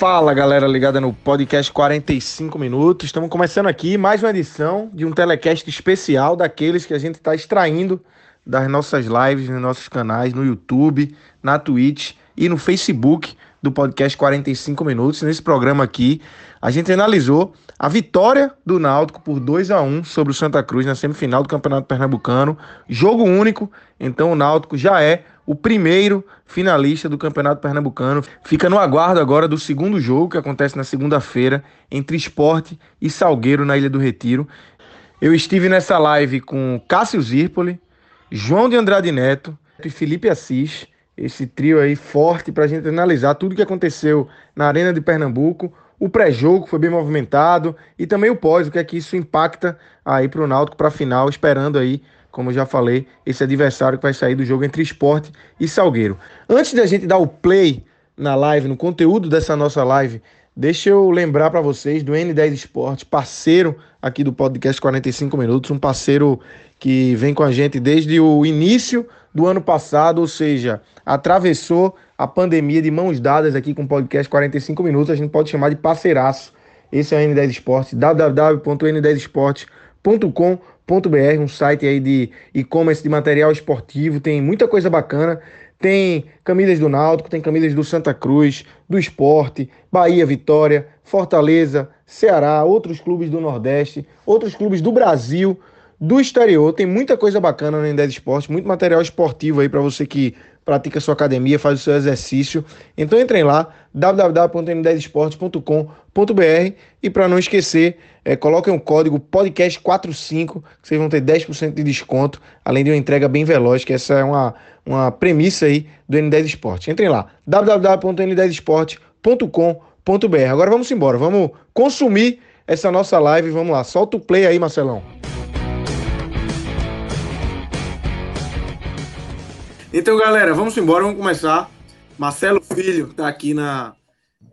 Fala galera ligada no podcast 45 minutos. Estamos começando aqui mais uma edição de um telecast especial daqueles que a gente está extraindo das nossas lives nos nossos canais no YouTube, na Twitch e no Facebook do podcast 45 minutos. Nesse programa aqui, a gente analisou a vitória do Náutico por 2 a 1 sobre o Santa Cruz na semifinal do Campeonato Pernambucano. Jogo único, então o Náutico já é o primeiro finalista do Campeonato Pernambucano. Fica no aguardo agora do segundo jogo, que acontece na segunda-feira, entre Esporte e Salgueiro, na Ilha do Retiro. Eu estive nessa live com Cássio Zirpoli, João de Andrade Neto e Felipe Assis, esse trio aí forte para a gente analisar tudo que aconteceu na Arena de Pernambuco, o pré-jogo foi bem movimentado e também o pós, o que é que isso impacta aí para o Náutico para a final, esperando aí como já falei, esse adversário que vai sair do jogo entre Esporte e Salgueiro. Antes de a gente dar o play na live, no conteúdo dessa nossa live, deixa eu lembrar para vocês do N10 Esporte, parceiro aqui do podcast 45 Minutos, um parceiro que vem com a gente desde o início do ano passado, ou seja, atravessou a pandemia de mãos dadas aqui com o podcast 45 Minutos, a gente pode chamar de parceiraço. Esse é o N10 Esporte, www.n10esporte.com um site aí de e-commerce de material esportivo, tem muita coisa bacana. Tem camisas do Náutico, tem camisas do Santa Cruz, do Esporte, Bahia, Vitória, Fortaleza, Ceará, outros clubes do Nordeste, outros clubes do Brasil, do exterior. Tem muita coisa bacana no N10 Esporte, muito material esportivo aí para você que pratica sua academia, faz o seu exercício. Então entrem lá, www.n10esporte.com.br e para não esquecer, é, coloquem o código podcast45 que vocês vão ter 10% de desconto, além de uma entrega bem veloz, que essa é uma, uma premissa aí do N10 Esporte. Entrem lá, www.n10esporte.com.br. Agora vamos embora, vamos consumir essa nossa live, vamos lá, solta o play aí, Marcelão. Então, galera, vamos embora, vamos começar. Marcelo Filho está aqui na,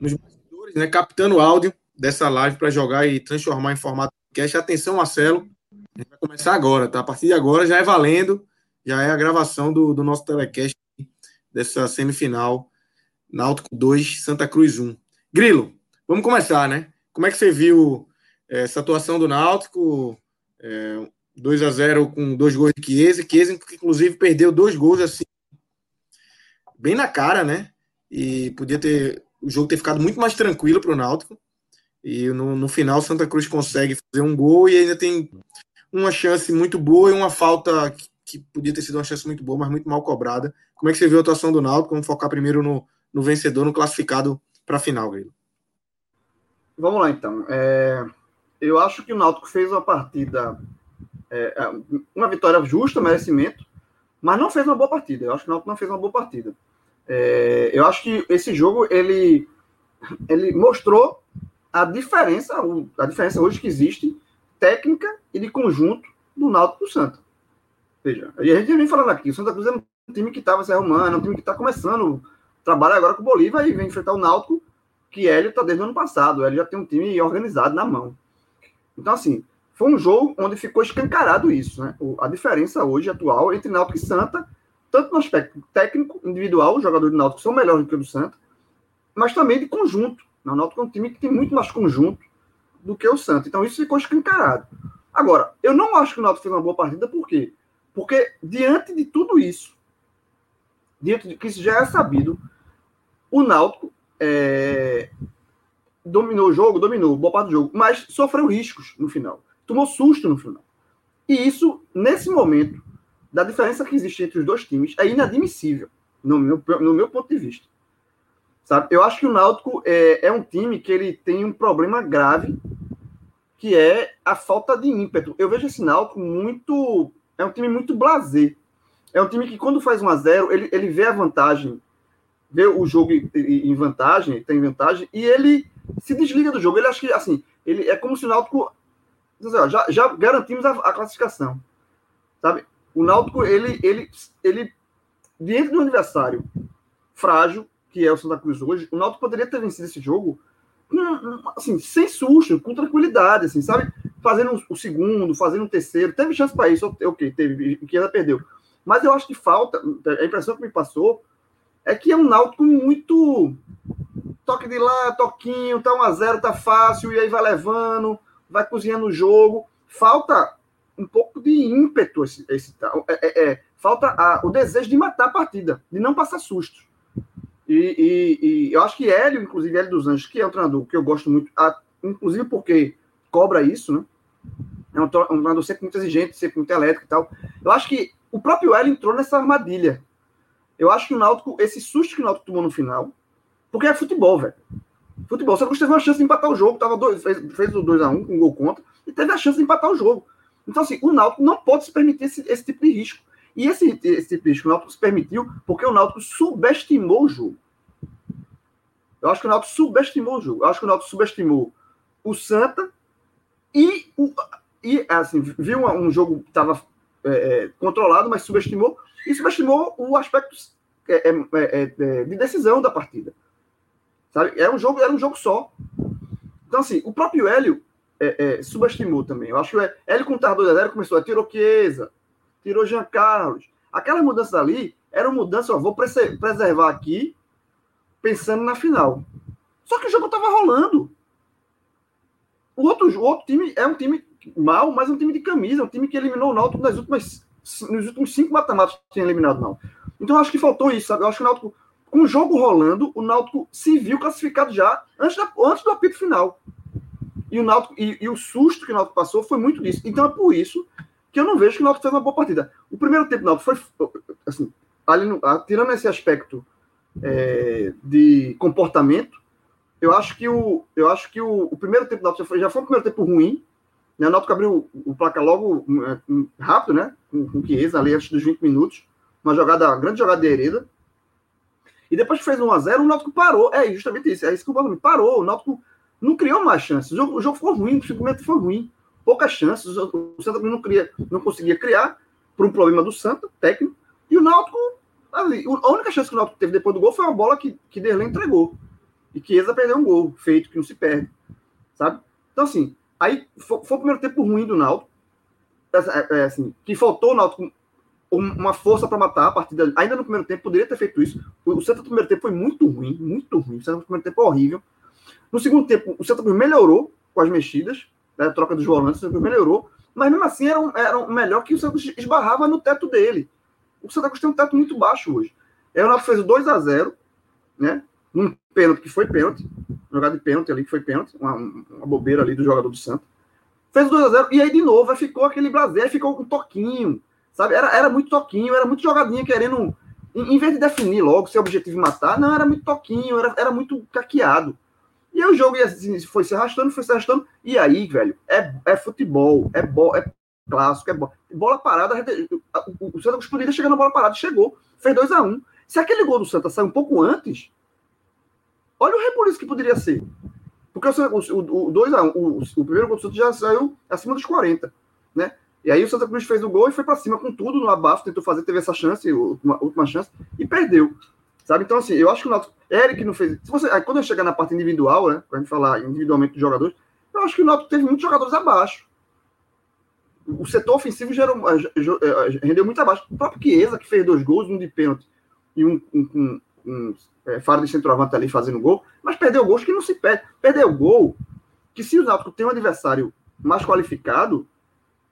nos bastidores, né, captando o áudio dessa live para jogar e transformar em formato podcast. Atenção, Marcelo, a gente vai começar agora, tá? A partir de agora já é valendo, já é a gravação do, do nosso telecast dessa semifinal Náutico 2, Santa Cruz 1. Grilo, vamos começar, né? Como é que você viu eh, essa atuação do Náutico? É, 2 a 0 com dois gols de Chiesa. Chiesa, que inclusive perdeu dois gols assim, bem na cara, né? E podia ter o jogo ter ficado muito mais tranquilo para o Náutico. E no, no final, Santa Cruz consegue fazer um gol e ainda tem uma chance muito boa e uma falta que, que podia ter sido uma chance muito boa, mas muito mal cobrada. Como é que você viu a atuação do Náutico? Vamos focar primeiro no, no vencedor, no classificado para a final, Grilo. Vamos lá, então. É, eu acho que o Náutico fez uma partida é, é, uma vitória justa, merecimento, mas não fez uma boa partida. Eu acho que o Náutico não fez uma boa partida. É, eu acho que esse jogo ele, ele mostrou a diferença, a diferença hoje que existe técnica e de conjunto do Náutico do Santa. Veja, a gente vem falando aqui, o Santa Cruz é um time que estava se arrumando, é um time que está começando trabalho agora com o Bolívar e vem enfrentar o Náutico, que ele está desde o ano passado. Ele já tem um time organizado na mão. Então, assim, foi um jogo onde ficou escancarado isso, né? a diferença hoje atual entre Náutico e Santa, tanto no aspecto técnico, individual, os jogadores do Náutico são melhores do que o do Santa, mas também de conjunto. O Náutico é um time que tem muito mais conjunto do que o Santa. Então isso ficou escancarado. Agora, eu não acho que o Náutico fez uma boa partida, por quê? Porque diante de tudo isso, diante de que isso já é sabido, o Náutico é, dominou o jogo, dominou boa parte do jogo, mas sofreu riscos no final tomou susto no final. E isso, nesse momento da diferença que existe entre os dois times é inadmissível, no meu, no meu ponto de vista. Sabe? Eu acho que o Náutico é, é um time que ele tem um problema grave, que é a falta de ímpeto. Eu vejo esse Náutico muito. É um time muito blazer. É um time que, quando faz 1 a 0 ele, ele vê a vantagem, vê o jogo em vantagem, tem vantagem, e ele se desliga do jogo. Ele acha que, assim, ele é como se o Náutico. Já, já garantimos a, a classificação. Sabe? O Náutico, ele, ele, ele, diante do adversário frágil, que é o Santa Cruz hoje, o Náutico poderia ter vencido esse jogo assim, sem susto, com tranquilidade, assim, sabe? Fazendo o segundo, fazendo o terceiro. Teve chance para isso, ok, teve, que ela perdeu. Mas eu acho que falta, a impressão que me passou é que é um Náutico muito toque de lá, toquinho, tá 1 a 0 tá fácil, e aí vai levando, vai cozinhando o jogo. Falta um pouco de ímpeto esse, esse é, é, é, falta a, o desejo de matar a partida, de não passar susto. E, e, e, eu acho que Hélio, inclusive Hélio dos Anjos, que é o treinador que eu gosto muito, a, inclusive porque cobra isso, né? É um, um treinador sempre muito exigente, sempre muito elétrico e tal. Eu acho que o próprio Hélio entrou nessa armadilha. Eu acho que o Náutico, esse susto que o Náutico tomou no final, porque é futebol, velho. Futebol. Você teve uma chance de empatar o jogo, tava dois, fez, fez o 2x1 um, com um gol contra, e teve a chance de empatar o jogo. Então, assim, o Náutico não pode se permitir esse, esse tipo de risco. E esse, esse tipo de risco o Náutico se permitiu porque o Náutico subestimou o jogo. Eu acho que o Náutico subestimou o jogo. Eu acho que o Náutico subestimou o Santa e, o, e assim, viu um jogo que estava é, é, controlado, mas subestimou, e subestimou o aspecto é, é, é, é, de decisão da partida. Sabe? Era um jogo, era um jogo só. Então, assim, o próprio Hélio subestimou também. Eu acho que o Hélio com o 2 a 0 começou a tirou Chiesa, tirou Jean Carlos. Aquelas mudanças ali eram mudanças, ó, vou preservar aqui, pensando na final. Só que o jogo estava rolando. O outro, o outro time é um time mal, mas é um time de camisa, é um time que eliminou o Náutico nas últimas, nos últimos cinco mata-matas que tinha eliminado o Náutico. Então acho que faltou isso, sabe? Eu acho que o Náutico, com o jogo rolando, o Náutico se viu classificado já antes, da, antes do apito final. E o, Náutico, e, e, o susto que o Náutico passou foi muito disso. Então é por isso que eu não vejo que o Náutico fez uma boa partida. O primeiro tempo do Náutico foi, assim, ali no, tirando esse aspecto é, de comportamento, eu acho que o, eu acho que o, o primeiro tempo do Náutico já foi, já foi um primeiro tempo ruim, né? O Náutico abriu o placar logo é, rápido, né? Com, o Chiesa ali antes dos 20 minutos. Uma jogada, grande jogada de Hereda. E depois que fez 1x0, o Náutico parou. É justamente isso. É isso que eu falo. Parou. O Náutico não criou mais chances. O jogo, o jogo ficou ruim, simplesmente foi ruim. Poucas chances. O Santa não, cria, não conseguia criar por um problema do Santa, técnico. E o Náutico, ali, a única chance que o Náutico teve depois do gol foi uma bola que, que Derlei entregou. E Chiesa perdeu um gol, feito, que não se perde. Sabe? Então, assim, Aí foi, foi o primeiro tempo ruim do Náutico. É, é, é assim, que faltou o Náutico uma força para matar a partida. Ainda no primeiro tempo, poderia ter feito isso. O Santa no primeiro tempo foi muito ruim, muito ruim. O Santa no primeiro tempo foi horrível. No segundo tempo, o Santa melhorou com as mexidas, né, a troca dos volantes, o Santa melhorou, mas mesmo assim era, um, era um melhor que o Santa esbarrava no teto dele. O Santa Cruz tem um teto muito baixo hoje. Aí o Náutico fez o 2 a 0 né? Num pênalti que foi pênalti jogada de pênalti ali, que foi pênalti, uma, uma bobeira ali do jogador do Santos. Fez o 2x0, e aí de novo, ficou aquele Brasil, ficou um toquinho, sabe? Era, era muito toquinho, era muito jogadinha querendo, em, em vez de definir logo se é objetivo matar, não, era muito toquinho, era, era muito caqueado. E aí o jogo assim, foi se arrastando, foi se arrastando, e aí, velho, é, é futebol, é, bo, é clássico, é bo, bola parada, o, Santos poderia chegar na bola parada, chegou, fez 2x1. Um. Se aquele gol do Santos saiu um pouco antes, Olha o rebuliço que poderia ser. Porque o, o, o, dois, o, o primeiro gol do Santos já saiu acima dos 40, né? E aí o Santa Cruz fez o gol e foi para cima com tudo no abafo, tentou fazer, teve essa chance, última, última chance, e perdeu. Sabe? Então, assim, eu acho que o Náutico. Eric não fez. Se você, quando eu chegar na parte individual, né? Quando a gente falar individualmente dos jogadores, eu acho que o Náutico teve muitos jogadores abaixo. O setor ofensivo gerou, eh, eh, rendeu muito abaixo. O próprio Chiesa, que fez dois gols, um de pênalti e um com um é, faro de centroavante ali fazendo gol, mas perdeu gols que não se perde. Perdeu gol que se o Náutico tem um adversário mais qualificado,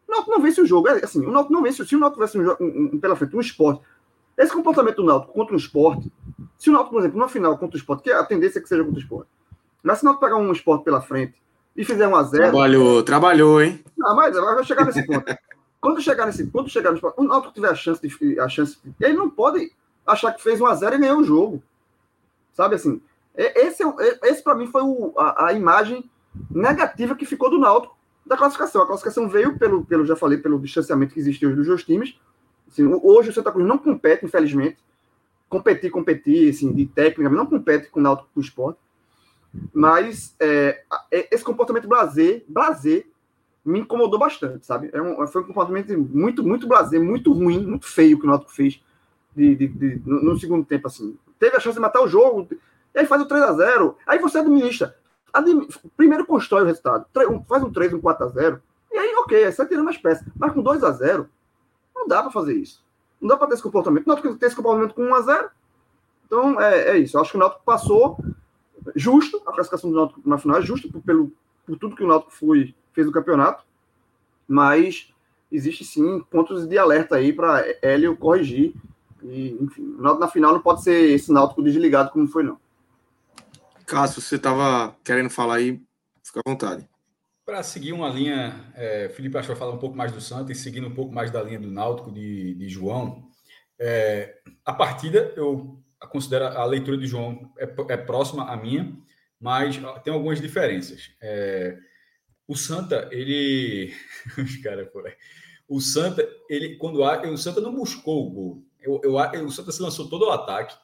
o Náutico não vence o jogo. É, assim, o Náutico não vence. Se o Náutico tivesse um, um, um, pela frente um esporte, esse comportamento do Náutico contra um esporte, se o Náutico, por exemplo, na final contra o esporte, que a tendência é que seja contra o esporte, mas se o Náutico pegar um esporte pela frente e fizer um a zero... Trabalhou, trabalhou, hein? Não, mas vai chegar nesse ponto. quando chegar nesse, quando chegar no o Náutico tiver a chance de, a chance, ele não pode achar que fez 1 a 0 e ganhou o jogo. Sabe assim? Esse, é esse para mim foi o, a, a, imagem negativa que ficou do Náutico da classificação. A classificação veio pelo, pelo já falei, pelo distanciamento que existe hoje dos dois times. Assim, hoje o Santa Cruz não compete, infelizmente. Competir, competir, assim, de técnica, não compete com o Náutico com o esporte. Mas é, esse comportamento blazer, blazer, me incomodou bastante, sabe? É um, foi um comportamento muito, muito blazer, muito ruim, muito feio que o Náutico fez de, de, de no, no, segundo tempo, assim. Teve a chance de matar o jogo, aí faz o 3 a 0 aí você administra. Primeiro constrói o resultado, faz um 3, um 4 a 0 e aí, ok, você tá tirando as peças. Mas com 2 a 0 não dá para fazer isso. Não dá para ter esse comportamento. O Náutico ter esse comportamento com 1 a 0 Então, é, é isso. Eu acho que o Náutico passou justo, a classificação do Náutico na final é justa por, pelo, por tudo que o Náutico foi, fez no campeonato, mas existe sim pontos de alerta aí para Hélio corrigir. E, enfim, o Náutico na final não pode ser esse Náutico desligado como foi, não. Cássio, você estava querendo falar aí, fica à vontade. Para seguir uma linha, é, Felipe achou falar um pouco mais do Santos e seguindo um pouco mais da linha do Náutico de, de João. É, a partida, eu considero a leitura de João é, é próxima à minha, mas tem algumas diferenças. É, o Santa, ele. Os caras por aí. O Santa, ele, quando o Santa não buscou o gol. Eu, eu, o Santa se lançou todo o ataque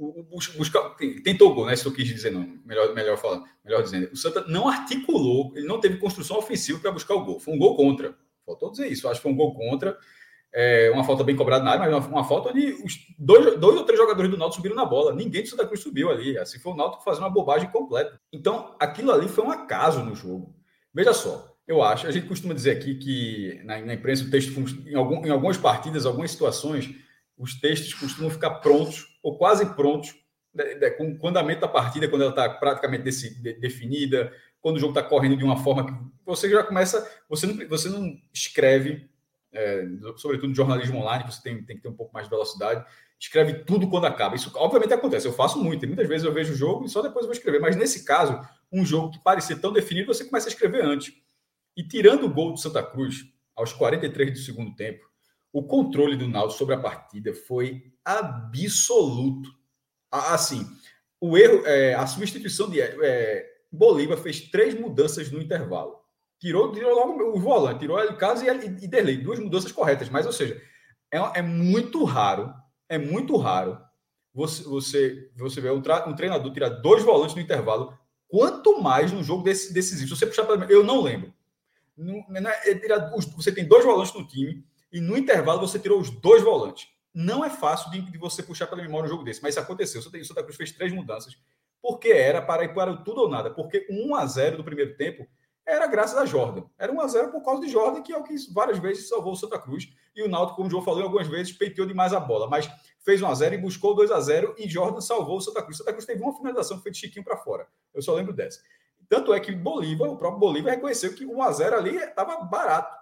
o, busca, tentou gol, né? Se eu quis dizer, não, melhor, melhor falando, melhor dizendo. O Santa não articulou, ele não teve construção ofensiva para buscar o gol. Foi um gol contra. Faltou dizer isso. Acho que foi um gol contra. É, uma falta bem cobrada na área, mas uma, uma falta onde os dois, dois ou três jogadores do Náutico subiram na bola. Ninguém do Santa Cruz subiu ali. Assim foi o Náutico fazendo uma bobagem completa. Então, aquilo ali foi um acaso no jogo. Veja só, eu acho, a gente costuma dizer aqui que na, na imprensa o texto, em, algum, em algumas partidas, algumas situações, os textos costumam ficar prontos ou quase prontos né, né, com o andamento da partida, quando ela está praticamente definida, quando o jogo está correndo de uma forma que você já começa, você não, você não escreve, é, sobretudo no jornalismo online, que você tem, tem que ter um pouco mais de velocidade, escreve tudo quando acaba. Isso obviamente acontece, eu faço muito, muitas vezes eu vejo o jogo e só depois eu vou escrever, mas nesse caso, um jogo que parecia tão definido, você começa a escrever antes. E tirando o gol do Santa Cruz, aos 43 do segundo tempo, o controle do Náutico sobre a partida foi absoluto. Assim, o erro, é, a substituição de é, Bolívar fez três mudanças no intervalo. Tirou, tirou logo o volante, tirou o Carlos e, e Derlei, duas mudanças corretas. Mas, ou seja, é, é muito raro, é muito raro você, você, você ver um, um treinador tirar dois volantes no intervalo, quanto mais no jogo desse, decisivo. Se você puxar para eu não lembro. Não, não é, é você tem dois volantes no time, e no intervalo você tirou os dois volantes. Não é fácil de, de você puxar pela memória um jogo desse, mas isso aconteceu. O Santa Cruz fez três mudanças, porque era para ir para tudo ou nada. Porque 1 a 0 do primeiro tempo era graças a Jordan. Era 1 a 0 por causa de Jordan, que é o que várias vezes salvou o Santa Cruz. E o Náutico, como o João falou algumas vezes, peiteou demais a bola. Mas fez 1 a 0 e buscou 2 a 0 e Jordan salvou o Santa Cruz. O Santa Cruz teve uma finalização que foi de Chiquinho para fora. Eu só lembro dessa. Tanto é que Bolívar, o próprio Bolívar, reconheceu que 1 a 0 ali estava barato.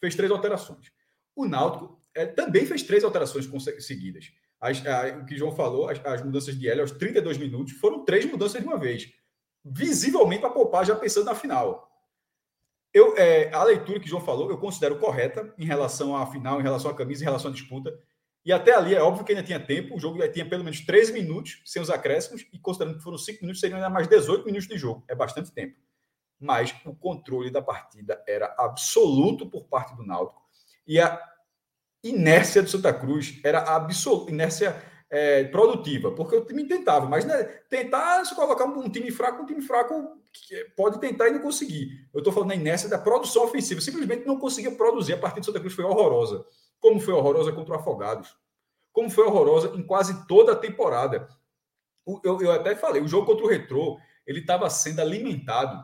Fez três alterações. O Náutico é, também fez três alterações seguidas. As, a, o que João falou, as, as mudanças de L aos 32 minutos, foram três mudanças de uma vez. Visivelmente para poupar, já pensando na final. Eu, é, a leitura que João falou, eu considero correta em relação à final, em relação à camisa, em relação à disputa. E até ali é óbvio que ainda tinha tempo, o jogo já tinha pelo menos 13 minutos sem os acréscimos, e considerando que foram 5 minutos, seriam ainda mais 18 minutos de jogo. É bastante tempo. Mas o controle da partida era absoluto por parte do Náutico. E a inércia do Santa Cruz era absoluta, inércia é, produtiva, porque o time tentava, mas né, tentar se colocar um, time fraco, um time fraco pode tentar e não conseguir. Eu estou falando da inércia da produção ofensiva, simplesmente não conseguia produzir. A partida do Santa Cruz foi horrorosa, como foi horrorosa contra o Afogados, como foi horrorosa em quase toda a temporada. Eu, eu até falei, o jogo contra o Retrô, ele estava sendo alimentado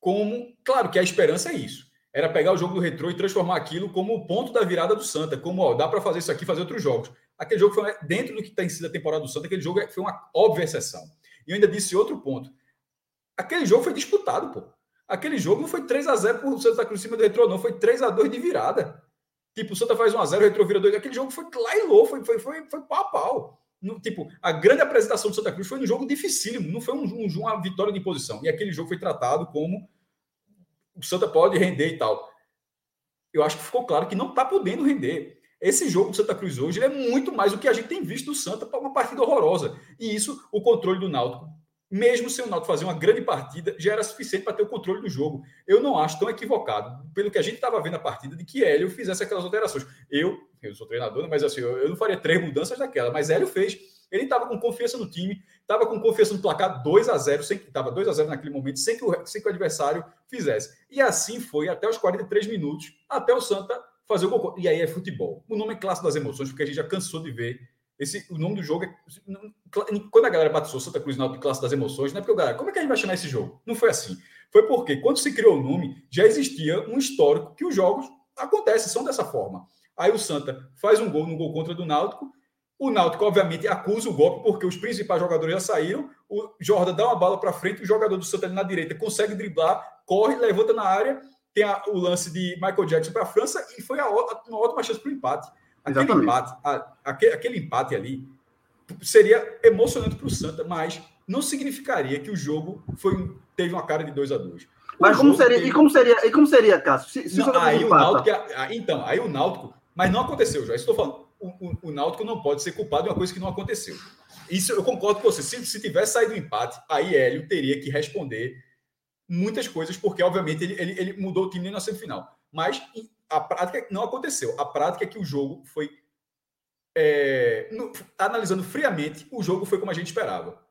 como, claro que a esperança é isso era pegar o jogo do retrô e transformar aquilo como o ponto da virada do Santa, como ó, dá para fazer isso aqui, fazer outros jogos. Aquele jogo foi dentro do que tem sido a temporada do Santa, aquele jogo foi uma óbvia exceção. E eu ainda disse outro ponto. Aquele jogo foi disputado, pô. Aquele jogo não foi 3 a 0 por Santa Cruz em cima do retrô, não, foi 3 a 2 de virada. Tipo, o Santa faz 1 a 0 o retrô vira 2. Aquele jogo foi lá e lou, foi, foi, foi, foi pau a pau. No, tipo, a grande apresentação do Santa Cruz foi um jogo dificílimo, não foi um, um, uma vitória de posição. E aquele jogo foi tratado como o Santa pode render e tal. eu acho que ficou claro que não está podendo render. Esse jogo do Santa Cruz hoje é muito mais do que a gente tem visto do Santa para uma partida horrorosa. E isso, o controle do Náutico, mesmo sem o Náutico fazer uma grande partida, já era suficiente para ter o controle do jogo. Eu não acho tão equivocado, pelo que a gente estava vendo a partida, de que Hélio fizesse aquelas alterações. Eu, eu sou treinador, mas assim, eu, eu não faria três mudanças daquela, mas Hélio fez. Ele estava com confiança no time, estava com confiança no placar 2 a 0 sem que estava 2 a 0 naquele momento, sem que, o, sem que o adversário fizesse. E assim foi até os 43 minutos, até o Santa fazer o gol. E aí é futebol. O nome é clássico das emoções, porque a gente já cansou de ver. Esse, o nome do jogo é. Quando a galera batizou Santa Cruz na classe das emoções, não é porque, galera, como é que a gente vai chamar esse jogo? Não foi assim. Foi porque, quando se criou o nome, já existia um histórico que os jogos acontecem, são dessa forma. Aí o Santa faz um gol no gol contra do Náutico. O Náutico, obviamente, acusa o golpe, porque os principais jogadores já saíram. O Jordan dá uma bala para frente, o jogador do Santa ali na direita consegue driblar, corre, levanta na área tem a, o lance de Michael Jackson para a França e foi a, a, uma ótima chance para o empate. Aquele Exatamente. empate, a, aquele, aquele empate ali seria emocionante para o Santa, mas não significaria que o jogo foi, teve uma cara de 2 a 2 Mas como seria, teve... e como seria, e como seria, Cássio? Se, se não, aí o Náutico, então, aí o Náutico, mas não aconteceu, já estou falando. O, o, Náutico não pode ser culpado de uma coisa que não aconteceu. Isso eu concordo com você. Se, se tivesse saído o empate, aí Hélio teria que responder muitas coisas, porque, obviamente, ele, ele, ele mudou o time na semifinal. Mas a prática não aconteceu. A prática é que o jogo foi. É, no, analisando friamente, o jogo foi como a gente esperava.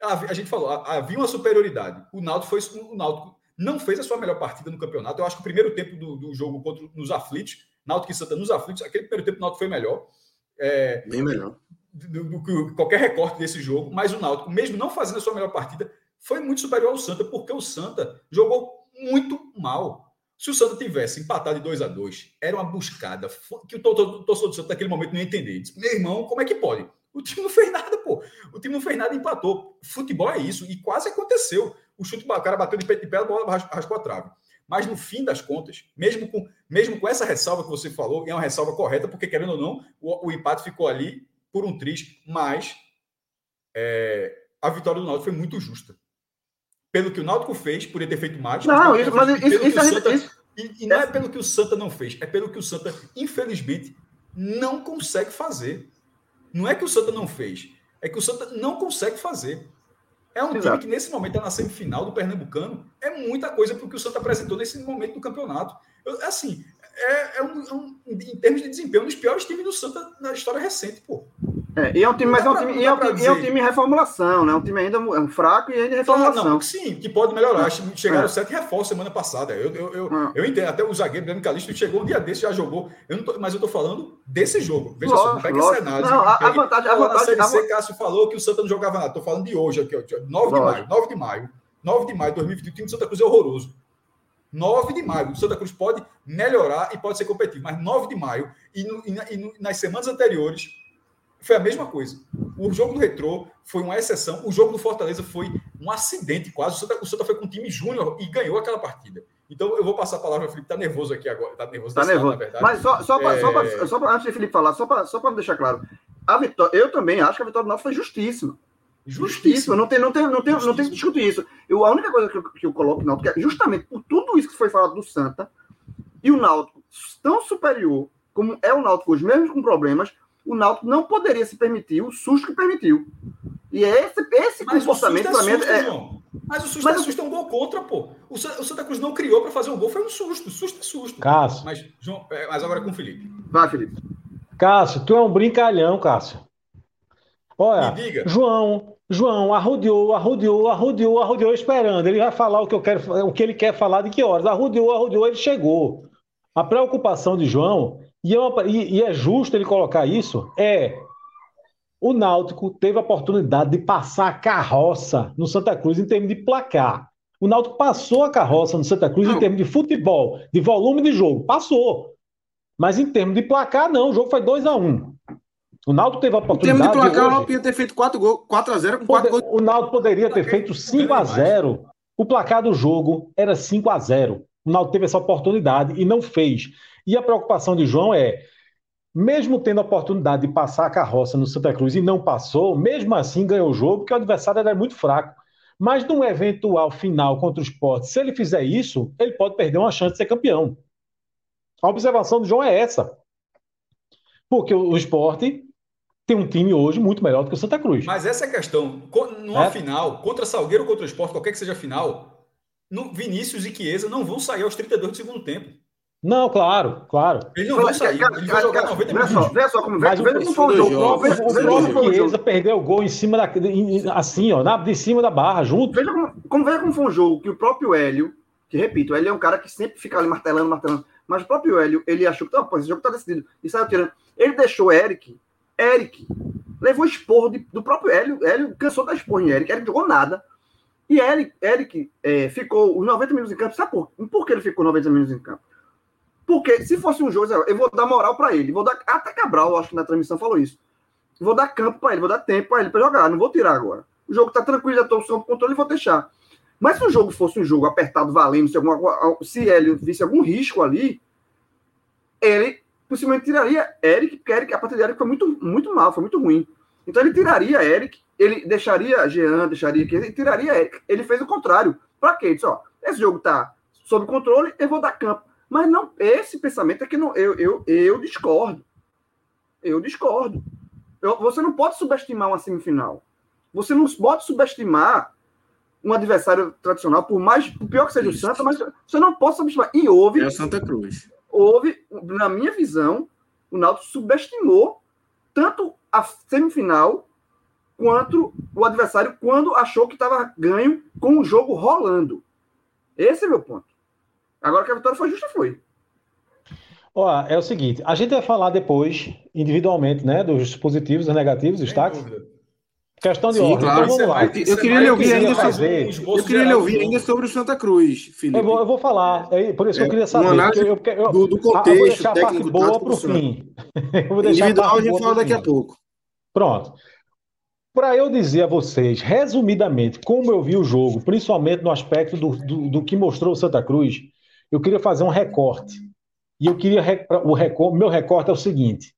A, a gente falou, havia uma superioridade. O Náutico foi. O Náutico não fez a sua melhor partida no campeonato. Eu acho que o primeiro tempo do, do jogo contra nos aflitos, Náutico e Santa nos aflitos, aquele primeiro tempo do Náutico foi melhor. É, Bem melhor. Do, que qualquer recorte desse jogo, mas o Náutico, mesmo não fazendo a sua melhor partida, foi muito superior ao Santa, porque o Santa jogou muito mal. Se o Santa tivesse empatado de 2 a 2 era uma buscada que o torcedor do Santa naquele momento não ia entender. Disse, Meu irmão, como é que pode? O time não fez nada, pô. O time não fez nada e empatou. Futebol é isso, e quase aconteceu. O chute, o cara bateu de pé de pé, a bola raspou a trave. Mas no fim das contas, mesmo com, mesmo com essa ressalva que você falou, é uma ressalva correta, porque querendo ou não, o, o empate ficou ali por um triste, mas é, a vitória do Náutico foi muito justa pelo que o Náutico fez, poderia ter feito mais. Não, isso, mas isso, isso, Santa, isso, e, e, não é pelo que o Santa não fez, é pelo que o Santa, infelizmente, não consegue fazer. Não é que o Santa não fez, é que o Santa não consegue fazer. É um Exato. time que, nesse momento, está na semifinal do Pernambucano. É muita coisa para o que o Santa apresentou nesse momento do campeonato. Eu, assim, é, é, um, é um, em termos de desempenho, um dos piores times do Santa na história recente, pô. É, e é um time, mas é um time, é, um, e é um time em reformulação, né? Um time ainda é um fraco e ainda em reformulação. Não, sim, que pode melhorar. Chegaram é. sete reforços semana passada. Eu, eu, eu, é. eu entendo, até o zagueiro Daniel Calixto chegou um dia desse, já jogou. Eu não tô, mas eu tô falando desse jogo. Veja lógico, só, pega lógico. cenário. Não, a, a vantagem, a vantagem. A Série C, Cássio falou que o Santa não jogava nada. Tô falando de hoje aqui, ó, 9 de maio. 9 de maio. 9 de maio de 2020, o time do Santa Cruz é horroroso. 9 de maio. O Santa Cruz pode melhorar e pode ser competitivo, mas 9 de maio e, no, e, na, e no, nas semanas anteriores foi a mesma coisa. O jogo do Retrô foi uma exceção. O jogo do Fortaleza foi um acidente quase. O Santa, o Santa foi com o time júnior e ganhou aquela partida. Então eu vou passar a palavra ao Felipe. Tá nervoso aqui agora. Tá nervoso, tá nervoso. Lado, na verdade. Mas só, só, pra, é... só, pra, só pra, antes de Felipe falar, só para só deixar claro. A vitória, eu também acho que a vitória do Náutico foi justíssima. Justíssima. Não tem, não tem, não tem, não tem que discutir isso. Eu, a única coisa que eu, que eu coloco no Náutico é justamente por tudo isso que foi falado do Santa e o Náutico tão superior como é o Náutico hoje, mesmo com problemas, o Náutico não poderia se permitir o susto que permitiu. E é esse, esse mas comportamento para mim é. João. Mas o susto mas, é susto é um gol contra, pô. O, Santa Cruz não criou para fazer um gol, foi um susto. Susto é susto. Cássio. Mas, João, é, mas agora é com o Felipe. Vai, Felipe. Cássio, tu é um brincalhão, Cássio. Olha, João, João arrodeou, arrodeou, arrodeou, arrodeou esperando. Ele vai falar o que eu quero, o que ele quer falar de que horas. Arrodeou, arrodeou, ele chegou. A preocupação de João e é, uma, e, e é justo ele colocar isso, é o Náutico teve a oportunidade de passar a carroça no Santa Cruz em termos de placar. O Náutico passou a carroça no Santa Cruz não. em termos de futebol, de volume de jogo. Passou. Mas em termos de placar, não. O jogo foi 2 a 1 um. O Náutico teve a oportunidade. Em termos de placar, hoje, o Náutico ter feito 4 gols, 4 a 0 com 4 gols. O Náutico poderia ter feito 5 a 0. O placar do jogo era 5 a 0. O Náutico teve essa oportunidade e não fez. E a preocupação de João é, mesmo tendo a oportunidade de passar a carroça no Santa Cruz e não passou, mesmo assim ganhou o jogo, porque o adversário era muito fraco. Mas num eventual final contra o esporte, se ele fizer isso, ele pode perder uma chance de ser campeão. A observação do João é essa. Porque o, esporte tem um time hoje muito melhor do que o Santa Cruz. Mas essa é a questão. Numa é? final, contra Salgueiro ou contra o esporte, qualquer que seja a final, Vinícius e Chiesa não vão sair aos 32 do segundo tempo. Não, claro, claro. Ele não vai sair, ele vai jogar 90 minutos. Só, vê só como, como foi o jogo. O próprio Chiesa perdeu o gol em cima da, assim, ó, na, de cima da barra, junto. Veja como, como, veja como foi um jogo que o próprio Hélio, que repito, ele é um cara que sempre fica ali martelando, martelando, mas o próprio Hélio, ele achou que, pô, esse jogo tá decidido, e saiu tirando. Ele deixou Eric, Eric, levou esporro de, do próprio Hélio, Hélio cansou da esporro em Eric, Eric jogou nada. E Eric, Eric é, ficou os 90 minutos em campo, sabe por, por que ele ficou 90 minutos em campo? Porque se fosse um jogo, eu vou dar moral para ele. Vou dar, até Cabral, acho que na transmissão falou isso. Vou dar campo para ele, vou dar tempo para ele para jogar. Não vou tirar agora. O jogo tá tranquilo, já estou sob controle, vou deixar. Mas se o jogo fosse um jogo apertado, valendo, se, alguma, se ele visse algum risco ali, ele possivelmente tiraria Eric, porque Eric, a partida de Eric foi muito, muito mal, foi muito ruim. Então ele tiraria Eric, ele deixaria Jean, deixaria que ele tiraria Eric. Ele fez o contrário. Para quê? Ele disse, ó, esse jogo tá sob controle, eu vou dar campo. Mas não, esse pensamento é que não, eu, eu, eu discordo. Eu discordo. Eu, você não pode subestimar uma semifinal. Você não pode subestimar um adversário tradicional, por mais por pior que seja Isso. o Santa, mas você não pode subestimar. E houve. É o Santa Cruz. Houve, na minha visão, o Náutico subestimou tanto a semifinal quanto o adversário quando achou que estava ganho com o jogo rolando. Esse é meu ponto. Agora que a vitória foi justa, foi. Ó, é o seguinte, a gente vai falar depois, individualmente, né, dos positivos e negativos, os destaques. Questão de Sim, ordem. Claro. Então vamos lá. Eu, queria lhe ouvir ainda sobre, eu queria lhe ouvir ainda sobre o Santa Cruz, Felipe. Eu vou, eu vou falar, é, por isso que eu queria saber. Eu, eu, do, do contexto, eu técnico, boa para o fim. eu vou deixar Individual a, a gente fala daqui a pouco. Pronto. Para eu dizer a vocês, resumidamente, como eu vi o jogo, principalmente no aspecto do, do, do que mostrou o Santa Cruz, eu queria fazer um recorte. E eu queria. O recorte, meu recorte é o seguinte: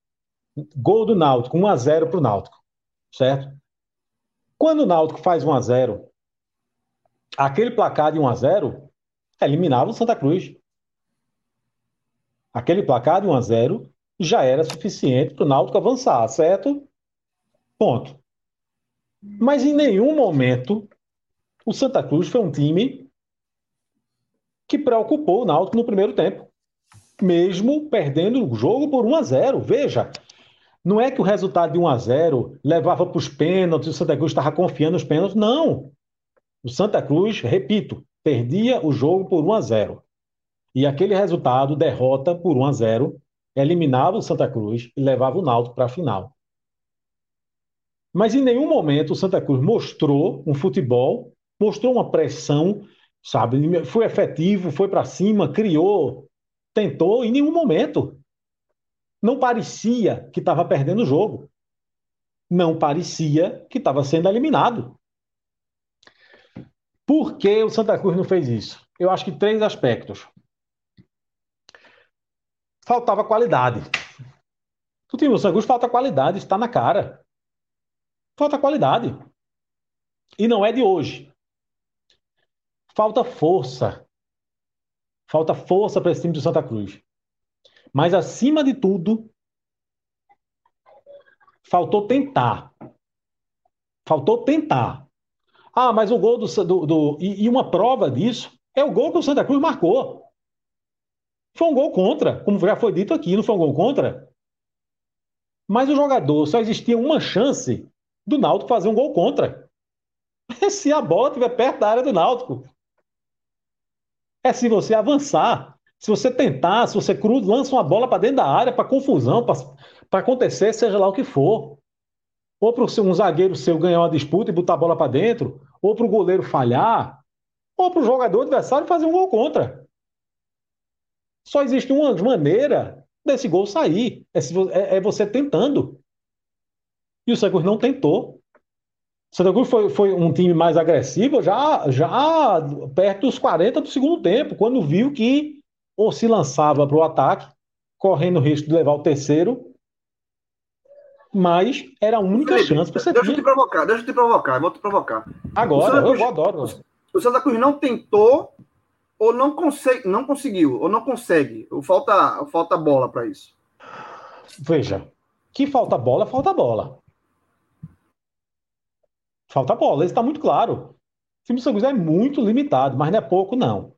gol do Náutico, 1 a 0 para o Náutico. Certo? Quando o Náutico faz 1 a 0 aquele placar de 1 a 0 eliminava o Santa Cruz. Aquele placar de 1 a 0 já era suficiente para o Náutico avançar, certo? Ponto. Mas em nenhum momento o Santa Cruz foi um time que preocupou o Náutico no primeiro tempo, mesmo perdendo o jogo por 1 a 0. Veja, não é que o resultado de 1 a 0 levava para os pênaltis, o Santa Cruz estava confiando nos pênaltis, não. O Santa Cruz, repito, perdia o jogo por 1 a 0. E aquele resultado, derrota por 1 a 0, eliminava o Santa Cruz e levava o Náutico para a final. Mas em nenhum momento o Santa Cruz mostrou um futebol, mostrou uma pressão sabe? Foi efetivo, foi para cima, criou, tentou, em nenhum momento. Não parecia que estava perdendo o jogo. Não parecia que estava sendo eliminado. Por que o Santa Cruz não fez isso? Eu acho que três aspectos. Faltava qualidade. O time do Santa Cruz falta qualidade, está na cara. Falta qualidade. E não é de hoje. Falta força. Falta força para esse time do Santa Cruz. Mas, acima de tudo, faltou tentar. Faltou tentar. Ah, mas o gol do. do, do e, e, uma prova disso é o gol que o Santa Cruz marcou. Foi um gol contra, como já foi dito aqui, não foi um gol contra? Mas o jogador só existia uma chance do Náutico fazer um gol contra. Se a bola estiver perto da área do Náutico. É se você avançar. Se você tentar, se você cruza, lança uma bola para dentro da área, para confusão, para acontecer, seja lá o que for. Ou para um zagueiro seu ganhar uma disputa e botar a bola para dentro, ou para o goleiro falhar, ou para o jogador adversário fazer um gol contra. Só existe uma maneira desse gol sair. É, é, é você tentando. E o Santos não tentou. Santa Cruz foi, foi um time mais agressivo já, já perto dos 40 do segundo tempo, quando viu que ou se lançava para o ataque, correndo o risco de levar o terceiro, mas era a única Felipe, chance para você Deixa eu te provocar, deixa eu te provocar, vou te provocar. Agora, Cruz, eu adoro. O Santa Cruz não tentou ou não, consegue, não conseguiu, ou não consegue, ou falta, falta bola para isso? Veja, que falta bola, falta bola. Falta bola, isso está muito claro. O time do São José é muito limitado, mas não é pouco, não.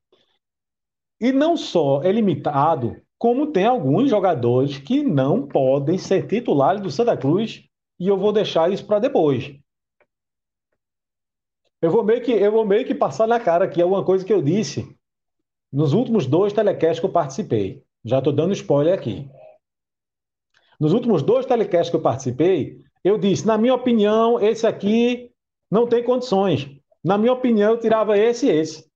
E não só é limitado, como tem alguns jogadores que não podem ser titulares do Santa Cruz, e eu vou deixar isso para depois. Eu vou meio que eu vou meio que passar na cara aqui alguma coisa que eu disse nos últimos dois telecasts que eu participei. Já estou dando spoiler aqui. Nos últimos dois telecasts que eu participei, eu disse, na minha opinião, esse aqui não tem condições. Na minha opinião, eu tirava esse e esse.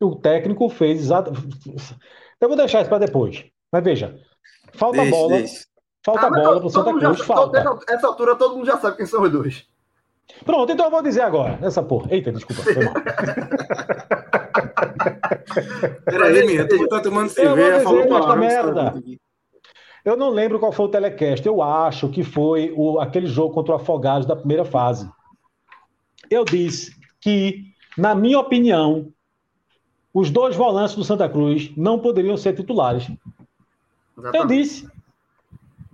O técnico fez exatamente. Eu vou deixar isso para depois. Mas veja, falta deixe, bola. Deixe. Falta ah, bola para o Santa Cruz. Já, falta. Essa altura todo mundo já sabe quem são os dois. Pronto, então eu vou dizer agora. Essa porra. Eita, desculpa. Foi mal. Peraí, minha, tu tá tomando cerveja, falou uma merda. Eu não lembro qual foi o telecast. Eu acho que foi o, aquele jogo contra o Afogados da primeira fase. Eu disse que, na minha opinião, os dois volantes do Santa Cruz não poderiam ser titulares. Exatamente. Eu disse.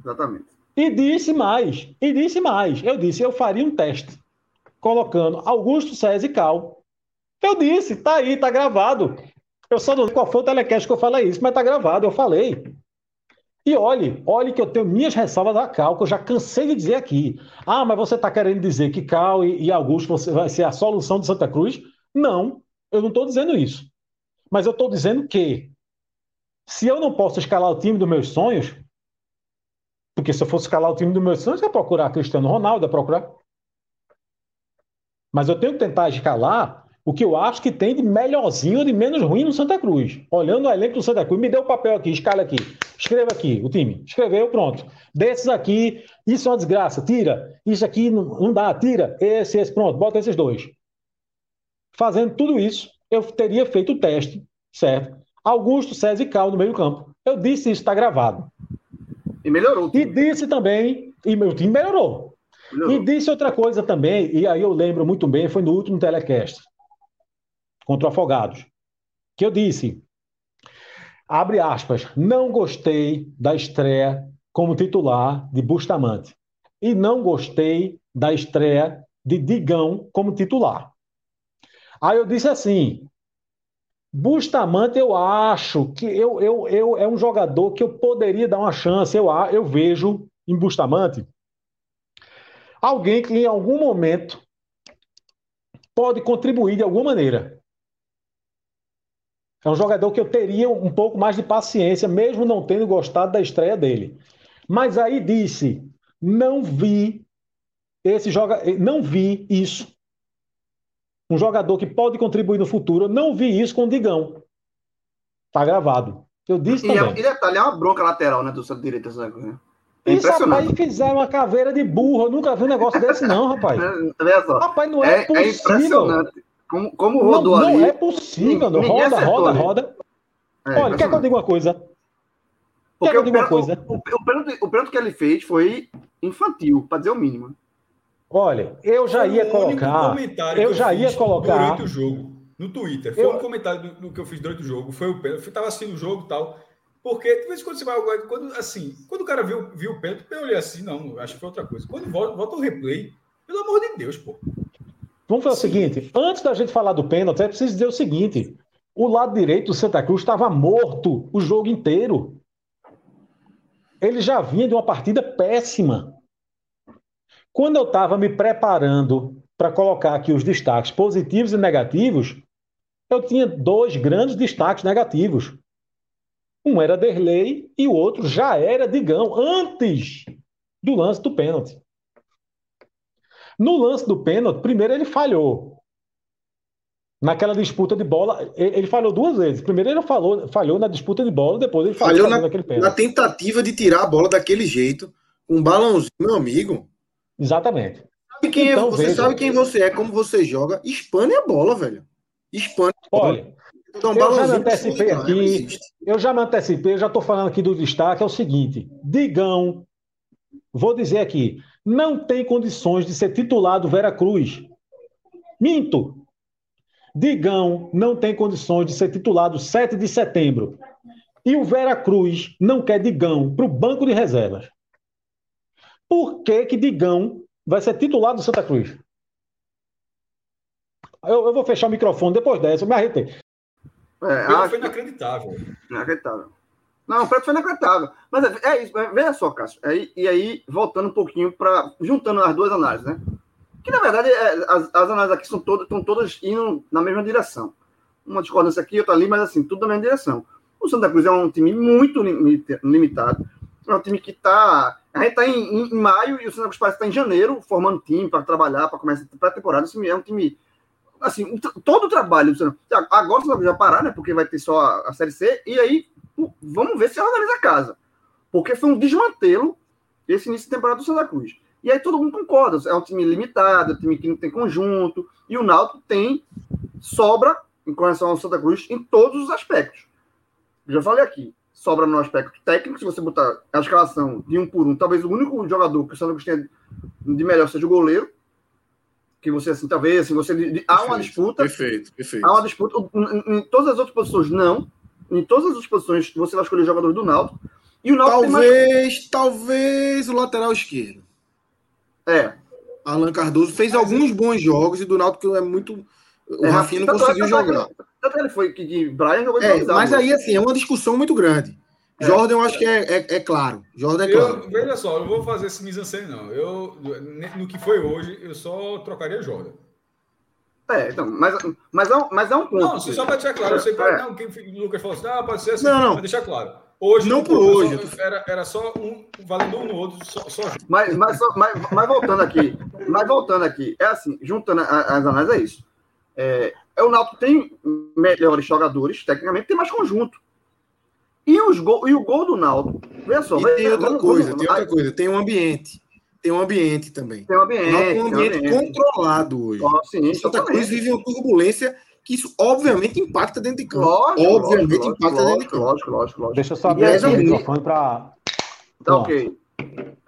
Exatamente. E disse mais. E disse mais. Eu disse, eu faria um teste colocando Augusto César e Cal. Eu disse, tá aí, tá gravado. Eu só não sei qual foi o telecast que eu falei isso, mas tá gravado, eu falei. E olhe, olhe que eu tenho minhas ressalvas a Cal, que eu já cansei de dizer aqui. Ah, mas você está querendo dizer que Cal e, e Augusto vai ser a solução de Santa Cruz? Não, eu não estou dizendo isso. Mas eu estou dizendo que se eu não posso escalar o time dos meus sonhos, porque se eu fosse escalar o time dos meus sonhos, eu ia procurar Cristiano Ronaldo, ia procurar. Mas eu tenho que tentar escalar o que eu acho que tem de melhorzinho ou de menos ruim no Santa Cruz. Olhando o elenco do Santa Cruz, me deu o papel aqui, escala aqui. Escreva aqui o time. Escreveu, pronto. Desses aqui, isso é uma desgraça, tira. Isso aqui não dá, tira. Esse, esse, pronto, bota esses dois. Fazendo tudo isso, eu teria feito o teste, certo? Augusto, César e Cal no meio campo. Eu disse isso, está gravado. E melhorou. E disse também, e meu time melhorou. melhorou. E disse outra coisa também, e aí eu lembro muito bem, foi no último telecast contra o Afogados, que eu disse, abre aspas, não gostei da estreia como titular de Bustamante e não gostei da estreia de Digão como titular. Aí eu disse assim, Bustamante, eu acho que eu, eu, eu, é um jogador que eu poderia dar uma chance. Eu, eu vejo em Bustamante alguém que em algum momento pode contribuir de alguma maneira. É um jogador que eu teria um pouco mais de paciência, mesmo não tendo gostado da estreia dele. Mas aí disse: não vi esse joga, não vi isso. Um jogador que pode contribuir no futuro, eu não vi isso com o Digão. Tá gravado. Eu disse e, é também. E detalhe, é uma bronca lateral, né, do seu direito. Né? É isso, rapaz, fizeram uma caveira de burro. Eu nunca vi um negócio desse, não, rapaz. Rapaz, não é, é, é possível. É impressionante. Como, como rodou não, ali. Não é possível. Ninguém roda, acertou, roda, né? roda. É, Olha, quer que eu diga uma coisa? Porque quer que eu diga uma coisa? O, o, o, pênalti, o pênalti que ele fez foi infantil, para dizer o mínimo. Olha, eu já ia colocar. Eu já ia colocar. Durante o jogo, no Twitter. Foi eu... um comentário do, do, que eu fiz durante o jogo. Foi o pênalti. Eu estava assistindo o jogo e tal. Porque, de vez em quando você vai. Quando, assim, quando o cara viu, viu o pênalti, eu olhei assim, não, acho que foi outra coisa. Quando volta, volta o replay, pelo amor de Deus, pô. Vamos fazer Sim. o seguinte: antes da gente falar do pênalti, é preciso dizer o seguinte: o lado direito do Santa Cruz estava morto o jogo inteiro. Ele já vinha de uma partida péssima. Quando eu estava me preparando para colocar aqui os destaques positivos e negativos, eu tinha dois grandes destaques negativos. Um era Derlei e o outro já era Digão, antes do lance do pênalti. No lance do pênalti, primeiro ele falhou. Naquela disputa de bola, ele falhou duas vezes. Primeiro ele falou, falhou na disputa de bola, depois ele falhou, falhou na, naquele pênalti. Na tentativa de tirar a bola daquele jeito, um balãozinho, meu amigo. Exatamente. Sabe quem é então, é, você veja. sabe quem você é, como você joga. Espane a bola, velho. Espane a bola. Olha, então, eu já me antecipei aqui. Eu já me antecipei, eu já estou falando aqui do destaque. É o seguinte: Digão, vou dizer aqui, não tem condições de ser titular do Veracruz. Minto. Digão não tem condições de ser titulado 7 de setembro. E o Vera Cruz não quer Digão para o banco de reservas. Por que, que Digão vai ser titular do Santa Cruz? Eu, eu vou fechar o microfone depois dessa, eu me arretei. É, Foi acho- inacreditável. Inacreditável. Não, o Preto foi inacreditável. Mas é, é isso, é- veja só, Cássio. Aí, e aí, voltando um pouquinho para. Juntando as duas análises, né? Que na verdade é, as, as análises aqui são todas, estão todas indo na mesma direção. Uma discordância aqui, outra ali, mas assim, tudo na mesma direção. O Santa Cruz é um time muito limita- limitado. É um time que está. A gente está em, em- maio e o Santa Cruz parece estar em janeiro, formando time para trabalhar, para começar a pré-temporada. Esse é um time assim, todo o trabalho do Santa Cruz. Agora o Santa Cruz vai parar, né? Porque vai ter só a, a Série C, e aí vamos ver se organiza a casa. Porque foi um desmantelo esse início de temporada do Santa Cruz. E aí todo mundo concorda, é um time limitado, é um time que não tem conjunto, e o Náutico tem sobra em relação ao Santa Cruz em todos os aspectos. Já falei aqui, sobra no aspecto técnico, se você botar a escalação de um por um, talvez o único jogador que o Santa Cruz tenha de melhor seja o goleiro, que você, assim, talvez, assim, você, há uma Perfeito, disputa, Perfeito, perfeito. Há uma disputa. Em, em todas as outras posições, não. Em todas as posições, você vai escolher jogadores do Náutico. E o Náutico tem mais. Talvez, talvez o lateral esquerdo. É. Alan Cardoso fez alguns bons jogos e do Náutico é muito. O é Rafinha não é- conseguiu tanto é que- jogar. Tanto que ele foi que de Brian jogou É, mas aí, assim, é uma discussão muito grande. É. Jordan, eu acho que é, é, é claro. Jordan é claro. Eu, veja só, eu não vou fazer esse mise-en-scène, não. Eu, no que foi hoje, eu só trocaria Jordan. É, então, mas, mas, é um, mas é um ponto. Não, só para deixar claro. Eu sei que É. não, quem, o Lucas falou assim, ah, pode ser assim, Não, não. mas deixar claro. Hoje, Não no por hoje, só- era, era só um valendo um no outro, só, só Mas, mas, só- mas, mas voltando aqui, mas voltando aqui, é assim, juntando as análises, é isso. É, é o Náutico tem melhores jogadores, tecnicamente, tem mais conjunto. E, os gol, e o gol do Náutico, veja só. E tem outra vamos- coisa, vamos- tem outra coisa. Tem um ambiente. Tem um ambiente também. Tem um ambiente. é um tem um ambiente controlado hoje. Ó, sim, Santa Cruz vive uma turbulência que isso obviamente impacta dentro de campo. Lógico, obviamente lógico, impacta dentro de lógico, campo. lógico, lógico, lógico. Deixa eu só abrir o microfone para. Tá Pronto. ok.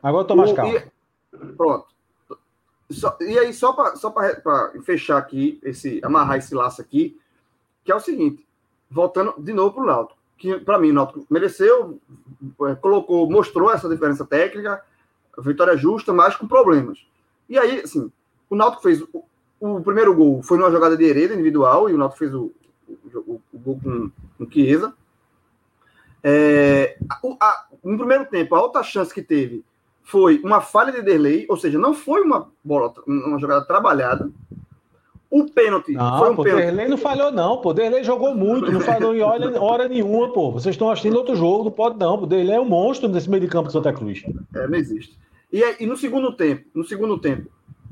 Agora eu tô mais calmo. e- pronto. Só- e aí, só para só pra- fechar aqui, esse, amarrar esse laço aqui, que é o seguinte, voltando de novo para o Náutico, que para mim o Náutico mereceu, eh, colocou, mostrou essa diferença técnica, vitória justa, mas com problemas. E aí, assim, o Náutico fez o, o primeiro gol foi numa jogada de Hereda individual e o Náutico fez o, o, o gol com, com Chiesa. É, a- no primeiro tempo, a outra chance que teve foi uma falha de Derlei, ou seja, não foi uma bola, uma jogada trabalhada. O pênalti foi Não, um pô, pênalti. Derlei não falhou, não. Pô, Derlei jogou muito, não falhou em hora, hora nenhuma, pô. Vocês estão assistindo outro jogo, não pode não. O Derlei é um monstro nesse meio de campo de Santa Cruz. É, não existe. E, aí- e no segundo tempo, no segundo tempo,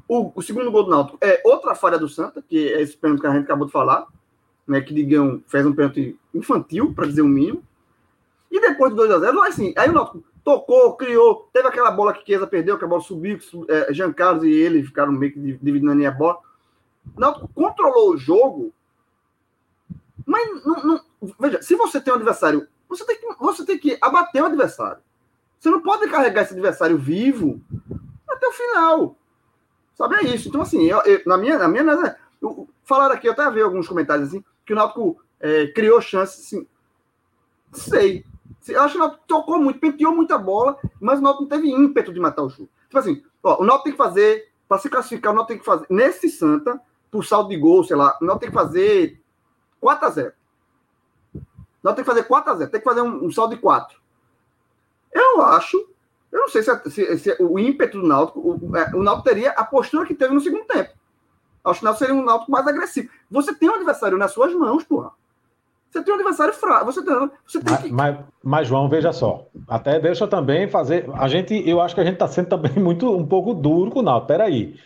o, o segundo gol do Náutico é outra falha do Santa, que é esse pênalti que a gente acabou de falar, né, que Digão fez um pênalti infantil, para dizer o mínimo. E depois do 2 a 0 assim, aí o Náutico tocou, criou, teve aquela bola que Chiesa perdeu, que a bola subiu, que é, Jean Carlos e ele ficaram meio que div- dividindo a bola. O Náutico controlou o jogo, mas não, não- veja, se você tem um adversário, você tem, que, você tem que abater o adversário. Você não pode carregar esse adversário vivo até o final. Sabe, é isso. Então, assim, eu- eu- na minha, na minha eu- falaram aqui, eu até vi alguns comentários assim, que o Náutico é, criou chances, assim, sei. Eu acho que o Náutico tocou muito, penteou muita bola, mas o Náutico não teve ímpeto de matar o jogo. Tipo assim, ó, o Náutico tem que fazer, para se classificar, o Náutico tem que fazer, nesse Santa, por saldo de gol, sei lá, o Náutico tem que fazer 4 a 0 O Náutico tem que fazer 4 a 0 tem que fazer um, um saldo de 4. Eu acho, eu não sei se, é- se- se o ímpeto do Náutico, o, é, o Náutico teria a postura que teve no segundo tempo. Acho que o Náutico seria um Náutico mais agressivo. Você tem um adversário nas suas mãos, porra. Você tem um adversário fraco. Você tem, você tem Mas, que. mas, mas, João, veja só. Até deixa também fazer. A gente, eu acho que a gente está sendo também muito um pouco duro com o Náutico. Peraí.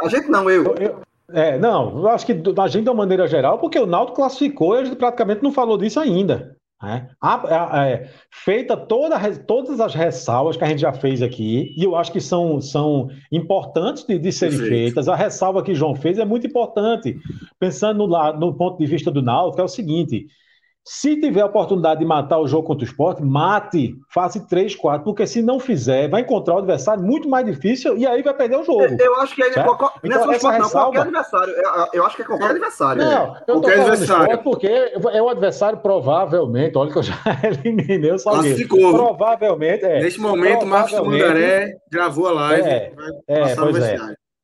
A gente não. Eu- eu- é, não, eu acho que do- a gente, de uma maneira geral, porque o Náutico classificou e a gente praticamente não falou disso ainda. né? A- a- é, feita toda, todas as ressalvas que a gente já fez aqui, e eu acho que são, são importantes de, de serem Perfeito. feitas. A ressalva que João fez é muito importante. Pensando no, no ponto de vista do Náutico, é o seguinte: Se tiver a oportunidade de matar o jogo contra o esporte, mate, faça 3, 4, porque se não fizer, vai encontrar o adversário muito mais difícil e aí vai perder o jogo. Eu, eu acho que é qualquer, Então, é essa esporte, não, ressalva- qualquer adversário. Eu, eu acho que é qualquer adversário. Não, eu tô Qualquer falando adversário. esporte porque é o adversário provavelmente, olha que eu já eliminei o Salgueiro. Classificou. Provavelmente, é. Neste momento, o Marcos Mandaré gravou a live. É, é, pois é.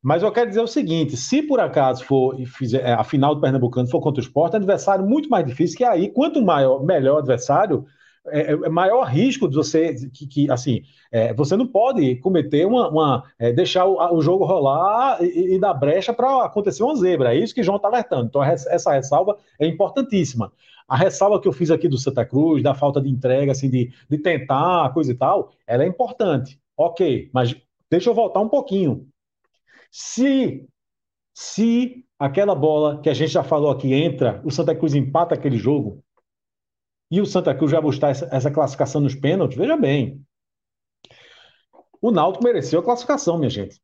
Mas eu quero dizer o seguinte: se por acaso for fizer é, a final do Pernambucano for contra o esporte, é adversário muito mais difícil, que aí, quanto maior, melhor o adversário, é, é maior risco de você que, que, assim, é, você não pode cometer uma, uma é, deixar o, o jogo rolar e, e dar brecha para acontecer uma zebra. É isso que João está alertando. Então, essa ressalva é importantíssima. A ressalva que eu fiz aqui do Santa Cruz, da falta de entrega, assim, de, de tentar, coisa e tal, ela é importante. Ok, mas deixa eu voltar um pouquinho. Se, se aquela bola que a gente já falou aqui entra, o Santa Cruz empata aquele jogo e o Santa Cruz vai buscar essa, essa classificação nos pênaltis, veja bem. O Náutico mereceu a classificação, minha gente.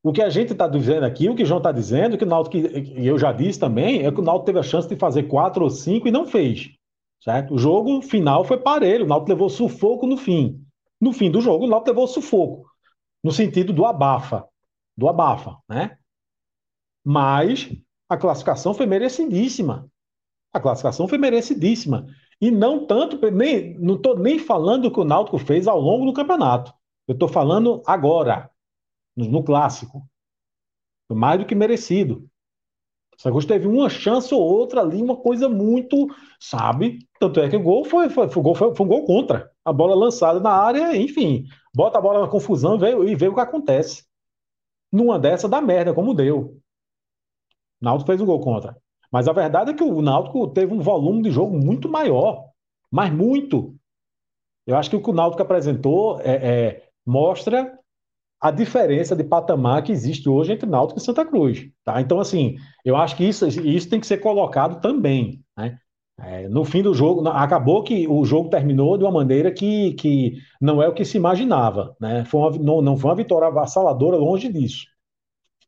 O que a gente está dizendo aqui, o que o João está dizendo, que o Náutico, e eu já disse também, é que o Náutico teve a chance de fazer quatro ou cinco e não fez. Certo? O jogo final foi parelho, o Náutico levou sufoco no fim. No fim do jogo, o Náutico levou sufoco, no sentido do abafa, do abafa, né? Mas a classificação foi merecidíssima. A classificação foi merecidíssima. E não tanto, nem, não estou nem falando o que o Náutico fez ao longo do campeonato. Eu estou falando agora, no, no clássico. Foi mais do que merecido. O Cruz teve uma chance ou outra ali, uma coisa muito, sabe? Tanto é que o gol foi, foi, foi, foi, foi um gol contra. A bola lançada na área, enfim, bota a bola na confusão e vê o que acontece. Numa dessa dá merda, como deu. O Náutico fez um gol contra. Mas a verdade é que o Náutico teve um volume de jogo muito maior. Mas muito. Eu acho que o que o Náutico apresentou é, é, mostra a diferença de patamar que existe hoje entre Náutico e Santa Cruz. Tá? Então, assim, eu acho que isso, isso tem que ser colocado também. Né? É, no fim do jogo, acabou que o jogo terminou de uma maneira que, que não é o que se imaginava. Né? Foi uma, não, não foi uma vitória avassaladora, longe disso.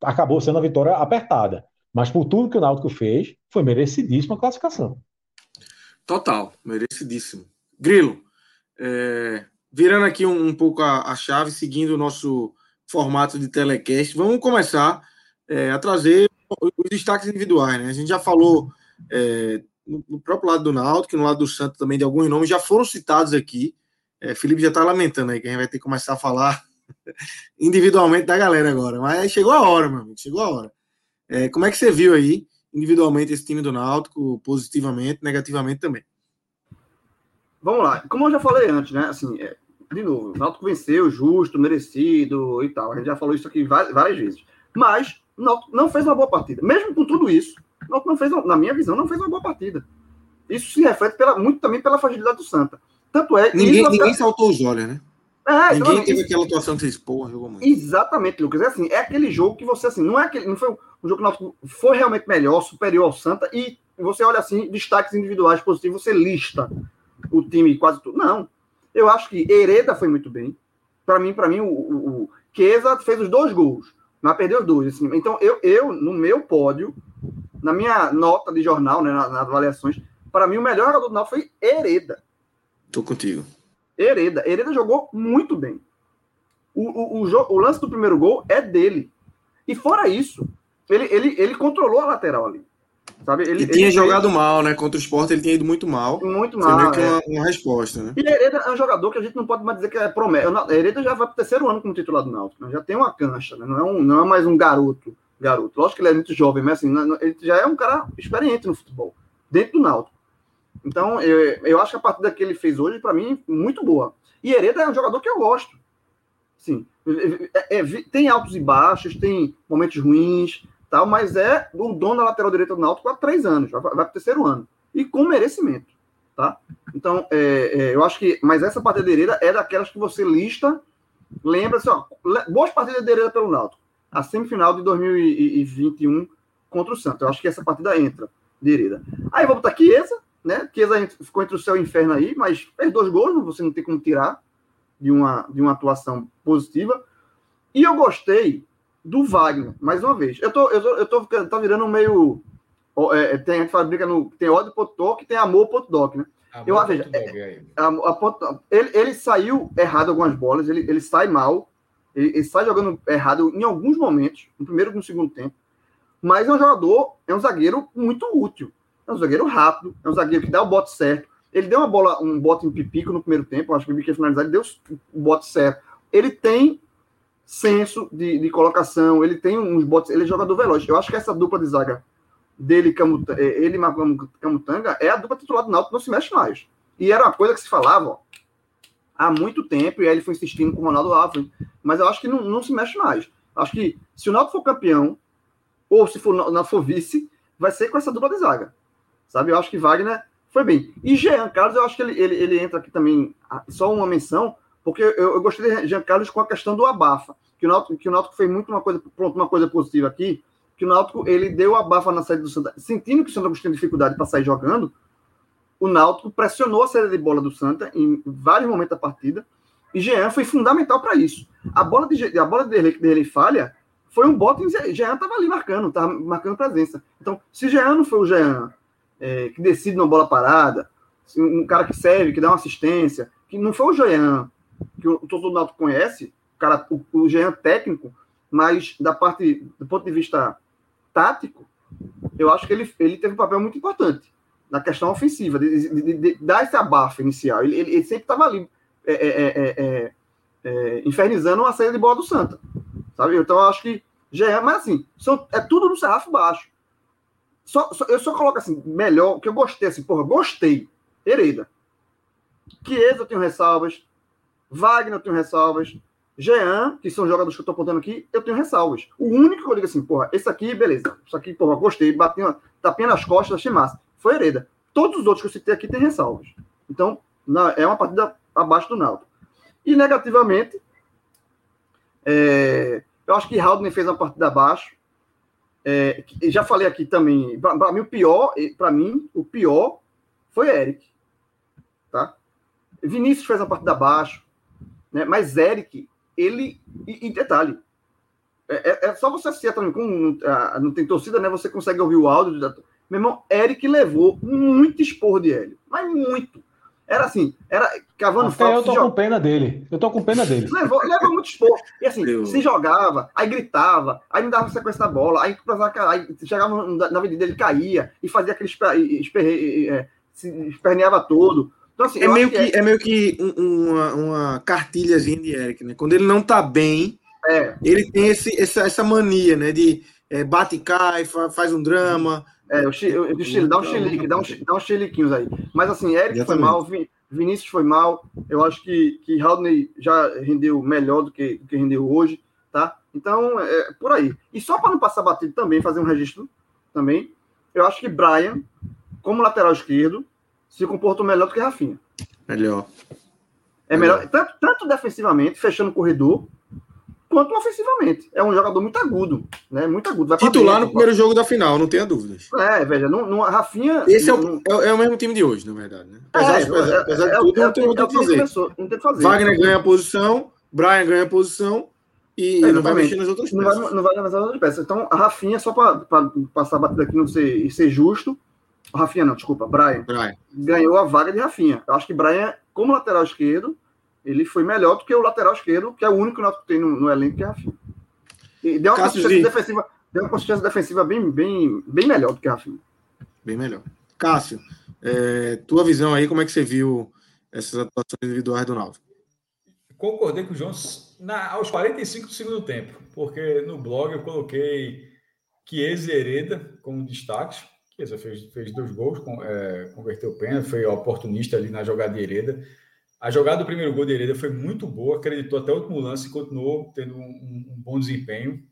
Acabou sendo uma vitória apertada. Mas por tudo que o Náutico fez, foi merecidíssima a classificação. Total, merecidíssimo. Grilo, é, virando aqui um, um pouco a, a, chave, seguindo o nosso formato de telecast, vamos começar é, a trazer os destaques individuais. Né? A gente já falou é, no, próprio lado do Náutico, no lado do Santos também, de alguns nomes, já foram citados aqui. É, Felipe já está lamentando aí que a gente vai ter que começar a falar individualmente da galera agora. Mas chegou a hora, meu amigo, chegou a hora. É, como é que você viu aí, individualmente, esse time do Náutico, positivamente, negativamente também? Vamos lá. Como eu já falei antes, né? Assim, é, de novo, o Náutico venceu, justo, merecido e tal. A gente já falou isso aqui várias, várias vezes. Mas o Náutico não fez uma boa partida. Mesmo com tudo isso, Náutico não fez, na minha visão, não fez uma boa partida. Isso se reflete pela, muito também pela fragilidade do Santa. Tanto é. Ninguém, ninguém saltou os olhos, né? É, Ninguém teve aquela atuação que vocês, jogou muito. Exatamente, Lucas. É assim, é aquele jogo que você, assim, não é aquele. Não foi um jogo que o Náutico foi realmente melhor, superior ao Santa, e você olha assim, destaques individuais positivos, você lista o time quase tudo. Não. Eu acho que Hereda foi muito bem. Para mim, para mim, o, o, o Chiesa fez os dois gols, mas perdeu os dois. Assim. Então, eu, eu, no meu pódio, na minha nota de jornal, né, nas, nas avaliações, para mim, o melhor jogador do Náutico foi Hereda. Tô contigo. Hereda. Hereda jogou muito bem. O, o, o, o, lance do primeiro gol é dele. E fora isso, ele, ele, ele controlou a lateral ali. Sabe? Ele, ele tinha ele, jogado ele... mal, né? Contra o Sport ele tinha ido muito mal. Muito mal. Foi meio que uma, uma, resposta, né? E Hereda é um jogador que a gente não pode mais dizer que é promessa. Hereda já vai para o terceiro ano como titular do Náutico. Né? Já tem uma cancha, né? não, é um, não é mais um garoto. Garoto. Lógico que ele é muito jovem, mas assim, ele já é um cara experiente no futebol, dentro do Náutico. Então, eu, eu acho que a partida que ele fez hoje, para mim, muito boa. E Hereda é um jogador que eu gosto. Sim. É, é, tem altos e baixos, tem momentos ruins, tal, mas é o dono da lateral direita do Náutico há três anos, vai, vai para o terceiro ano. E com merecimento. Tá? Então, é, eu acho que. Mas essa partida de Hereda é daquelas que você lista, lembra assim, ó, boas partidas de Hereda pelo Náutico. A semifinal de 2021 contra o Santos. Eu acho que essa partida entra de Hereda. Aí vamos botar Chiesa, né? Chiesa ficou entre o céu e o inferno aí, mas fez dois gols, você não tem como tirar de uma, de uma atuação positiva. E eu gostei do Wagner, mais uma vez. Eu tô, eu tô, eu tô tá virando meio é, tem, a gente fabrica no. Tem ódio.doc e tem amor.doc, né? eu veja, é, a, a, ele, ele saiu errado algumas bolas, ele, ele sai mal, ele, ele sai jogando errado em alguns momentos, no primeiro e no segundo tempo. Mas é um jogador, é um zagueiro muito útil. É um zagueiro rápido, é um zagueiro que dá o bote certo. Ele deu uma bola, um bote em pipico no primeiro tempo, acho que ele quer finalizar, ele deu o bote certo. Ele tem senso de, de colocação, ele tem uns botes, ele é jogador veloz. Eu acho que essa dupla de zaga dele, Camutanga, é, ele e Camutanga, é a dupla titular do Náutico, não se mexe mais. E era uma coisa que se falava ó, há muito tempo, e aí ele foi insistindo com o Ronaldo Alves, mas eu acho que não, não se mexe mais. Acho que se o Náutico for campeão, ou se for, na for vice, vai ser com essa dupla de zaga. Sabe? Eu acho que Wagner foi bem. E Jean Carlos, eu acho que ele, ele, ele entra aqui também, só uma menção, porque eu, eu gostei de Jean Carlos com a questão do abafa, que o Náutico, que o Náutico fez muito uma coisa, pronto, uma coisa positiva aqui, que o Náutico ele deu abafa na saída do Santa, sentindo que o Santa tinha dificuldade para sair jogando, o Náutico pressionou a saída de bola do Santa em vários momentos da partida, e Jean foi fundamental para isso. A bola de a bola dele, dele falha, foi um bote em Jean estava ali marcando, estava marcando presença. Então, se Jean não foi o Jean é, que decide uma bola parada, um cara que serve, que dá uma assistência, que não foi o Jean que o todo Náutico conhece, o cara, o, o Jean técnico, mas da parte do ponto de vista tático, eu acho que ele, ele teve um papel muito importante na questão ofensiva, de, de, de, dar esse abafa inicial. Ele, ele, ele sempre estava ali é é, é, é, é, infernizando uma saída de bola do Santa. Sabe? Então eu acho que já é, mas assim, são, é tudo no sarrafo baixo. Só, só, eu só coloco assim, melhor, que eu gostei, assim, porra, gostei. Hereda. Chiesa eu tenho ressalvas. Wagner eu tenho ressalvas. Jean, que são jogadores que eu tô apontando aqui, eu tenho ressalvas. O único que eu digo assim, porra, esse aqui, beleza. Isso aqui, porra, gostei, bati uma tapinha nas costas, achei massa. Foi Hereda. Todos os outros que eu citei aqui têm ressalvas. Então, na, é uma partida abaixo do Naldo. E negativamente, é, eu acho que Haldner fez uma partida abaixo. É, já falei aqui também, para mim o pior, para mim o pior foi Eric, tá? Vinícius fez uma partida abaixo, né? Mas Eric, ele e, e detalhe, é, é, é, só você assistir também, como não, não tem torcida, né? Você consegue ouvir o áudio. Meu irmão, Eric levou muito esporro de Hélio, mas muito. Era assim, era cavando falta. Eu tô com pena dele. Eu tô com pena dele. Levou, levou muito esporro. E assim, Deus. se jogava, aí gritava, aí não dava sequência da bola, aí, aí chegava na avenida, ele caía e fazia aquele esper, é, se esperneava todo. Então, assim, é, meio que, é... é... meio que uma, uma cartilhazinha de Eric, né? Quando ele não tá bem, é. ele tem esse, essa, essa mania, né? De é, bate e cai, faz um drama. É, o, Chile, o Chile, dá um chilique, dá, um, dá uns chiliquinhos aí. Mas assim, Eric foi mal, Vinícius foi mal. Eu acho que, que Haldney já rendeu melhor do que, do que rendeu hoje, tá? Então, é por aí. E só para não passar batido também, fazer um registro também, eu acho que Brian, como lateral esquerdo, se comportou melhor do que Rafinha. Melhor. É melhor, tanto, tanto defensivamente, fechando o corredor, quanto ofensivamente. É um jogador muito agudo, né? Muito agudo. Vai Titular dentro, no primeiro jogo da final, não tenha dúvidas. É, veja, não, não, a Rafinha. Esse é o, é, é, o mesmo time de hoje, na verdade, né? Apesar, é, apesar, apesar de tudo, não tem o que fazer. não tem fazer. Wagner ganha a posição, Brian ganha a posição e não vai mexer nas outras peças. Não vai, não vai nas outras peças. Então, a Rafinha, só para passar a batida aqui não ser, e ser justo, Rafinha não, desculpa, Brian, Brian, ganhou a vaga de Rafinha. Eu acho que Brian, como lateral esquerdo, ele foi melhor do que o lateral esquerdo, que é o único que tem no, no elenco, que é Rafinha. E deu uma consistência defensiva, deu uma consistência defensiva bem, bem, bem melhor do que Rafinha. Bem melhor. Cássio, é, tua visão aí, como é que você viu essas atuações individuais do Náutico? Concordei com o João na, aos 45 do segundo tempo, porque no blog eu coloquei Chiesa e Hereda como destaques. Chiesa fez, fez dois gols, com, é, converteu o pênalti, foi oportunista ali na jogada de Hereda. A jogada do primeiro gol de Hereda foi muito boa, acreditou até o último lance e continuou tendo um, um, bom desempenho.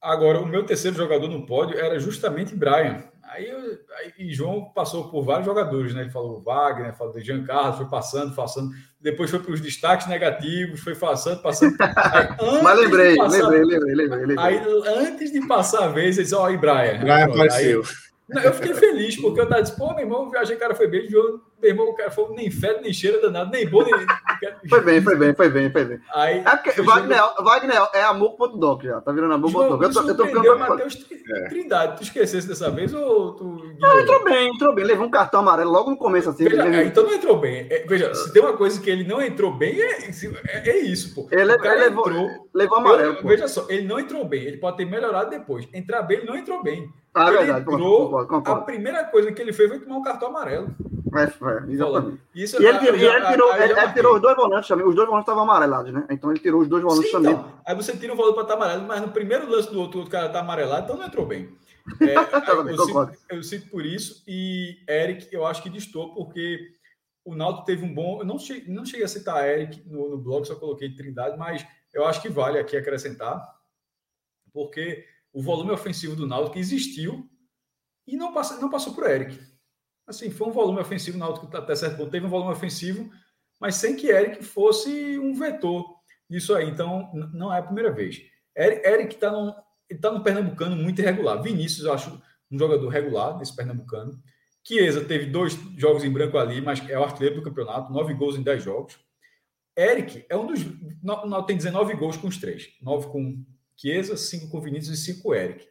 Agora, o meu terceiro jogador no pódio era justamente Brian. Aí, aí João passou por vários jogadores, né? Ele falou Wagner, falou de Jean Carlos, foi passando, passando. Depois foi para os destaques negativos, foi passando, passando. Aí, Mas lembrei, passar, lembrei, lembrei, lembrei, lembrei, Aí, antes de passar a vez, eles ó, oh, Brian. Brian apareceu. Aí, eu fiquei feliz, porque eu tava dizendo, pô, meu irmão, o cara foi bem, meu irmão, o cara foi nem fede, nem cheira danado, nem bom, nem. Foi bem, foi bem, foi bem, foi bem. Aí, É Wagner, Wagner é amor.doc já, tá virando amor.doc. Eu tô, eu tô ficando. Matheus Trindade. Tu esquecesse dessa vez ou tu. Não, entrou bem, entrou bem. Levou um cartão amarelo logo no começo, assim. Veja, ele- é, então não entrou bem. É, veja, se tem uma coisa que ele não entrou bem, é, é, é isso, pô. Ele- o cara ele levou- entrou. Levou amarelo, eu- veja só, ele não entrou bem. Ele pode ter melhorado depois. Entrar bem, ele não entrou bem. Ah, ele verdade, entrou, concordo, A concordo. primeira coisa que ele fez foi tomar um cartão amarelo. É, é, exatamente. Isso E ele, tirou- e ele tirou, ele- ele tirou os dois volantes também. Os dois volantes estavam amarelados, né? Então ele tirou os dois volantes Sim, também. então. Aí você tira o valor para estar amarelo, mas no primeiro lance do outro, o outro cara tá amarelado, então não entrou bem. É, bem, eu, sinto, eu por isso. E Eric, eu acho que distou, porque o Naldo teve um bom. Eu não cheguei, não cheguei a citar Eric no, no blog, só coloquei Trindade, mas eu acho que vale aqui acrescentar, porque o volume ofensivo do Naldo que existiu e não, passa, não passou por Eric. Assim, foi um volume ofensivo, o Náutico até certo ponto teve um volume ofensivo, mas sem que Eric fosse um vetor disso aí. Então, não é a primeira vez. Eric está num, tá num Pernambucano muito irregular. Vinícius, eu acho um jogador regular nesse Pernambucano. Chiesa teve dois jogos em branco ali, mas é o artilheiro do campeonato, nove gols em dez jogos. Eric é um dos. Tem 19 gols com os três. Nove com Chiesa, cinco com Vinícius e cinco com Eric.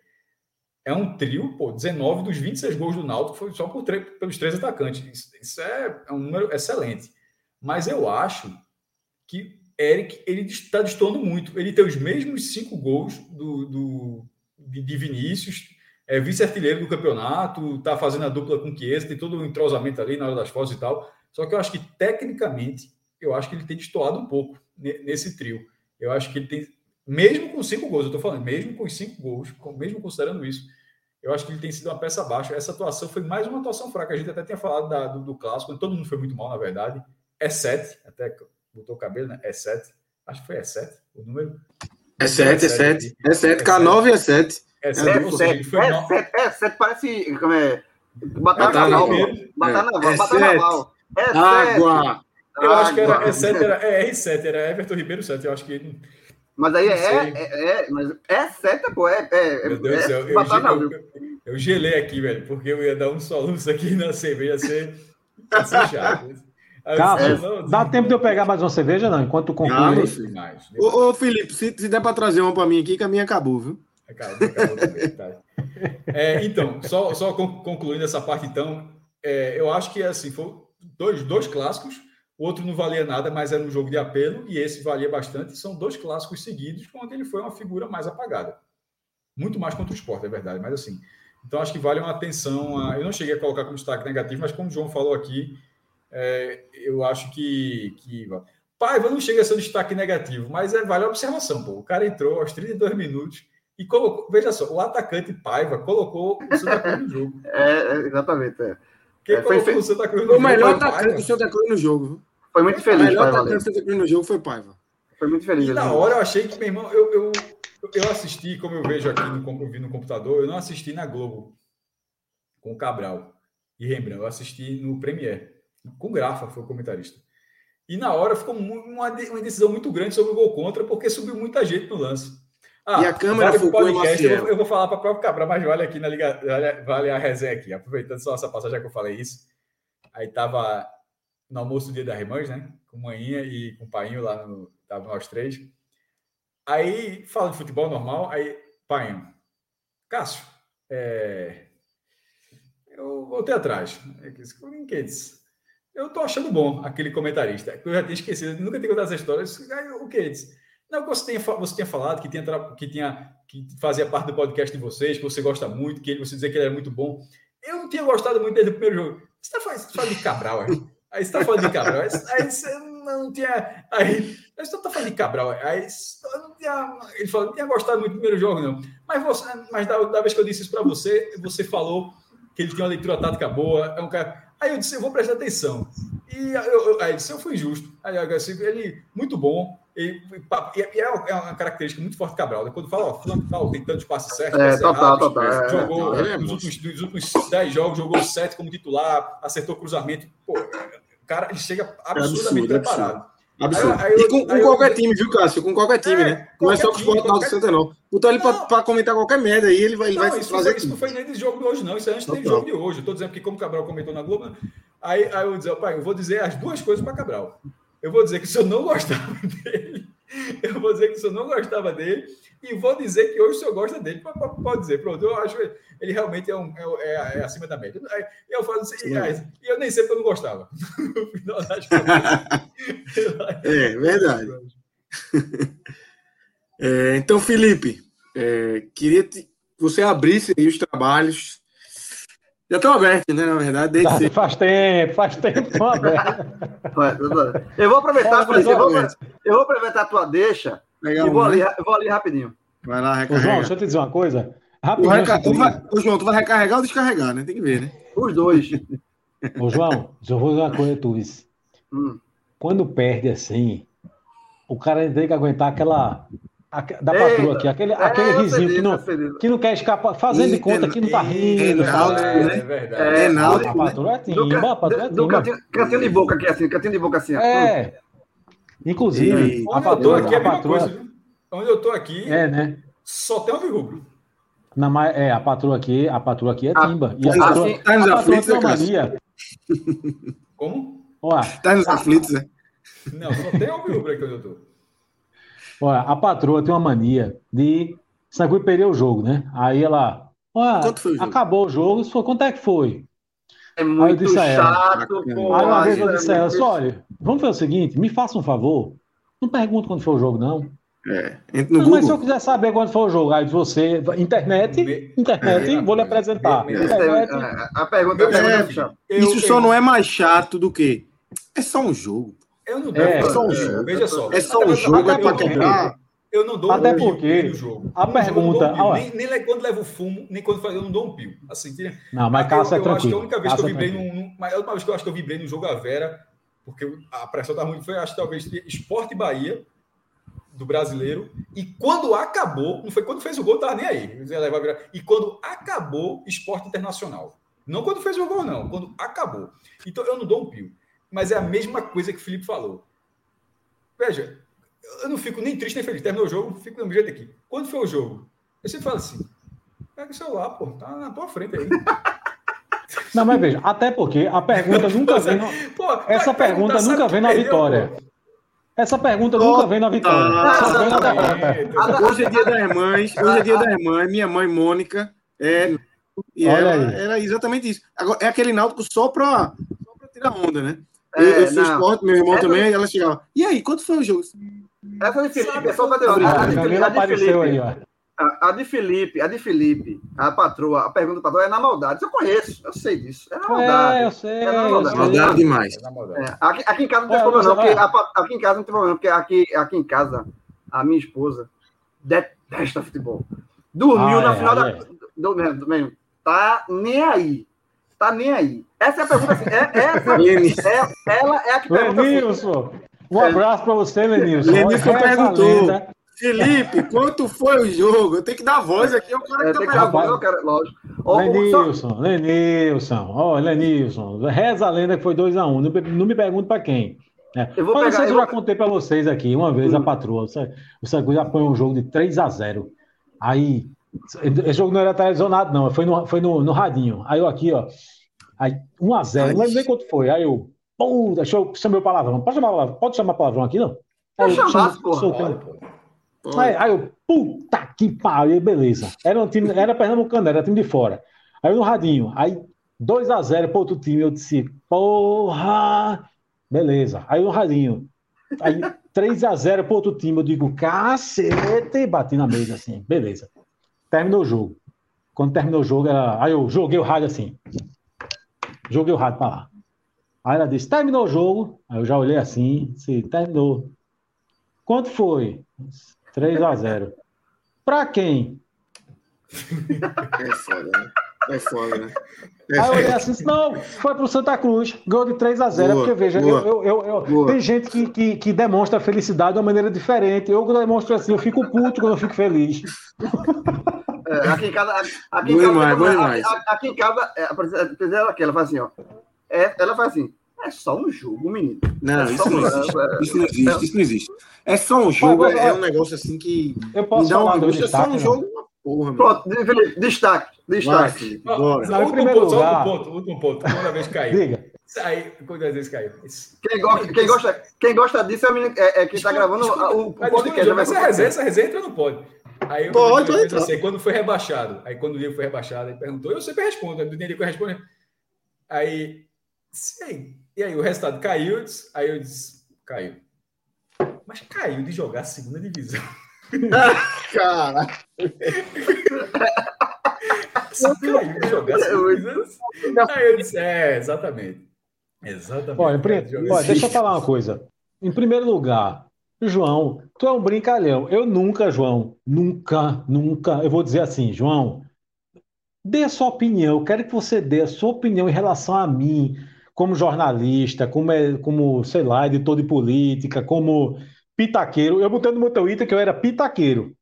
É um trio, pô, 19 dos 26 gols do Náutico foi só por pelos três atacantes. Isso, isso é, é um número excelente. Mas eu acho que Eric ele está destoando muito. Ele tem os mesmos cinco gols do, do de, de Vinícius, é vice-artilheiro do campeonato, está fazendo a dupla com Chiesa, tem todo o entrosamento ali na hora das fotos e tal. Só que eu acho que tecnicamente eu acho que ele tem destoado um pouco ne- nesse trio. Eu acho que ele tem, mesmo com cinco gols, eu estou falando, mesmo com cinco gols, mesmo considerando isso, eu acho que ele tem sido uma peça baixa. Essa atuação foi mais uma atuação fraca. A gente até tinha falado da- do, do clássico, todo mundo foi muito mal, na verdade. É 7, até botou o cabelo, né? É 7. Acho que foi é 7 o número. É 7, é 7. É 7, É K9 é 7. É É 7, ou seja, ele sete, foi é é sete, parece. Como é? Batalha naval. Batalha É, naval. Batalha naval. Água. Eu acho que era Água. é 7, era é R7, era Everton Ribeiro 7. Eu acho que ele. Mas aí é, é, é, mas é sete, pô. É, é, Meu Deus do é, céu, eu, eu, eu, eu gelei aqui, velho, porque eu ia dar um soluço aqui na cerveja, ia ser, ia ser chato. Não, dá tempo de eu pegar mais uma cerveja, não? Enquanto tu conclui. Ah. Ô, ô, Felipe, se, se der pra trazer uma pra mim aqui, que a minha acabou, viu? Acabou, acabou também, tá. É, então, só, só con- concluindo essa parte, então, é, eu acho que assim, foram dois, dois clássicos, outro não valia nada, mas era um jogo de apelo, e esse valia bastante. São dois clássicos seguidos, onde ele foi uma figura mais apagada. Muito mais contra o esporte, é verdade, mas assim. Então, acho que vale uma atenção. A, eu não cheguei a colocar como destaque negativo, mas como o João falou aqui, é, eu acho que. que Paiva não chega a ser um destaque negativo, mas é, vale a observação. Pô. O cara entrou aos 32 minutos e colocou. Veja só, o atacante Paiva colocou o Cruz no jogo. É, é, exatamente. É. Quem É, foi colocou fe- o Santa Cruz no Foi o jogo melhor atacante do Santa Cruz no jogo, viu? Foi muito O feliz, melhor pai, atacante valeu. do Santa Cruz no jogo foi Paiva. Foi muito feliz. E na hora eu achei que, meu irmão, eu, eu, eu assisti, como eu vejo aqui no, eu vi no computador, eu não assisti na Globo com o Cabral e Rembrandt, eu assisti no Premiere, com o Grafa, foi o comentarista. E na hora ficou uma, uma decisão muito grande sobre o gol contra, porque subiu muita gente no lance. Ah, E a câmera vale focou em podcast, eu, Maciel. vou- eu vou falar para o próprio Cabral, mas vale aqui na Liga, vale, a resenha aqui, aproveitando só essa passagem que eu falei isso. Aí tava no almoço do dia das irmãs, né? Com manhinha e com o painho lá no. Tava nós três. Aí, fala de futebol normal, aí, painho. Cássio, é, eu voltei atrás. É? Eu tô achando bom aquele comentarista. Eu já tinha esquecido, nunca tinha contado essa história. Eu disse, "Aí, O que é isso? Não, que você tinha, fa- você falado que tinha, que tinha que fazia parte do podcast de vocês, que você gosta muito, que ele, você dizia que ele era muito bom. Eu não tinha gostado muito desde o primeiro jogo. Você está falando, você tá falando de Cabral, aí? Aí você está falando de Cabral. Aí, aí você não tinha. Aí você está falando de Cabral. Aí eu não tinha, ele falou, não tinha gostado muito do primeiro jogo, não. Mas, você, mas da, da vez que eu disse isso para você, você falou que ele tinha uma leitura tática boa. É um cara. Aí eu disse, eu vou prestar atenção. E eu, eu, aí eu disse, eu fui injusto. Aí eu disse, ele, muito bom. E, e, e é uma- é uma característica muito forte do Cabral. né? Quando fala, ó, fulano tal, tem tantos passes certos, É, total, errados, total, é. jogou Ele é nos, últimos, nos últimos 10 jogos, jogou 7 como titular, acertou cruzamento. Pô, o cara ele chega absurdamente absurdo, preparado. Absurdo. Aí eu- e com, com aí eu- qualquer time, viu, Cássio? Com qualquer time, É, né? Não é qualquer só com o Sport qualquer- Santa, não. Botar ele pra comentar qualquer merda aí, ele vai, ele Não, vai isso, não fazer foi, isso não foi nem desse jogo de hoje, não. Isso antes do Total. jogo de hoje. Eu tô dizendo que, como o Cabral comentou na Globo, aí, aí eu vou dizer, pai, eu vou dizer as duas coisas para Cabral. Eu vou dizer que se eu não gostava dele, eu vou dizer que se eu não gostava dele, e vou dizer que hoje o senhor gosta dele. Pode dizer, pronto, eu acho que ele realmente é, um, é, é, é acima da média. Eu falo assim, e eu nem sei porque eu não gostava. no final das é, verdade. É, então, Felipe, é, queria que você abrisse aí os trabalhos. Já estão abertos, né? Na verdade, desde tá, faz tempo, faz tempo que estão abertos. eu vou aproveitar, Felipe, eu, vou, eu vou aproveitar a tua deixa Legal, e vou ali, vou ali rapidinho. Vai lá, recarrega. Ô, João, deixa eu te dizer uma coisa. Rapidinho. Reca... Tu vai... Ô, João, tu vai recarregar ou descarregar, né? Tem que ver, né? Os dois. Ô, João, deixa eu vou dizer uma coisa, tu hum. Quando perde assim, o cara tem que aguentar aquela da patroa aqui, aquele, é, aquele risinho que não, que não quer escapar, fazendo de conta que não tá rindo. É, é, verdade. É, é, a patroa é timba, a patroa é timba. Cantinho de boca aqui, assim, cantinho de boca assim. É. Inclusive, a patroa aqui é a patroa. Onde eu tô aqui, é, né? só tem um rubro. Na, é, a patroa aqui, a patroa aqui é timba. E a patroa, assim, tá nos aflitos, tem uma mania. Como? Ó, tá nos aflitos, né? Não, só tem um rubro aqui onde eu tô. Olha, a patroa tem uma mania de saber perder o jogo, né? Aí ela. Olha, quanto foi o jogo? Acabou o jogo, falou, quanto é que foi? É muito chato, pô. Aí uma vez eu disse a ela, olha, vamos fazer o seguinte, me faça um favor. Não pergunta quando foi o jogo, não. É, não, mas se eu quiser saber quando foi o jogo, aí você. Internet, internet, é, vou lhe apresentar. internet, a pergunta é, Isso só não é mais chato do que. É só um jogo. Eu não dou. É, é só um jogo. Veja só. É só um jogo, é para quebrar. Eu não dou Até um porque no jogo. A pergunta. Um nem, nem quando levo fumo, nem quando eu não dou um pio. Assim. Não, mas Cássio é eu, tranquilo. acho que a única vez que eu vibrei num, num. Mas a última vez que eu acho que eu vibrei no jogo a Vera, porque a pressão estava muito. Foi, acho que talvez Esporte Bahia, do brasileiro. E quando acabou, não foi quando fez o gol, estava nem aí. E quando acabou, Esporte Internacional. Não quando fez o gol, não. Quando acabou. Então eu não dou um pio mas é a mesma coisa que o Felipe falou. Veja, eu não fico nem triste nem feliz. Terminou o jogo, fico do mesmo jeito aqui. Quando foi o jogo? Eu sempre falo assim: pega o celular, pô, tá na tua frente aí. Não, mas veja, até porque a pergunta nunca vem. No... Pô, essa pergunta nunca vem na vitória. Pô. Essa pergunta nunca vem na vitória. Ah, hoje é dia das mães, hoje é dia das mães. Minha mãe, Mônica, é. E ela, era exatamente isso. Agora, é aquele náutico só para tirar onda, né? É, eu, eu fiz esporte, meu irmão também, e ela chegava. E aí, quanto foi o jogo? Essa de Felipe, é só a, de, a, apareceu aí, ó. A, a, de Felipe, a de Felipe, a patroa, a pergunta do patroa é na maldade. Eu conheço, eu sei disso. É na maldade. É, eu sei. É na maldade. maldade demais. É, aqui, aqui, em casa não tem é, problema, não, porque aqui em casa não tem problema, porque aqui, aqui em casa, a minha esposa detesta futebol. Dormiu ah, na é, final da. Do, do, do, tá nem aí. Tá nem aí. Essa é a pergunta. Assim, é, essa, é, ela é a que pergunta. Assim. Lenilson, um abraço para você, Lenilson. Lenilson perguntou. Felipe, quanto foi o jogo? Eu tenho que dar voz aqui, é o cara é, que tá eu quero, lógico. Lenilson, Lenilson, ó, oh, Lenilson, reza a lenda que foi 2x1, um. não, não me pergunte para quem. É. Eu vou Mas pegar, eu já vou... contei para vocês aqui, uma vez hum. a patroa, o Sangue já põe um jogo de 3 a 0 Aí esse jogo não era televisionado, não. Foi no, foi no, no radinho. Aí eu aqui, ó. Aí, 1x0, não lembro nem quanto foi. Aí eu, pô, deixa eu chamar o palavrão. Pode chamar palavrão? Pode chamar palavrão aqui, não? Aí eu chamasse, porra. Aí, aí eu, puta que pariu, beleza. Era um time, era Pernambucano, era time de fora. Aí no radinho, aí 2x0 pro outro time, eu disse, porra, beleza. Aí no radinho, aí 3x0 pro outro time, eu digo, cacete, bati na mesa assim, beleza. Terminou o jogo. Quando terminou o jogo, ela... aí eu joguei o rádio assim. Joguei o rádio para lá. Aí ela disse: terminou o jogo. Aí eu já olhei assim, disse, terminou. Quanto foi? 3 a 0 Para quem? É foda, né? É foda, né? É Aí eu olhei assim, não, foi pro Santa Cruz, ganhou de 3 a 0 boa, porque veja, eu, eu, eu, eu tem gente que, que, que, demonstra felicidade de uma maneira diferente. Eu demonstro assim, eu fico puto quando eu fico feliz. É, aqui em casa. Aqui em casa, mais, aqui, aqui, em casa, é, ela aqui, ela faz assim, ó. É, ela faz assim. É só um jogo, menino. Não, é isso, não existe, é, isso não existe. Isso não existe. É só um jogo, é, um negócio assim que. Eu posso me dá um É só um jogo, Porra, meu. Pronto, Felipe, destaque. Vai, Destaque. Ó, bora. Não, último ponto, só lugar- último ponto, último ponto. Toda vez caiu. Diga. Aí, quantas vezes caiu? Quem gosta, quem, gosta, quem gosta disso é, o menino, é, é quem está gravando Escuta, o, o mas podcast. escuta, né? Essa resenha, essa resenha entra no pode. Aí eu Pode, eu pode penso entrar. assim, quando foi rebaixado. Aí quando o Diego foi rebaixado, ele perguntou, eu sempre respondo, do dia que eu respondo. Aí, sei. E aí o resultado caiu, eu disse- aí eu disse, caiu. Mas caiu de jogar a segunda divisão. Cara, Só caiu de jogar a segunda divisão. Aí eu disse, é, exatamente. Exatamente. Olha, em pri- Caiu de jogar a olha, deixa eu falar uma coisa. Em primeiro lugar, João, tu é um brincalhão. Eu nunca, João, nunca, nunca. Eu vou dizer assim, João, dê a sua opinião. Eu quero que você dê a sua opinião em relação a mim, como jornalista, como, é, como sei lá, editor de política, como pitaqueiro. Eu botei no meu Twitter que eu era pitaqueiro.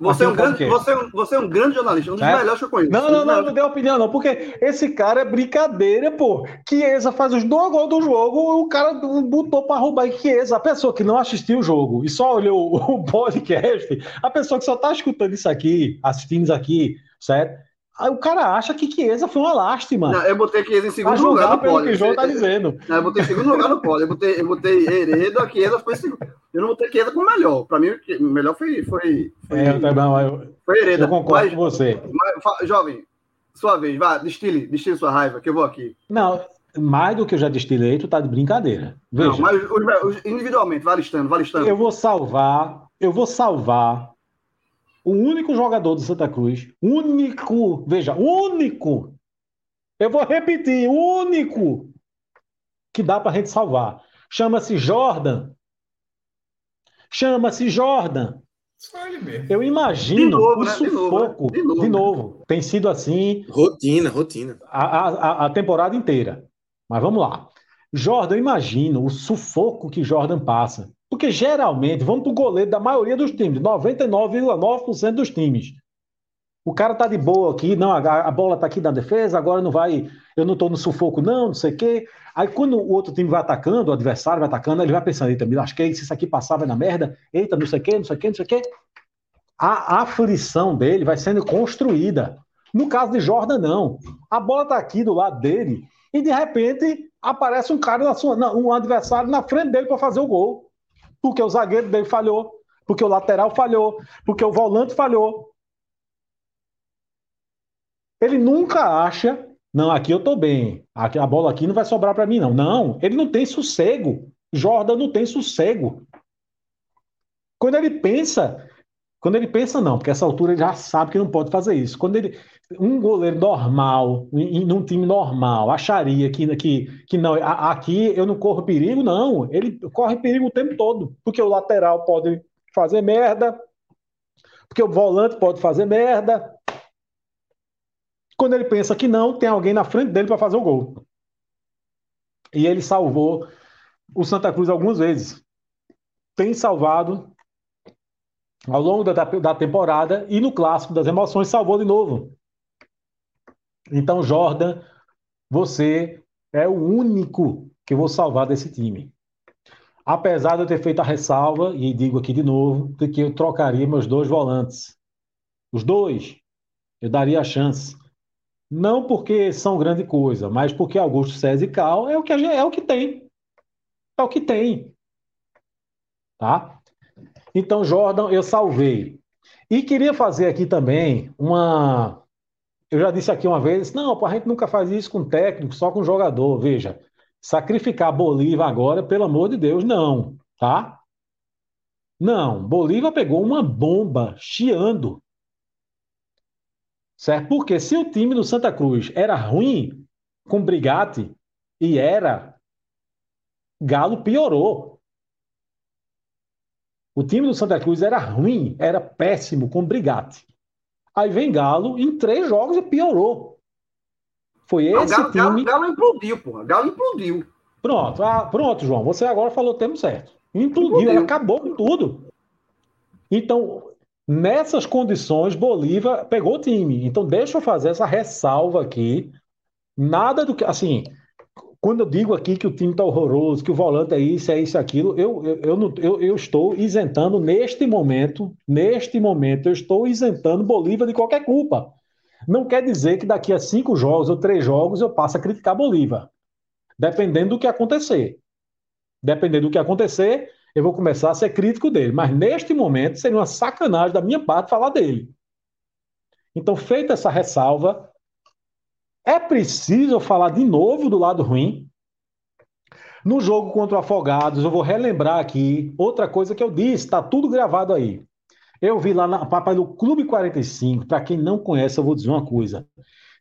Você é, um grande, você, é um, você é um grande jornalista, um dos É? melhores que eu conheço. Não, dos não, não, melhores. não deu opinião, não, porque esse cara é brincadeira, pô. Chiesa faz os dois gols do jogo, o cara botou pra roubar. E Chiesa, a pessoa que não assistiu o jogo e só olhou o podcast, a pessoa que só tá escutando isso aqui, assistindo isso aqui, certo? Aí o cara acha que Chiesa foi uma lástima. Não, eu botei Chiesa em segundo lugar no pelo pódio. que o João tá dizendo. Não, eu botei em segundo lugar no pódio. Eu botei, eu botei Heredo, a Chiesa foi em segundo. Eu não botei Chiesa como melhor. Para mim, o melhor foi, foi, foi, É, eu, foi Hereda. eu concordo Mas, com você. mas, jovem, sua vez, vá, destile, destile sua raiva, que eu vou aqui. Não, mais do que eu já destilei, tu tá de brincadeira. Veja. Não, mas os- os- individualmente, vai listando, vai listando. Eu vou salvar, eu vou salvar o único jogador do Santa Cruz, único, veja, único. Eu vou repetir, único que dá para a gente salvar. Chama-se Jordan. Chama-se Jordan. Só ele mesmo. Eu imagino De novo, o né? De novo, né? sufoco. De novo, De novo. Tem sido assim rotina, rotina. a, a, a temporada inteira. Mas vamos lá. Jordan, eu imagino o sufoco que Jordan passa. Porque geralmente, vamos para o goleiro da maioria dos times, 99,9% dos times. O cara tá de boa aqui, não, a, a bola tá aqui na defesa, agora não vai, eu não tô no sufoco, não, não sei o quê. Aí quando o outro time vai atacando, o adversário vai atacando, ele vai pensando, eita, me lasquei, se isso aqui passar vai na merda, eita, não sei o quê, não sei o quê, não sei o quê. A aflição dele vai sendo construída. No caso de Jordan, não. A bola tá aqui do lado dele e de repente aparece um cara, na sua, um adversário na frente dele para fazer o gol. Porque o zagueiro dele falhou, porque o lateral falhou, porque o volante falhou. Ele nunca acha, não, aqui eu tô bem, a bola aqui não vai sobrar para mim, não. Não, ele não tem sossego. Jordan não tem sossego. Quando ele pensa, quando ele pensa, não, porque essa altura ele já sabe que não pode fazer isso. Quando ele, um goleiro normal, em, em um time normal, acharia que, que, que não, a- aqui eu não corro perigo, não. Ele corre perigo o tempo todo, porque o lateral pode fazer merda, porque o volante pode fazer merda. Quando ele pensa que não, tem alguém na frente dele para fazer o gol. E ele salvou o Santa Cruz algumas vezes. Tem salvado ao longo da, da temporada e no clássico das emoções salvou de novo. Então, Jordan, você é o único que eu vou salvar desse time. Apesar de eu ter feito a ressalva, e digo aqui de novo, de que eu trocaria meus dois volantes. Os dois, eu daria a chance. Não porque são grande coisa, mas porque Augusto César e Cal é o que é o que tem. É o que tem. Tá? Então, Jordan, eu salvei. E queria fazer aqui também uma. Eu já disse aqui uma vez, não, a gente nunca faz isso com técnico, só com jogador. Veja, sacrificar Bolívar agora, pelo amor de Deus, não, tá? Não, Bolívar pegou uma bomba chiando. Certo? Porque se o time do Santa Cruz era ruim com Brigatti, e era, Galo piorou. O time do Santa Cruz era ruim, era péssimo com Brigatti. Aí vem Galo, em três jogos e piorou. Foi Não, esse Galo, Galo, time. Galo implodiu, porra. Galo implodiu. Pronto, ah, pronto, João. Você agora falou o termo certo. Implodiu, Implodiu. acabou com tudo. Então, nessas condições, Bolívar pegou o time. Então, deixa eu fazer essa ressalva aqui. Nada do que. Assim, quando eu digo aqui que o time está horroroso, que o volante é isso, é isso, aquilo, eu, eu, eu, não, eu, eu estou isentando neste momento, neste momento, eu estou isentando Bolívar de qualquer culpa. Não quer dizer que daqui a cinco jogos ou três jogos eu passe a criticar Bolívar. Dependendo do que acontecer. Dependendo do que acontecer, eu vou começar a ser crítico dele. Mas neste momento seria uma sacanagem da minha parte falar dele. Então, feita essa ressalva, é preciso falar de novo do lado ruim. No jogo contra o Afogados, eu vou relembrar aqui outra coisa que eu disse, está tudo gravado aí. Eu vi lá na papai no Clube 45, para quem não conhece, eu vou dizer uma coisa.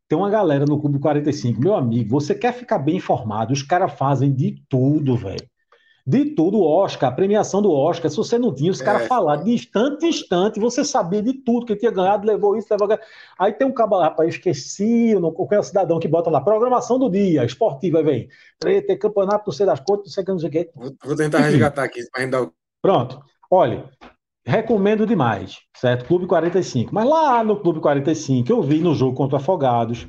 Tem uma galera no Clube 45, meu amigo, você quer ficar bem informado, os caras fazem de tudo, velho de tudo, o Oscar, a premiação do Oscar, se você não tinha, os é. caras falaram de instante em instante, você sabia de tudo, que tinha ganhado, levou isso, levou aquilo. Aí tem um cabo lá, rapaz, esqueci, não, qualquer cidadão que bota lá, programação do dia, esportiva, vem, tem campeonato, não sei das contas, não sei o que, não sei o que. Vou, vou tentar Enfim. resgatar aqui, para o... Pronto, olha, recomendo demais, certo? Clube 45, mas lá no Clube 45, eu vi no jogo contra Afogados,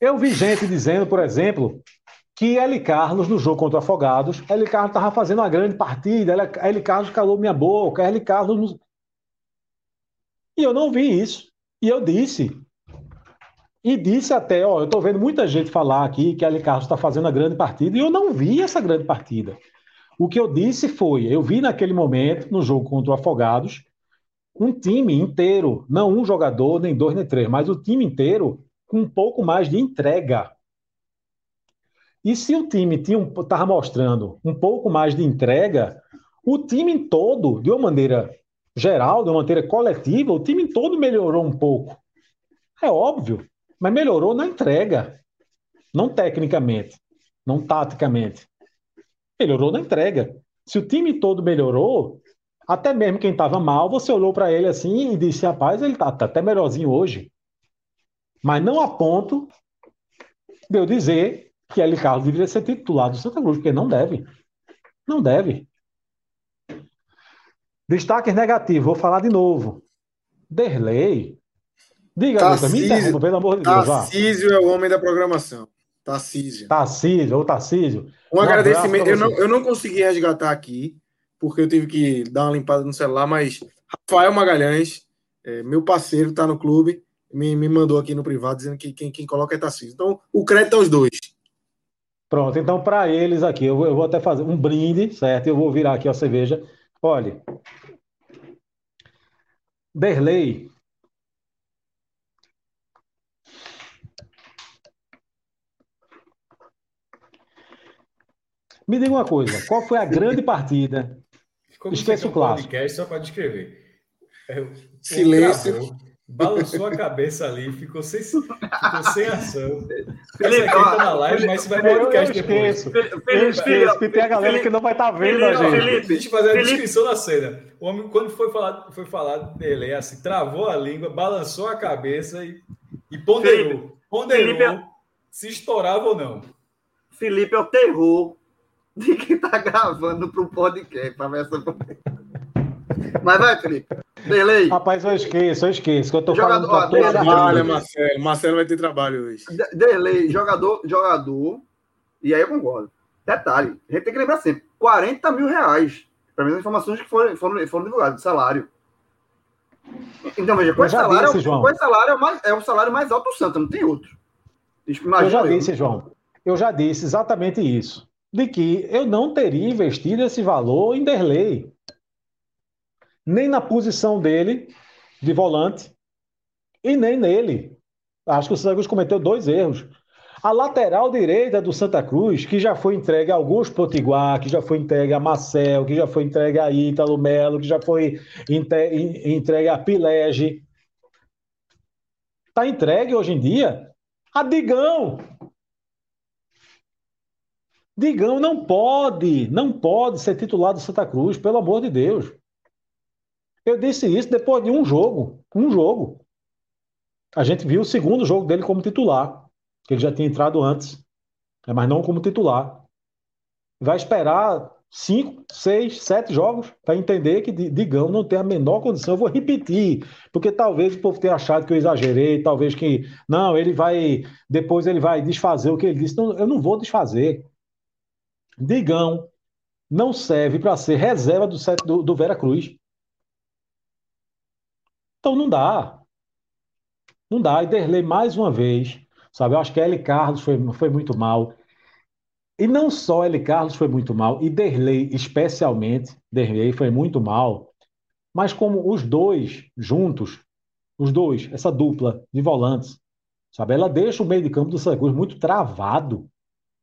eu vi gente dizendo, por exemplo, que L. Carlos, no jogo contra Afogados, L. Carlos estava fazendo uma grande partida, L. Carlos calou minha boca, L. Carlos. E eu não vi isso. E eu disse. E disse até, ó, eu estou vendo muita gente falar aqui que L. Carlos está fazendo uma grande partida, e eu não vi essa grande partida. O que eu disse foi, eu vi naquele momento, no jogo contra o Afogados, um time inteiro, não um jogador, nem dois, nem três, mas o time inteiro com um pouco mais de entrega e se o time estava mostrando um pouco mais de entrega, o time todo, de uma maneira geral, de uma maneira coletiva, o time todo melhorou um pouco. É óbvio, mas melhorou na entrega, não tecnicamente, não taticamente. Melhorou na entrega. Se o time todo melhorou, até mesmo quem estava mal, você olhou para ele assim e disse: rapaz, ele está tá até melhorzinho hoje. Mas não a ponto de eu dizer que L. Carlos deveria ser titular do Santa Cruz, porque não deve. Não deve. Destaques negativos, vou falar de novo. Derlei. Diga, Lucas, me interrompa, pelo amor de Deus. Tarcísio é o homem da programação. Tarcísio. Tarcísio, ou Tarcísio. Um, um agradecimento. Eu não, eu não consegui resgatar aqui, porque eu tive que dar uma limpada no celular, mas Rafael Magalhães, é, meu parceiro, está no clube, me, me mandou aqui no privado dizendo que quem, quem coloca é Tarcísio. Então, o crédito aos dois. Pronto, então para eles aqui, eu vou, eu vou, até fazer um brinde, certo? Eu vou virar aqui a cerveja. Olha, Berlei. Me diga uma coisa, qual foi a grande partida? Esqueça o clássico. Podcast só para descrever. É, Silêncio. Balançou a cabeça ali, ficou sem, ficou sem ação. Felipe, tá na live, mas você vai ver o podcast depois. esqueço que tem a galera que não vai estar tá vendo Felipe, a gente. Felipe, deixa eu fazer a descrição da cena. O homem, quando foi falar, foi falar dele, é assim, travou a língua, balançou a cabeça e, e ponderou. Felipe, ponderou Felipe, é- se estourava ou não. Felipe é o terror de quem tá gravando para o podcast, para ver essa mas vai, Felipe. Delay. Rapaz, eu esqueço, eu esqueço. Que eu tô jogador, falando pra trabalho, Marcelo. Marcelo vai ter trabalho hoje. Delay, jogador, jogador. E aí eu concordo. Detalhe, a gente tem que lembrar sempre: 40 mil reais. Para mim, as informações que foram, foram, foram divulgadas de salário. Então, veja, esse salário, disse, com esse salário é, o mais, é o salário mais alto do Santa, não tem outro. eu já disse, João. Eu já disse exatamente isso. De que eu não teria investido esse valor em Derlei nem na posição dele de volante e nem nele. Acho que o Santa Cruz cometeu dois erros. A lateral direita do Santa Cruz, que já foi entregue a Augusto Potiguar, que já foi entregue a Marcel, que já foi entregue a Ítalo Melo, que já foi entregue a Pilege. Está entregue hoje em dia a Digão. Digão não pode, não pode ser titular do Santa Cruz, pelo amor de Deus. Eu disse isso depois de um jogo. Um jogo. A gente viu o segundo jogo dele como titular, que ele já tinha entrado antes, né, mas não como titular. Vai esperar cinco, seis, sete jogos para entender que Digão não tem a menor condição. Eu vou repetir, porque talvez o povo tenha achado que eu exagerei, talvez que não, ele vai depois ele vai desfazer o que ele disse. Não, eu não vou desfazer. Digão não serve para ser reserva do, do, do Vera Cruz. Então não dá. Não dá. E Derlei mais uma vez, sabe? Eu acho que L. Carlos foi, foi muito mal. E não só L. Carlos foi muito mal, e Derlei especialmente, Derlei foi muito mal, mas como os dois juntos, os dois, essa dupla de volantes, sabe? Ela deixa o meio de campo do Santa Cruz muito travado,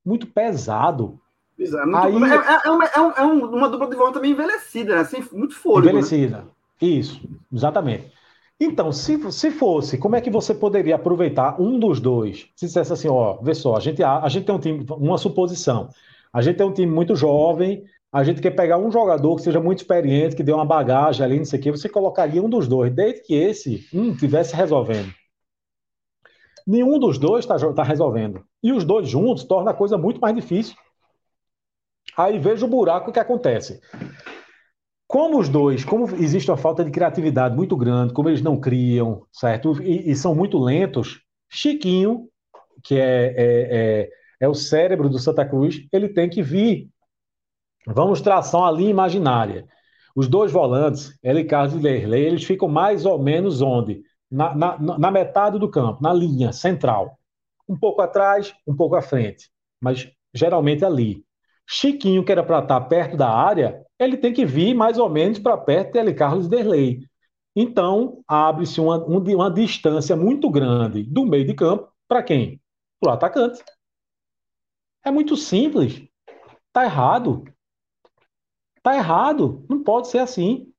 muito pesado. Exato. Aí, é, é, uma, é, é uma dupla de volante também envelhecida, né? Assim, muito fôlego. Né? Envelhecida. Né? Isso, exatamente. Então, se, se fosse, como é que você poderia aproveitar um dos dois? Se dissesse assim, ó, vê só, a gente, a, gente tem um time, uma suposição. A gente tem um time muito jovem, a gente quer pegar um jogador que seja muito experiente, que dê uma bagagem ali, não sei o quê, você colocaria um dos dois, desde que esse um estivesse resolvendo. Nenhum dos dois está tá resolvendo. E os dois juntos torna a coisa muito mais difícil. Aí veja o buraco que acontece. Como os dois, como existe uma falta de criatividade muito grande, como eles não criam, certo? E, e são muito lentos, Chiquinho, que é, é, é, é, o cérebro do Santa Cruz, ele tem que vir. Vamos traçar uma linha imaginária. Os dois volantes, L. Carlos e Lerley, eles ficam mais ou menos onde? Na, na, na metade do campo, na linha central. Um pouco atrás, um pouco à frente, mas geralmente ali. Chiquinho, que era para estar perto da área, ele tem que vir mais ou menos para perto de L. Carlos Derlei. Então, abre-se uma, uma distância muito grande do meio de campo para quem? Para o atacante. É muito simples. Está errado. Está errado. Não pode ser assim.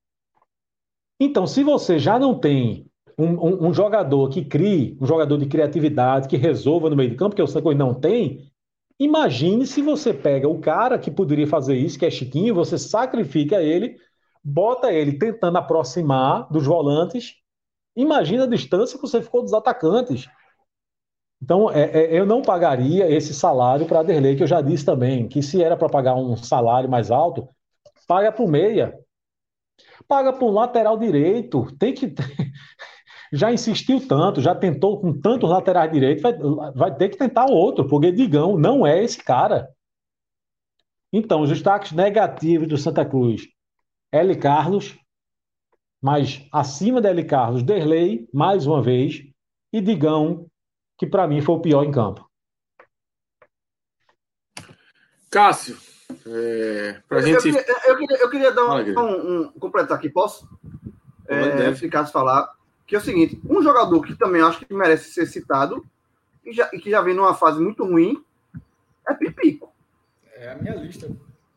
Então, se você já não tem um, um, um, jogador que crie, um jogador de criatividade, que resolva no meio de campo, que o Santos não tem, Imagine se você pega o cara que poderia fazer isso, que é Chiquinho, você sacrifica ele, bota ele tentando aproximar dos volantes. Imagina a distância que você ficou dos atacantes. Então, é, é, eu não pagaria esse salário para Derlei, que eu já disse também, que se era para pagar um salário mais alto, paga para o meia. Paga para lateral direito. Tem que já insistiu tanto, já tentou com tantos laterais direitos, vai, vai ter que tentar outro, porque Digão não é esse cara. Então, os destaques negativos do Santa Cruz, L. Carlos, mas acima da L. Carlos, Derlei, mais uma vez, e Digão, que para mim foi o pior em campo. Cássio, é, pra eu, gente... eu, queria, eu, queria, eu queria dar um, um, um, completar aqui, posso? É, se Cássio falar que é o seguinte: um jogador que também acho que merece ser citado e, já, e que já vem numa fase muito ruim é Pipico. É a minha lista.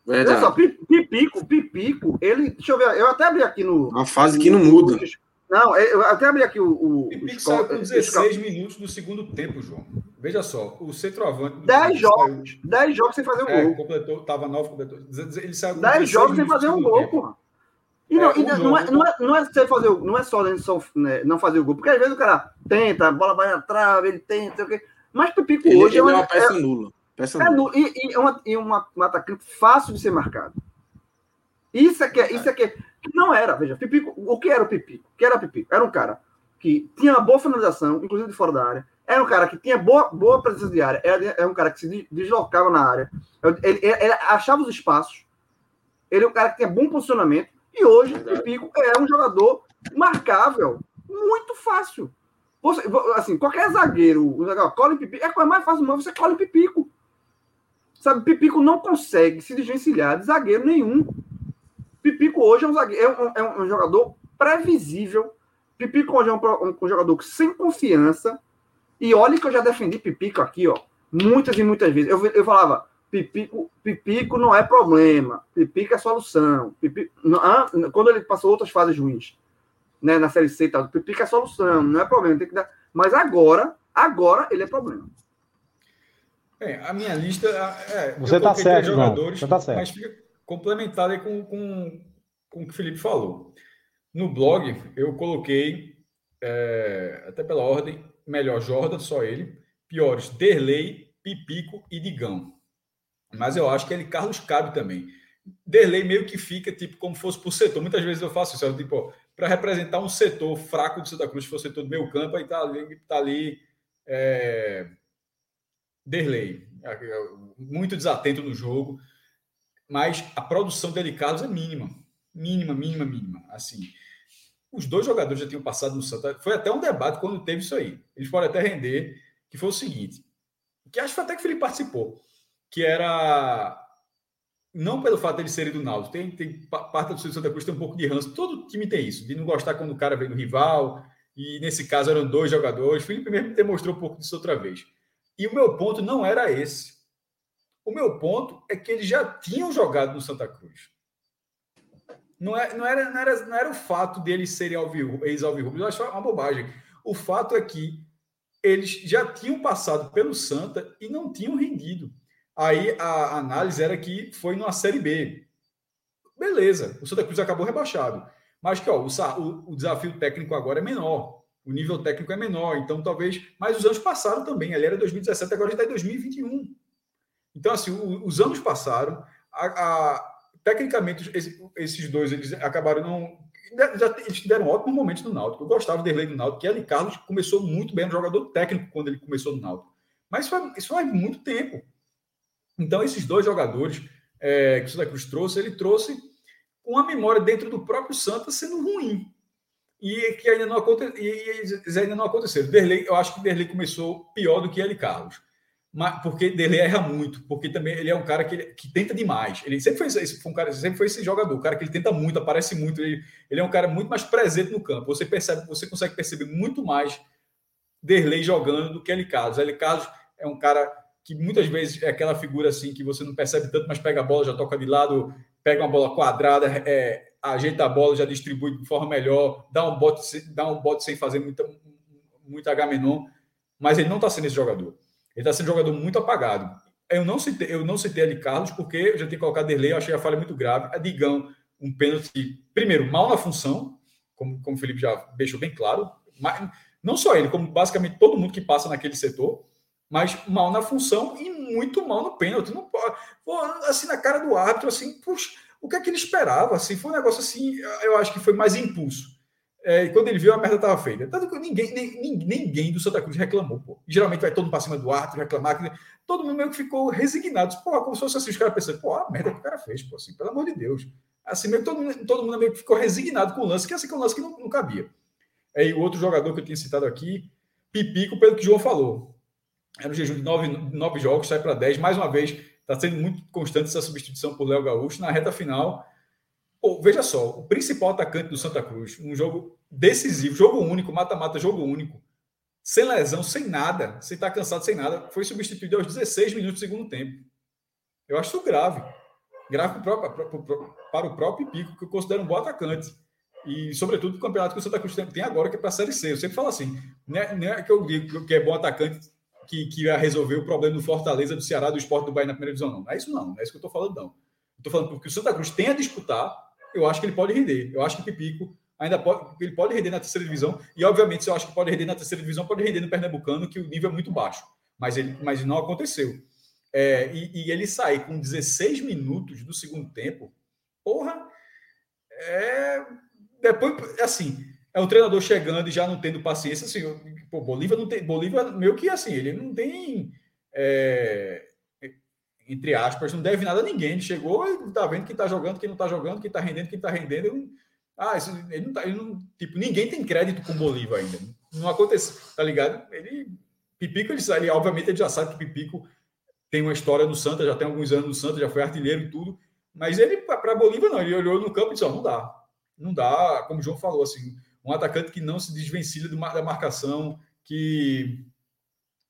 Verdade. Olha só, Pipico, Pipico, ele. Deixa eu ver, eu até abri aqui no. Uma fase que não muda. Não, eu até abri aqui o. o Pipico saiu com 16 minutos do segundo tempo, João. Veja só, o centroavante. 10 jogos. 10 jogos sem fazer um é, gol. Completou, tava 9, completou. Ele saiu 10 jogos sem fazer um gol, porra. E não, é, e não, é, não, é, não é você fazer, não é só, né, não fazer o gol, porque às vezes o cara tenta, a bola vai na trave, ele tenta, sei o Mas Pipico ele, hoje ele é uma, é uma peça é, nula. Peça é nula. E, e, é uma, e uma, um atacante fácil de ser marcado. Isso é que é, isso é que não era, veja, Pipico, o que era o Pipico? O que era o Pipico? Era um cara que tinha uma boa finalização, inclusive de fora da área. Era um cara que tinha boa, boa presença de área. Era, era um cara que se deslocava na área. Ele, ele, ele achava os espaços. Ele é um cara que tinha bom posicionamento e hoje o Pipico é um jogador marcável, muito fácil. Você, assim, qualquer zagueiro, cola Pipico, é a coisa mais fácil do você cola Pipico. Sabe, Pipico não consegue se desvencilhar de zagueiro nenhum. Pipico hoje é um, zagueiro, é um, é um jogador previsível. Pipico hoje é um, um, jogador sem confiança. E olha que eu já defendi Pipico aqui, ó, muitas e muitas vezes. Eu, eu falava, Pipico, pipico não é problema, pipico é solução. Pipico, ah, quando ele passou outras fases ruins, né, na série C e tal, pipico é solução, não é problema. Tem que dar, mas agora, agora ele é problema. É, a minha lista. É, Você está certo, jogadores, Você tá certo. mas fica complementada com, com, com o que o Felipe falou. No blog, eu coloquei, é, até pela ordem, melhor Jordan, só ele, piores Derlei, Pipico e Digão. Mas eu acho que ele Carlos cabe também. Derlei meio que fica tipo como fosse por setor. Muitas vezes eu faço isso, tipo, para representar um setor fraco do Santa Cruz, se for setor do meio campo, aí tá ali, tá ali é, Derlei, muito desatento no jogo, mas a produção dele, Carlos, é mínima, mínima, mínima, mínima. Assim, os dois jogadores já tinham passado no Santa. Foi até um debate quando teve isso aí. Eles podem até render, que foi o seguinte, que acho que até que o Felipe participou, que era não pelo fato dele serem do Náutico, tem, tem parte do Santa Cruz tem um pouco de ranço, todo time tem isso, de não gostar quando o cara vem do rival, e nesse caso eram dois jogadores. Felipe mesmo demonstrou um pouco disso outra vez. E o meu ponto não era esse. O meu ponto é que eles já tinham jogado no Santa Cruz. Não, é, não, era, não, era, não era o fato deles serem ex-alvirrubos, eu acho uma bobagem. O fato é que eles já tinham passado pelo Santa e não tinham rendido. Aí a análise era que foi numa Série B. Beleza, o Santa Cruz acabou rebaixado. Mas que ó, o, o desafio técnico agora é menor. O nível técnico é menor. Então, talvez. Mas os anos passaram também. Ali era 2017, agora está em 2021. Então, assim, o, os anos passaram. A, a, tecnicamente, esses dois eles acabaram não. Já, eles tiveram ótimos momentos no Náutico. Eu gostava dele no Náutico. Kelly Carlos começou muito bem, um jogador técnico quando ele começou no Náutico. Mas isso faz, isso faz muito tempo. Então, esses dois jogadores é, que o Santa Cruz trouxe, ele trouxe com a memória dentro do próprio Santa sendo ruim. E que ainda não, aconte, e ainda não aconteceram. Derlei, eu acho que Derlei começou pior do que ele, Carlos. Mas, porque Derlei erra muito, porque também ele é um cara que, que tenta demais. Ele sempre foi, esse, foi um cara, sempre foi esse jogador, um cara que ele tenta muito, aparece muito. Ele, ele é um cara muito mais presente no campo. Você percebe, você consegue perceber muito mais Derlei jogando do que ele Carlos. Ele Carlos é um cara que muitas vezes é aquela figura assim que você não percebe tanto, mas pega a bola, já toca de lado, pega uma bola quadrada, é, ajeita a bola, já distribui de forma melhor, dá um bote, dá um bote sem fazer muita, muito H-menon, mas ele não está sendo esse jogador. Ele está sendo um jogador muito apagado. Eu não citei, eu não citei ali Carlos, porque eu já tinha colocado Derlei, eu achei a falha muito grave. A Digão, um pênalti, primeiro, mal na função, como, como o Felipe já deixou bem claro, mas não só ele, como basicamente todo mundo que passa naquele setor mas mal na função e muito mal no pênalti. Não pode, assim, na cara do árbitro, assim, puxa, o que é que ele esperava? Assim, foi um negócio assim, eu acho que foi mais impulso. É, e quando ele viu, a merda estava feita. Tanto que ninguém, nem, ninguém do Santa Cruz reclamou, pô. geralmente vai todo mundo para cima do árbitro reclamar. Que, todo mundo meio que ficou resignado. Pô, como se fosse assim, os caras pensando, pô, a merda que o cara fez, pô, assim, pelo amor de Deus. Assim, meio todo, mundo, todo mundo meio que ficou resignado com o lance, que assim, que é um lance que não, não cabia. É, e o outro jogador que eu tinha citado aqui, Pipico, pelo que o João falou era um jejum de nove, nove jogos, sai para dez. Mais uma vez, está sendo muito constante essa substituição por Léo Gaúcho. Na reta final, pô, veja só, o principal atacante do Santa Cruz, um jogo decisivo, jogo único, mata-mata, jogo único, sem lesão, sem nada, sem estar cansado, sem nada, foi substituído aos 16 minutos do segundo tempo. Eu acho isso grave. Grave para o próprio Pico, que eu considero um bom atacante. E, sobretudo, o campeonato que o Santa Cruz tem agora, que é para a Série C. Eu sempre falo assim: não é, não é que eu digo que é bom atacante que, que ia resolver o problema do Fortaleza, do Ceará, do Esporte do Bahia na primeira divisão, não. Não é isso, não. Não é isso que eu estou falando, não. Estou falando porque o Santa Cruz tem a disputar, eu acho que ele pode render. Eu acho que o Pipico ainda pode, ele pode render na terceira divisão. E, obviamente, se eu acho que pode render na terceira divisão, pode render no Pernambucano, que o nível é muito baixo. Mas, ele, mas não aconteceu. É, e, e, ele sair com 16 minutos do segundo tempo, porra, é. Depois, assim, é o treinador chegando e já não tendo paciência. Assim, pô, Bolívia não tem. Bolívia, meio que assim, ele não tem. É, entre aspas, não deve nada a ninguém. Ele chegou e tá vendo quem tá jogando, quem não tá jogando, quem tá rendendo, quem tá rendendo. Ah, isso, ele não tá. Ele não, tipo, ninguém tem crédito com Bolívia ainda. Não acontece, tá ligado? Ele. Pipico, ele, ele, obviamente, ele já sabe que Pipico tem uma história no Santa, já tem alguns anos no Santa, já foi artilheiro e tudo. Mas ele, para Bolívia, não. Ele olhou no campo e disse: oh, não dá. Não dá, como o João falou, assim um atacante que não se desvencilha da marcação, que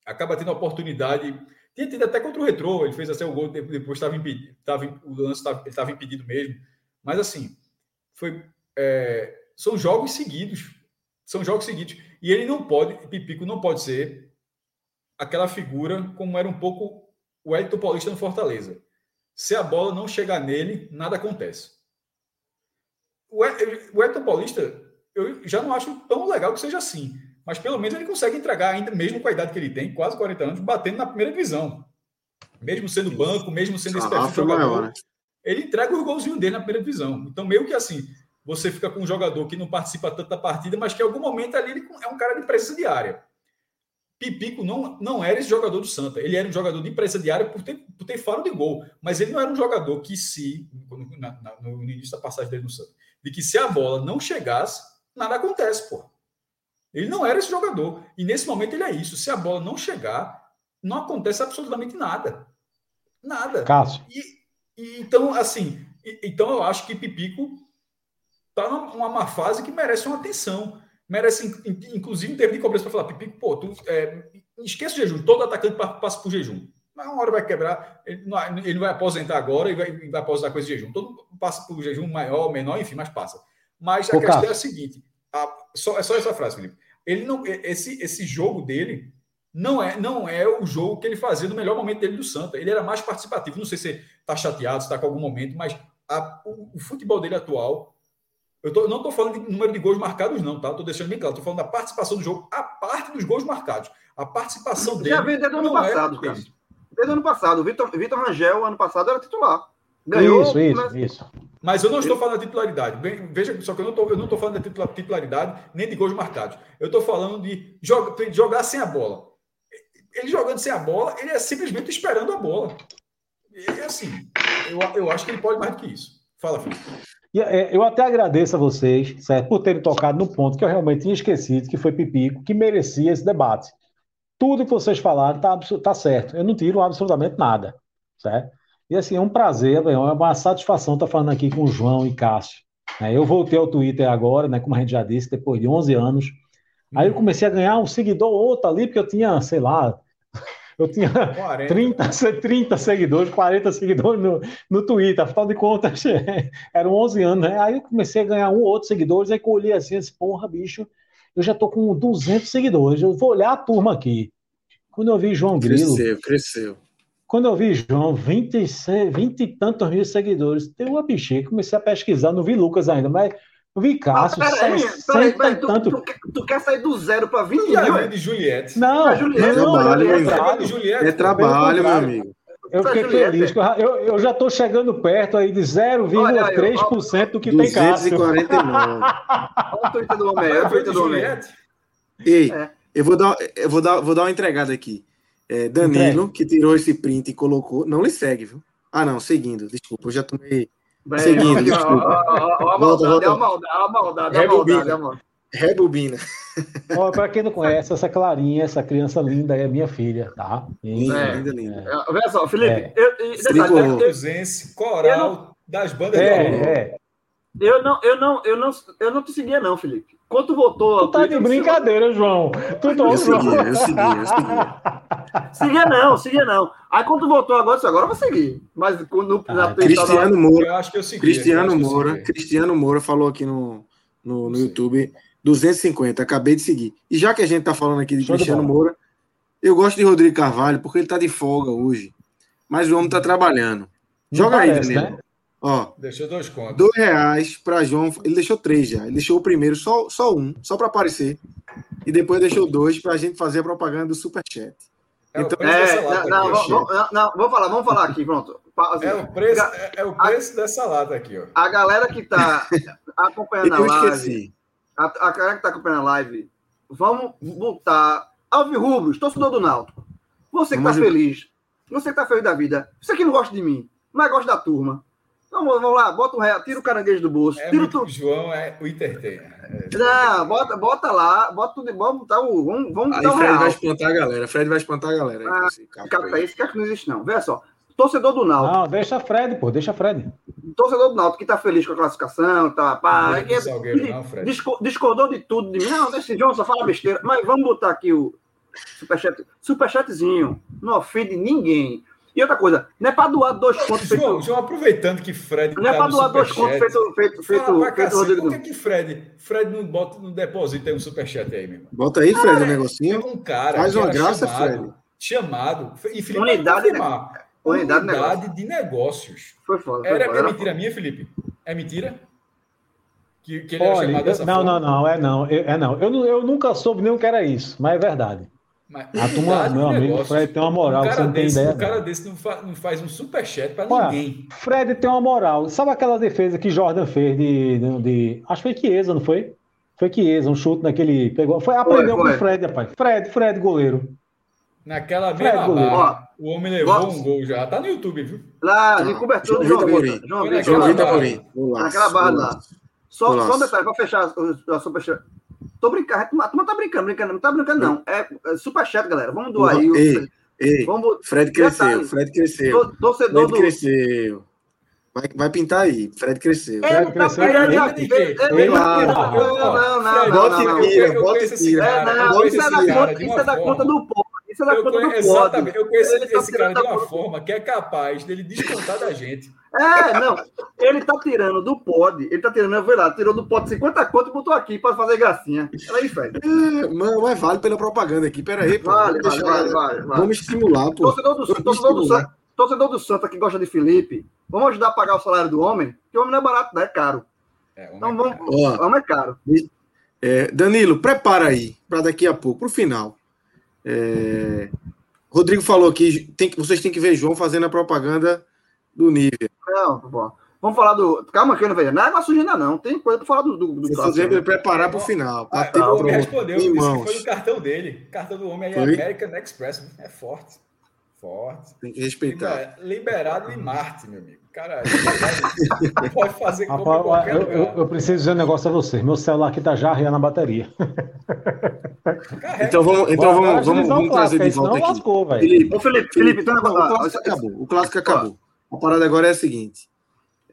acaba tendo oportunidade. Tinha tido até contra o Retrô, ele fez até o gol, depois estava impedido, tava, o lance estava impedido mesmo. Mas assim, foi, é, são jogos seguidos. São jogos seguidos. E ele não pode, Pipico não pode ser aquela figura como era um pouco o Elton Paulista no Fortaleza. Se a bola não chegar nele, nada acontece. O Elton Paulista eu já não acho tão legal que seja assim. Mas pelo menos ele consegue entregar, ainda mesmo com a idade que ele tem, quase 40 anos, batendo na primeira divisão. Mesmo sendo banco, mesmo sendo esse perfil jogador, maior, né? ele entrega o golzinho dele na primeira divisão. Então, meio que assim, você fica com um jogador que não participa tanto da partida, mas que em algum momento ali ele é um cara de presença diária. Pipico não, não era esse jogador do Santa. Ele era um jogador de presença diária por ter, por ter faro de gol. Mas ele não era um jogador que, se, na, na, no início da passagem dele no Santa, de que se a bola não chegasse, nada acontece, pô. Ele não era esse jogador. E nesse momento ele é isso. Se a bola não chegar, não acontece absolutamente nada. Nada. Cássio. E, e, então, assim, e, então eu acho que Pipico está numa má fase que merece uma atenção. Merece, inclusive, um tempo de cobrança para falar, Pipico, pô, tu, é, esqueça o jejum, todo atacante passa por jejum. Mas uma hora vai quebrar, ele não, ele vai aposentar agora e vai, vai aposentar com esse jejum. Todo passa por jejum maior, menor, enfim, mas passa. Mas a Ô, questão Cássio. é a seguinte: a, só, é só essa frase, Felipe. Ele não, esse, esse jogo dele não é, não é o jogo que ele fazia no melhor momento dele do Santa. Ele era mais participativo. Não sei se está chateado, se está com algum momento, mas a, o, o, futebol dele atual. Eu, tô, não estou falando de número de gols marcados, não, tá? Estou deixando bem claro. Estou falando da participação do jogo, a parte dos gols marcados. A participação dele. Já veio desde o ano é passado, é cara. Desde o ano passado. O Vitor, Vitor Rangel, ano passado, era titular. Ganhou, isso, isso, mas... isso. Mas eu não estou falando da titularidade. Veja, só que eu não estou, eu não estou falando da titularidade nem de gols marcados. Eu estou falando de jogar, de jogar sem a bola. Ele jogando sem a bola, ele é simplesmente esperando a bola. E assim, eu, eu acho que ele pode mais do que isso. Fala, Felipe. É, eu até agradeço a vocês, certo, por terem tocado no ponto que eu realmente tinha esquecido, que foi Pipico, que merecia esse debate. Tudo que vocês falaram está tá certo. Eu não tiro absolutamente nada, certo? E assim, é um prazer, é uma satisfação estar falando aqui com o João e Cássio. Eu voltei ao Twitter agora, né, como a gente já disse, depois de 11 anos. Aí eu comecei a ganhar um seguidor ou outro ali, porque eu tinha, sei lá, eu tinha 30, 30 seguidores, 40 seguidores no, no Twitter. Afinal de contas, eram 11 anos, né? Aí eu comecei a ganhar um ou outro seguidores, aí que eu olhei assim, esse porra, bicho, eu já tô com 200 seguidores. Eu vou olhar a turma aqui. Quando eu vi João Grilo... Cresceu, cresceu. Quando eu vi João, 20, 20 e tantos mil seguidores, tem uma bexiga, comecei a pesquisar, não vi Lucas ainda, mas eu vi Cássio, ah, peraí, peraí, peraí, tu, tanto... tu, tu, quer sair do zero para 20 mil? É de Juliette. Não, Juliette, não, trabalho, é, trabalho, Juliette, é trabalho, meu amigo. Eu fiquei feliz, eu, eu já estou chegando perto aí de 0,3% do que 249. tem Cássio. 249. Olha o Twitter do homem, olha o Twitter do homem. Ei, é. eu, vou dar, eu vou, dar, vou dar uma entregada aqui. É, Danilo, Entregue. que tirou esse print e colocou. Não lhe segue, viu? Ah, não, seguindo. Desculpa, eu já tomei. Bem, seguindo, desculpa. A maldade, a maldade, a maldade, Rebobina. Para quem não conhece, essa Clarinha, essa criança linda é minha filha, tá? Linda, é, linda, linda. É. Olha só, Felipe, é. eu, eu, eu, coral das bandas é, de é. Eu não, eu não, eu não, eu não te seguia não, Felipe. Quando tu voltou... Tu tá de brincadeira, João. Tu tá eu seguia, eu seguia, eu seguia. seguia não, seguia não. Aí quando tu voltou agora, agora eu vou seguir. Mas quando ah, na Cristiano Moura, eu acho que eu segui, Cristiano eu Moura, Cristiano Moura falou aqui no, no, no YouTube 250, acabei de seguir. E já que a gente tá falando aqui de Show Cristiano Moura, eu gosto de Rodrigo Carvalho porque ele tá de folga hoje. Mas o homem tá trabalhando. Joga aí, Danilo. Né? Ó, deixou dois contos. Dois reais para João. Ele deixou três já. Ele deixou o primeiro, só, só um, só para aparecer. E depois deixou dois para a gente fazer a propaganda do Superchat. É então, é, não, não, vamos, não, vamos falar, vamos falar aqui, pronto. Assim, é, o preço, é, é o preço a, dessa lata aqui, ó. A galera que está acompanhando a live. A, a galera que está acompanhando a live, vamos botar Alves Rubros, torcedor do Náutico. Você que está feliz, você que está feliz da vida, você que não gosta de mim, mas gosta da turma Vamos, vamos lá, bota o real, tira o caranguejo do bolso. É tira o João é o entertainer. É. Não, bota, bota lá, bota tudo, vamos botar o. Vamos, vamos aí Fred real. vai espantar a galera. Fred vai espantar a galera. Ah, esse cara, esse cara que não existe, não. Veja só. Torcedor do Náutico. Não, deixa Fred, pô, deixa Fred. Torcedor do Náutico que tá feliz com a classificação, tá. Pá, não, é, Salgueiro, não, Fred. discordou de tudo, de mim. Não, desse João só fala besteira. Mas vamos botar aqui o superchat, superchatzinho. Não ofende ninguém. E outra coisa, não é para doar dois contos. João, feito... João, aproveitando que Fred. Não é para doar dois contos feito, feito, feito, feito Rodrigo. Por que, que Fred, Fred não bota no depósito aí um superchat aí, meu Bota aí, Fred, o um negocinho. Um cara. Faz uma graça, chamado, Fred. Chamado. E Felipe unidade, confirmar, unidade, unidade de negócios. Foi foda. Foi Era, foda. É mentira minha, Felipe? É mentira? Que, que ele Olha, era chamado dessa não, forma? Não, não, é não. É não. Eu, eu nunca soube nem o que era isso, mas é verdade. Mas, a turma, meu amigo, negócio, Fred tem uma moral, um você não desse, tem ideia. Um cara desse não, fa, não faz um superchat para ninguém. Fred tem uma moral. Sabe aquela defesa que Jordan fez de. de, de acho que foi Chiesa, não foi? Foi Chiesa, um chute naquele. Pegou, foi, aprendeu foi, foi. com o Fred, rapaz. Fred, Fred, goleiro. Naquela mesma barra, o homem levou um gol já. Tá no YouTube, viu? Lá, de cobertura do João Vitor. João Vitor. Naquela barra lá. Só, só um detalhe, para fechar a superchat. Tô brincando, a turma tá brincando, brincando, não tá brincando, não. É, é superchat, galera. Vamos doar aí. Ei, ei, Vamos... Fred cresceu, Fred cresceu. Torcedor Fred cresceu. Vai, vai pintar aí. Fred cresceu. Fred tá cresceu. Ele, ele, não, não, não. Bota e tira, bota e tira. Isso é da conta do povo. Isso é da eu conta conheço, do Exatamente. Eu conheço ele esse tá cara de uma forma que é capaz dele descontar da gente. É, não. Ele tá tirando do pod. Ele tá tirando, eu vou lá, tirou do pod 50 conto e botou aqui para fazer gracinha. Ela aí, Fred. É, mano, mas vale pela propaganda aqui. Pera aí, pô. Vale, vale, vale, vale, Vamos estimular, pô. Torcedor do, torcedor do, Santa, torcedor do Santa que gosta de Felipe, vamos ajudar a pagar o salário do homem? Porque o homem não é barato, não é caro. É, então é vamos. Caro. o homem é caro. É, Danilo, prepara aí para daqui a pouco, pro final. É, Rodrigo falou que tem, vocês têm que ver João fazendo a propaganda do nível. Não, bom. Vamos falar do. Calma que eu não vejo. Não é negócio ainda, não. Tem coisa para falar do. do, do fazer né? preparar para o final. Ah, ter o homem respondeu, disse que foi o cartão dele. O cartão do homem aí é American Express. É forte. Forte. Tem que respeitar. Liberado em Marte, meu amigo. Cara, pode fazer como qualquer eu, eu, eu, preciso dizer um negócio a você. Meu celular aqui tá já arriando na bateria. então vamos, então vamos, vamos, vamos trazer de volta aqui. Lascou, Felipe, Ô, Felipe, Felipe, então, o clássico acabou. O clássico acabou. A parada agora é a seguinte.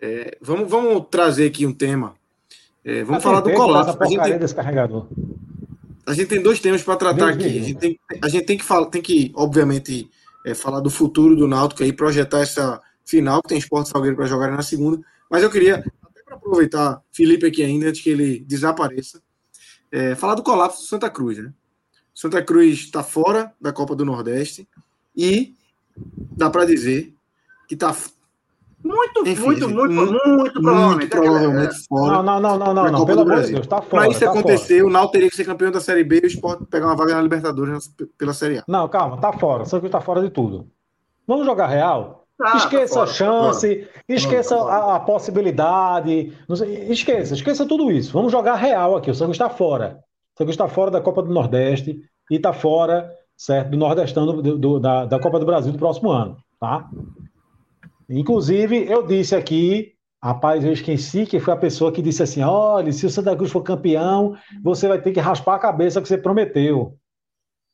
É, vamos, vamos trazer aqui um tema. É, vamos falar do colapso. A gente, tem, descarregador. a gente tem dois temas para tratar aqui. A gente tem, a gente tem que falar, tem que, obviamente, é, falar do futuro do Náutico aí, projetar essa final, que tem esporte Salgueiro para jogar na segunda. Mas eu queria, até para aproveitar Felipe aqui ainda, antes que ele desapareça, é, falar do colapso do Santa Cruz. Né? Santa Cruz está fora da Copa do Nordeste e dá para dizer que está muito, Enfim, muito, muito, muito, muito, provavelmente. provavelmente é. fora. Não, não, não, não, não, pelo amor de Deus, tá fora. Para isso tá acontecer, fora. o Náutico teria que ser campeão da Série B e o Sport pegar uma vaga na Libertadores pela Série A. Não, calma, tá fora. Só que tá fora de tudo. Vamos jogar real? Ah, esqueça tá a chance, tá esqueça a, a, possibilidade. Sei, esqueça, esqueça tudo isso. Vamos jogar real aqui. O Santos está fora. O Santos está fora da Copa do Nordeste e está fora, certo, do Nordestano do, do, da, da Copa do Brasil do próximo ano, tá? Inclusive, eu disse aqui, rapaz, eu esqueci que foi a pessoa que disse assim: olha, se o Santa Cruz for campeão, você vai ter que raspar a cabeça que você prometeu.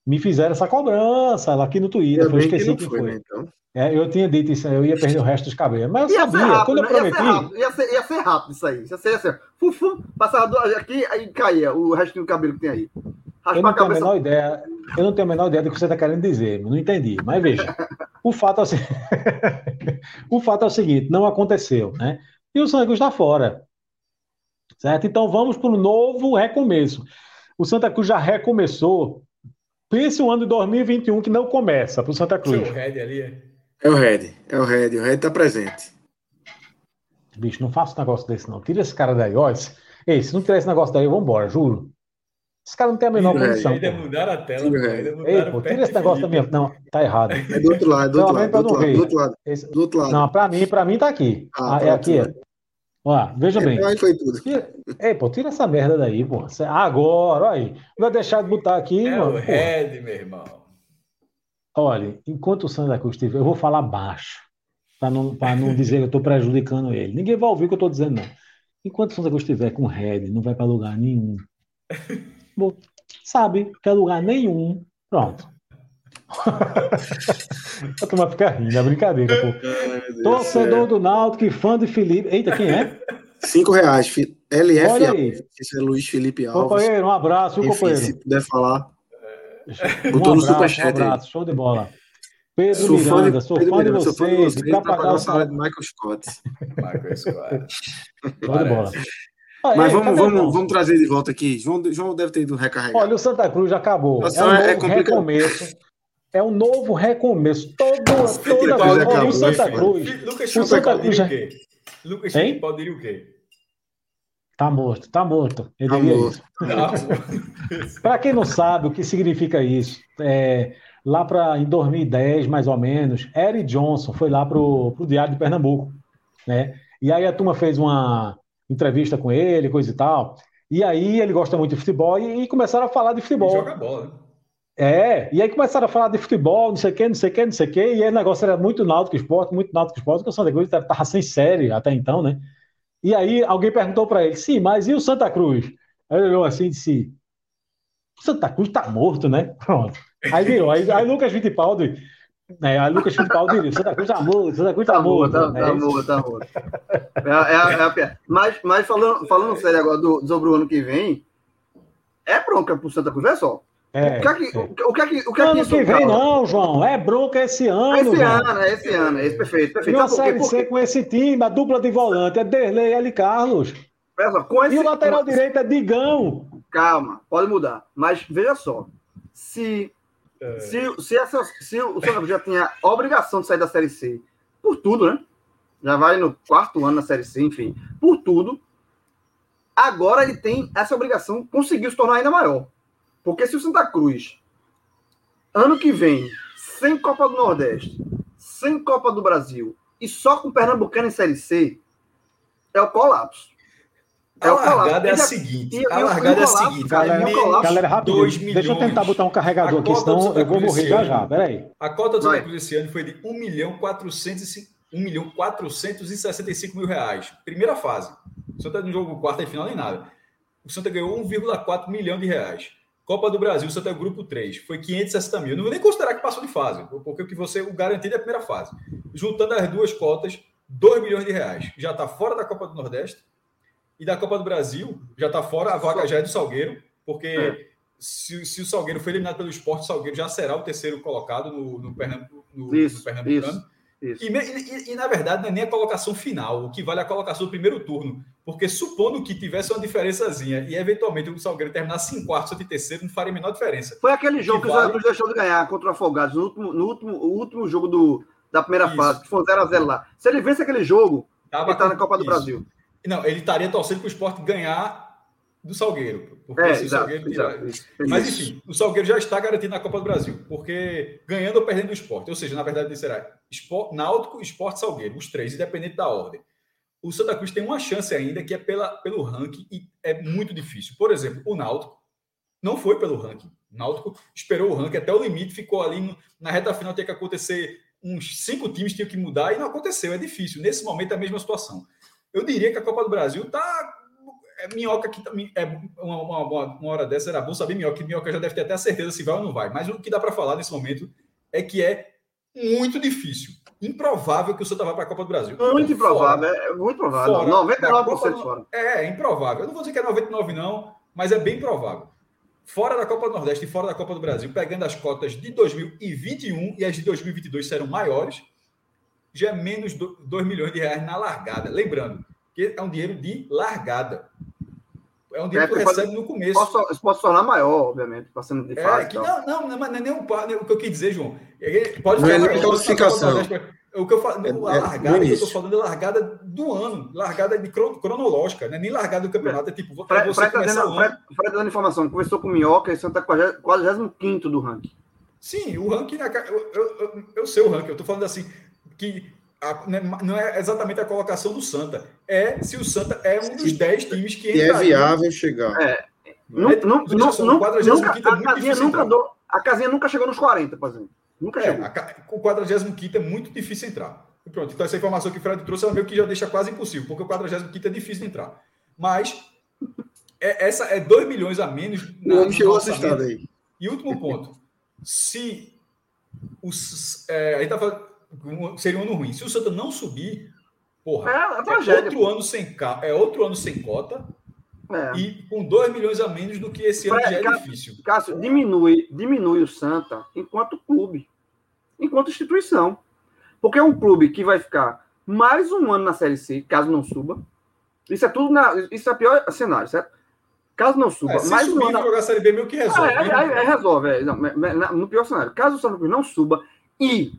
Me fizeram essa cobrança lá aqui no Twitter. Eu, eu esqueci que, foi. foi. Né, então. É, eu tinha dito isso, eu ia perder o resto dos cabelos. Mas eu ia sabia, rápido, quando eu prometi. Né? Ia ser, ia, ser, ia ser, rápido isso aí. Ia ser fufu, passava aqui, aí caía o resto do cabelo que tem aí. Eu não tenho a menor ideia. Eu não tenho a menor ideia do que você está querendo dizer, não entendi. Mas veja, o fato é o, o fato é o seguinte: não aconteceu, né? E o Santa Cruz está fora. Certo? Então vamos para um novo recomeço. O Santa Cruz já recomeçou. Pense um ano de 2021 que não começa para o Santa Cruz. É o Red ali, é? É o Red, é o Red, o Red está presente. Bicho, não faça um negócio desse, não. Tira esse cara daí, olha. Ei, se não tirar esse negócio daí, eu vou embora, juro. Esse cara não tem a menor condição. Ainda mudaram a tela. Pô, ainda Ei, pô, tira esse negócio da minha. Não, tá errado. É do outro lado, do outro lado. Do outro lado, do outro lado, esse... do outro lado. Não, pra mim, pra mim tá aqui. Ah, ah é aqui. Ó, veja é, bem. Aí foi tudo. Ei, pô, tira essa merda daí, pô. Agora, olha aí. Não vai deixar de botar aqui. É mano, o Red, meu irmão. Olha, enquanto o Santa Cruz estiver, eu vou falar baixo. Pra não, pra não dizer que eu tô prejudicando ele. Ninguém vai ouvir o que eu tô dizendo, não. Enquanto o Santa Cruz estiver com o Red, não vai pra lugar nenhum. Bom, sabe, que é lugar nenhum. Pronto. a turma fica rindo, é brincadeira, pô. Ai, Torcedor do Náutico, fã de Felipe. Eita, quem é? Cinco reais. LF. Olha aí. Esse é Luiz Felipe Alves. Companheiro, um abraço, viu, companheiro? Se puder falar. Um Botou abraço, no superchat. Um abraço, show de bola. Pedro sou Miranda, sou fã de, fã de vocês. Fã de vocês pra pagar o salário de Michael Scott. Michael Scott. Show de bola. Ah, Mas vamos, vamos, vamos trazer de volta aqui. João, João deve ter ido recarregar. Olha, o Santa Cruz já acabou. é um é novo é recomeço. É um novo recomeço. Todo, toda vez. Olha, o Santa Cruz. Lucas o Santa Cruz já... o quê? Lucas Felipe o quê? Tá morto, tá morto. Ele Tá diria morto. Para quem não sabe o que significa isso, é, lá para em 2010, mais ou menos, Eric Johnson foi lá pro, pro Diário de Pernambuco, né? E aí a turma fez uma entrevista com ele, coisa e tal. E aí ele gosta muito de futebol e, e começaram a falar de futebol. joga bola. É, e aí começaram a falar de futebol, não sei o que, não sei o que, não sei o que, e aí o negócio era muito náutico esporte, muito náutico esporte, porque o Santa Cruz estava sem série até então, né? E aí alguém perguntou para ele, sim, mas e o Santa Cruz? Aí ele olhou assim e disse, o Santa Cruz tá morto, né? Pronto. Aí virou, aí, aí Lucas Fittipaldi, né, aí Lucas Fittipaldi o Santa Cruz tá morto, o Santa Cruz tá, Tá morto. tá, né? tá boa, tá boa. É, é, é. Mas, mas falando, falando sério agora do, sobre o ano que vem, é bronca pro Santa Cruz, vê só. É, o que é que, é. o, que- o que é que, o que, é que Ano que vem não, João, é bronca esse ano, Esse João. ano, é esse ano, é esse perfeito, E perfeito. uma por quê? série C Porque, com esse time, a dupla de volante é Derlei e Eli Carlos. com esse, E o lateral com- direito é Digão. Calma, pode mudar. Mas veja só, se, É. se, se, essa, se o Santa Cruz já tinha a obrigação de sair da Série C, por tudo, né? Já vai no quarto ano na Série C, enfim, por tudo. Agora ele tem essa obrigação, conseguiu se tornar ainda maior. Porque se o Santa Cruz, ano que vem, sem Copa do Nordeste, sem Copa do Brasil e só com Pernambucano em Série C, é o colapso. A É o colapso. largada é a a- seguinte. e- A o- largada é a o seguinte. é o colapso- Galera, rapidinho. dois Deixa eu tentar botar um carregador A aqui, senão eu vou morrer já já. Peraí. A cota do Santa. Cruz esse ano foi de 1 milhão 405 1 milhão 465 mil reais. Primeira fase. O Santa não jogou quarta e final nem nada. O Santa ganhou 1,4 milhão de reais. Copa do Brasil, o Santa é o grupo 3, foi 560 mil. Não vou nem considerar que passou de fase, porque o que você o garantido é a primeira fase. Juntando as duas cotas, 2 milhões de reais. Já está fora da Copa do Nordeste e da Copa do Brasil, já está fora, a vaga já é do Salgueiro, porque É. se, se o Salgueiro foi eliminado pelo esporte, o Salgueiro já será o terceiro colocado no, no, Pernambu- no- Isso, no Pernambucano. Isso. E, e- e, na verdade, não é nem a colocação final, o que vale é a colocação do primeiro turno. Porque supondo que tivesse uma diferençazinha e eventualmente o Salgueiro terminasse em quarto, ou em terceiro, não faria a menor diferença. Foi aquele jogo que, Que o vale- Santa Cruz deixou de ganhar contra o Afogados no último, no último, o último jogo do, da primeira Isso. fase, que foi 0x0 lá. Se ele vence aquele jogo, Tava ele tá na Copa do isso. Brasil. Não, ele estaria torcendo para o esporte ganhar do Salgueiro. Porque É, exato, Salgueiro exato. isso. Mas enfim, o Salgueiro já está garantido na Copa do Brasil, porque ganhando ou perdendo o esporte, ou seja, na verdade será esporte, Náutico, Esporte Salgueiro, os três, independente da ordem. O Santa Cruz tem uma chance ainda que é pela, pelo ranking e é muito difícil. Por exemplo, o Náutico não foi pelo ranking. O Náutico esperou o ranking até o limite, ficou ali no- na reta final, tinha que acontecer uns cinco times tinham que mudar e não aconteceu. É difícil. Nesse momento é a mesma situação. Eu diria que a Copa do Brasil tá é minhoca que é uma, uma, uma- hora dessa era bom saber minhoca, que minhoca já deve ter até a certeza se vai ou não vai. Mas o que dá para falar nesse momento é que é muito difícil, improvável que o Santa vá para a Copa do Brasil. Muito improvável, fora- é muito provável. fora da 99% Copa- fora. É, é improvável. Eu não vou dizer que é 99 não, mas é bem provável. Fora da Copa do Nordeste e fora da Copa do Brasil, pegando as cotas de 2021 e as de 2022 serão maiores, já é menos 2 milhões de reais na largada. Lembrando que é um dinheiro de largada. É um dinheiro É, que tu pode- recebe no começo. Posso, pode se tornar maior, obviamente, passando de É, fase. que e tal. não, não, não, não é nem um, o que eu quis dizer, João. É, Pode Não é nem classificação. O que eu falo, É- a é largada que eu início. falando é largada do ano, largada de cron- cronológica, né? nem largada do campeonato, é tipo, para Fred, você Fred, tá começar dando, o ano. Fred, Fred dando informação. Conversou com o Minhoca e Santa 45 do ranking. Sim, o ranking, na eu, eu, eu, eu sei o ranking, eu tô falando assim, que a- né, não é exatamente a colocação do Santa, é se o Santa é um dos 10 times que E é viável chegar. É. Não, É, não, não, só, o não, 45º nunca, é a, muito casinha difícil nunca entrar. do, a casinha nunca chegou nos 40, por exemplo. Nunca É, chegou. a o 45 é muito difícil entrar. E pronto, então essa informação que o Fred trouxe, ela meio que já deixa quase impossível, porque o 45 é difícil de entrar. Mas é, essa é 2 milhões a menos. O na- homem no chegou assustado aí. E último ponto: se os, é, a gente tá falando, seria um ano ruim. Se o Santa não subir, porra, É é tragédia. outro ano sem é outro ano sem cota É. e com 2 milhões a menos do que esse ano Fred, já é cara, difícil. Cássio, diminui, diminui o Santa enquanto clube, enquanto instituição. Porque é um clube que vai ficar mais um ano na Série C, caso não suba. Isso é tudo na, isso é o pior cenário, certo? Caso não suba, É, se mais um subir e ano. jogar a Série B, meio que Ah, resolve. é, né? é, é, resolve, é, não, é, é, no pior cenário. Caso o Santa Cruz não suba e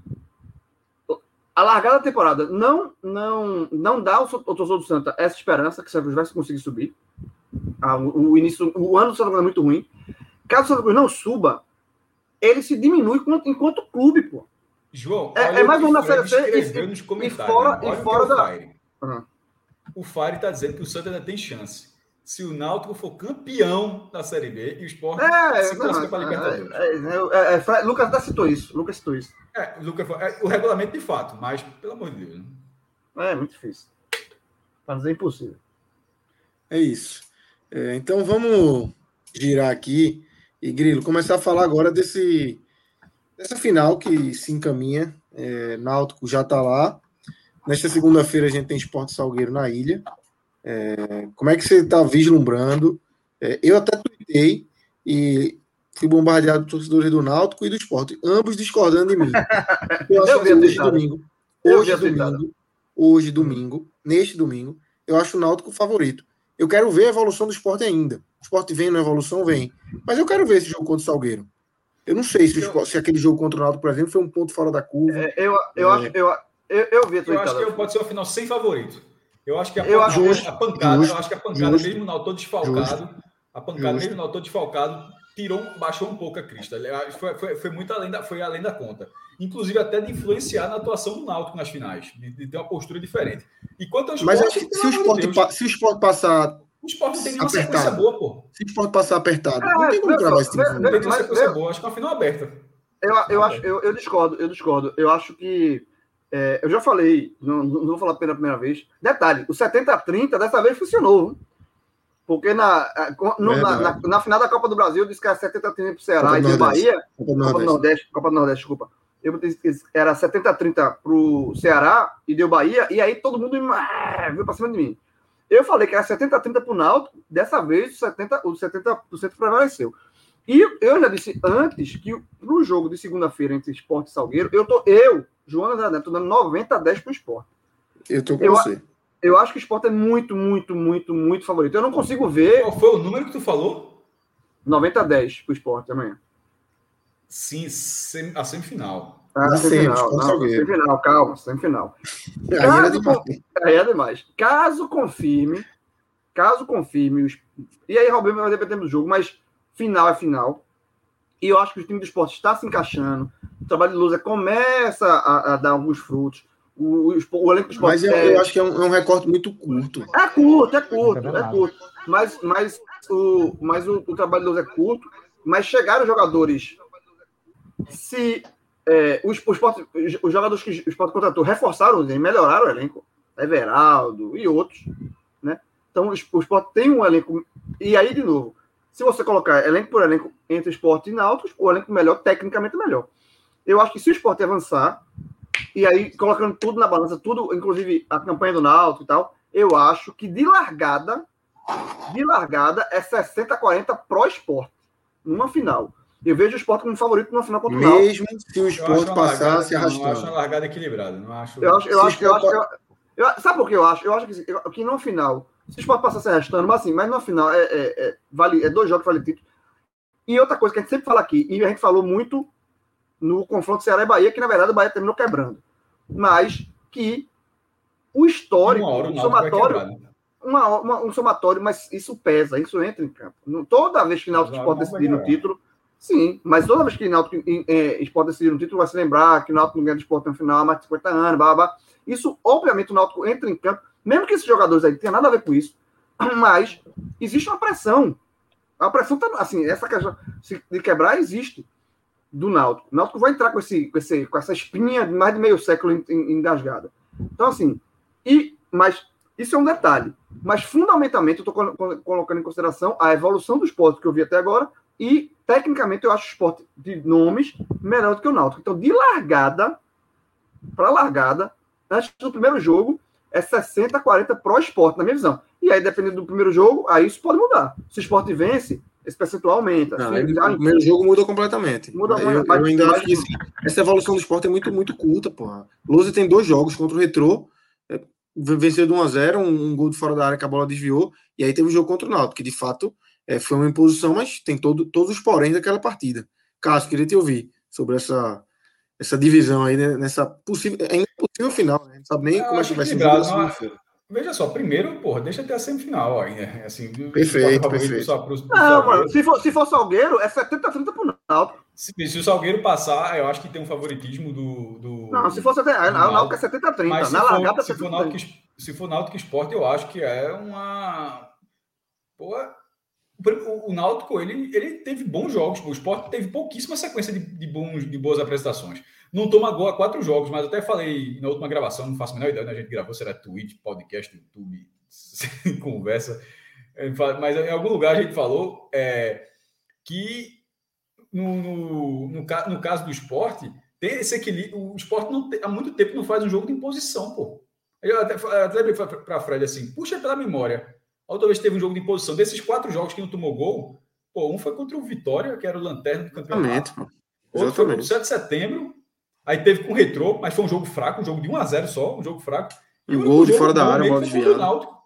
a largada da temporada não não não dá ao, ao torcedor do Santa essa esperança que o Santa Cruz vai conseguir subir. Ah, o, o, início, o ano do Santa Cruz é muito ruim. Caso o Santa Cruz não suba, ele se diminui enquanto, enquanto clube, pô. João, é, é mais um na Série C e, e fora, e fora da. Fire. Uhum. O Fire está dizendo que o Santa ainda tem chance. Se o Náutico for campeão da Série B e o Sport é, se classifica para a Libertadores. É, é, é, Lucas até citou isso. Lucas citou isso. É, Lucas, o regulamento de fato, mas pelo amor de Deus. Né? É muito difícil. Para dizer impossível. É isso. então vamos girar aqui e Grilo começar a falar agora desse dessa final que se encaminha. É, Náutico já está lá. Nesta segunda-feira a gente tem Esporte Salgueiro na ilha. É, como é que você está vislumbrando? É, eu até tuitei e fui bombardeado por torcedores do Náutico e do esporte, ambos discordando de mim. Eu acho que hoje domingo, hoje domingo, hoje domingo, neste domingo, eu acho o Náutico favorito. Eu quero ver a evolução do esporte ainda. O esporte vem na evolução, vem. Mas eu quero ver esse jogo contra o Salgueiro. Eu não sei se, esporte, se aquele jogo contra o Náutico, por exemplo, foi um ponto fora da curva. É, eu, eu, é. acho, eu, eu, eu vi Eu acho que pode ser o final sem favorito. Eu acho que a, eu pancada, acho, a pancada, justo, eu acho que a pancada, justo, mesmo no autor desfalcado, justo, a pancada, mesmo no autor desfalcado, tirou, baixou um pouco a crista. Foi, foi, foi muito além da, foi além da conta. Inclusive até de influenciar na atuação do Náutico nas finais, de, de ter uma postura diferente. E quanto ao esporte, Mas acho que se o esporte, Deus, se o esporte passar o esporte não tem nenhuma apertado. sequência boa, pô. Se o esporte passar apertado, é, não tem como gravar esse time. Não tem nenhuma sequência boa, acho que é uma final aberta. Eu, eu, acho, eu, eu discordo, eu discordo. Eu acho que é, eu já falei, não, não, vou falar pela primeira vez. Detalhe, o 70-30 dessa vez funcionou. Porque na, no, na, na, na, final da Copa do Brasil, eu disse que era 70-30 para o Ceará e do Bahia. Copa do. Copa do Nordeste, Copa do Nordeste desculpa. Eu disse que era 70-30 para o Ceará e deu Bahia, e aí todo mundo ah, veio para cima de mim. Eu falei que era 70-30 para o Náutico, dessa vez o 70%, o 70 prevaleceu. E eu já disse antes que no jogo de segunda-feira entre Esporte e Salgueiro, eu, tô, eu Joana André Neto, dando 90 a 10 para o esporte. Eu tô com eu, você. Eu acho que o esporte é muito, muito, muito, muito favorito. Eu não consigo ver. Qual foi o número que tu falou? 90 a 10 para o esporte amanhã. Sim, sem, a semifinal. Ah, semifinal, não, semifinal, calma, semifinal. Aí era demais. Aí é demais. Caso confirme, caso confirme, e aí, Robin, vai depender do jogo, mas final é final. E eu acho que o time do esporte está se encaixando. O trabalho de Lusa começa a, a dar alguns frutos. O, o, o elenco do esporte. Mas eu, é... eu acho que é um, é um, recorte muito curto. É curto, é curto, é, é curto. Mas, mas, o, mas o, o trabalho de Lusa é curto. Mas chegaram jogadores. Se é, os, os, os, jogadores que o esporte contratou reforçaram, melhoraram o elenco. Everaldo e outros. Né? Então o esporte tem um elenco. E aí, de novo, se você colocar elenco por elenco entre esporte e náuticos, o elenco melhor, tecnicamente melhor. Eu acho que se o esporte avançar, e aí colocando tudo na balança, tudo, inclusive a campanha do Náutico e tal, eu acho que de largada, de largada é 60-40 pro esporte, numa final. Eu vejo o esporte como favorito numa final contra o Náutico. Mesmo se o esporte passar se arrastando. Eu acho uma largada equilibrada. Não acho... Eu acho, eu acho, eu acho, eu, eu, sabe por que eu acho? Eu acho que, que no final se o esporte passar se arrastando, mas assim, mas no final é, é, é, vale, é dois jogos vale título. E outra coisa que a gente sempre fala aqui, e a gente falou muito no confronto Ceará e Bahia, que na verdade o Bahia terminou quebrando. Mas que o histórico, o somatório. Uma, uma, um somatório, mas isso pesa, isso entra em campo. Toda vez que o Náutico pode decidir o título, sim, mas toda vez que o Náutico é, pode decidir um título, vai se lembrar que o Náutico não ganha de esporte no final há mais de 50 anos, blá, blá. Isso, obviamente, o Náutico entra em campo mesmo que esses jogadores aí tenham nada a ver com isso, mas existe uma pressão. A pressão tá, assim, essa questão de quebrar existe do Náutico. O Náutico vai entrar com, esse, com, esse, com essa espinha de mais de meio século engasgada. Então, assim, e, mas isso é um detalhe. Mas, fundamentalmente, eu estou colocando em consideração a evolução do esporte que eu vi até agora e, tecnicamente, eu acho o esporte de nomes melhor do que o Náutico. Então, de largada para largada, antes do primeiro jogo, é 60 40 pro esporte, na minha visão. E aí, dependendo do primeiro jogo, aí isso pode mudar. Se o esporte vence, esse percentual aumenta. Não, aí, o primeiro jogo muda completamente. Muda eu, eu, eu ainda acho que assim, essa evolução do esporte é muito, muito curta, porra. Lousa tem dois jogos contra o Retrô, é, venceu de 1 a 0 um, um, gol de fora da área que a bola desviou, e aí teve o jogo contra o Náutico, que de fato é, foi uma imposição, mas tem todo, todos os porém daquela partida. Cássio, queria te ouvir sobre essa, essa divisão aí, né, nessa possível. É o final, né? Não sabe nem Eu como é acho que vai ser não-. Veja só, primeiro, porra, deixa até a semifinal ainda. Assim, Perfeito, perfeito. Só pro, pro Não, Salgueiro. mano, se for, se for Salgueiro, é 70-30 pro Náutico. Se, se o Salgueiro passar, eu acho que tem um favoritismo do. do Não, se for 70, do o Náutico é 70-30. Mas se Na for, largada é se for 70-30. Náutico, se for Náutico Esporte, eu acho que é uma. Pô, o, o Náutico ele, ele teve bons jogos. O Esporte teve pouquíssima sequência de, de, bons, de boas apresentações. Não toma gol há quatro jogos, mas até falei na última gravação, não faço a menor ideia, né? a gente gravou, será Twitch, podcast, YouTube, conversa. Fala- Mas em algum lugar a gente falou é, que no, no, no, no caso do esporte, tem esse equilíbrio. O esporte não há muito tempo não faz um jogo de imposição, pô. Eu até, até lembrei para Fred assim, puxa pela memória. A outra vez teve um jogo de imposição. Desses quatro jogos que não tomou gol, pô, um foi contra o Vitória, que era o lanterna do campeonato. Exatamente, pô. Outro foi no Exatamente. 7 de setembro. Aí teve com o Retrô, mas foi um jogo fraco, um jogo de 1 a 0 só, um jogo fraco. Um o gol de fora da área, mesmo bola foi contra o desviada. Náutico.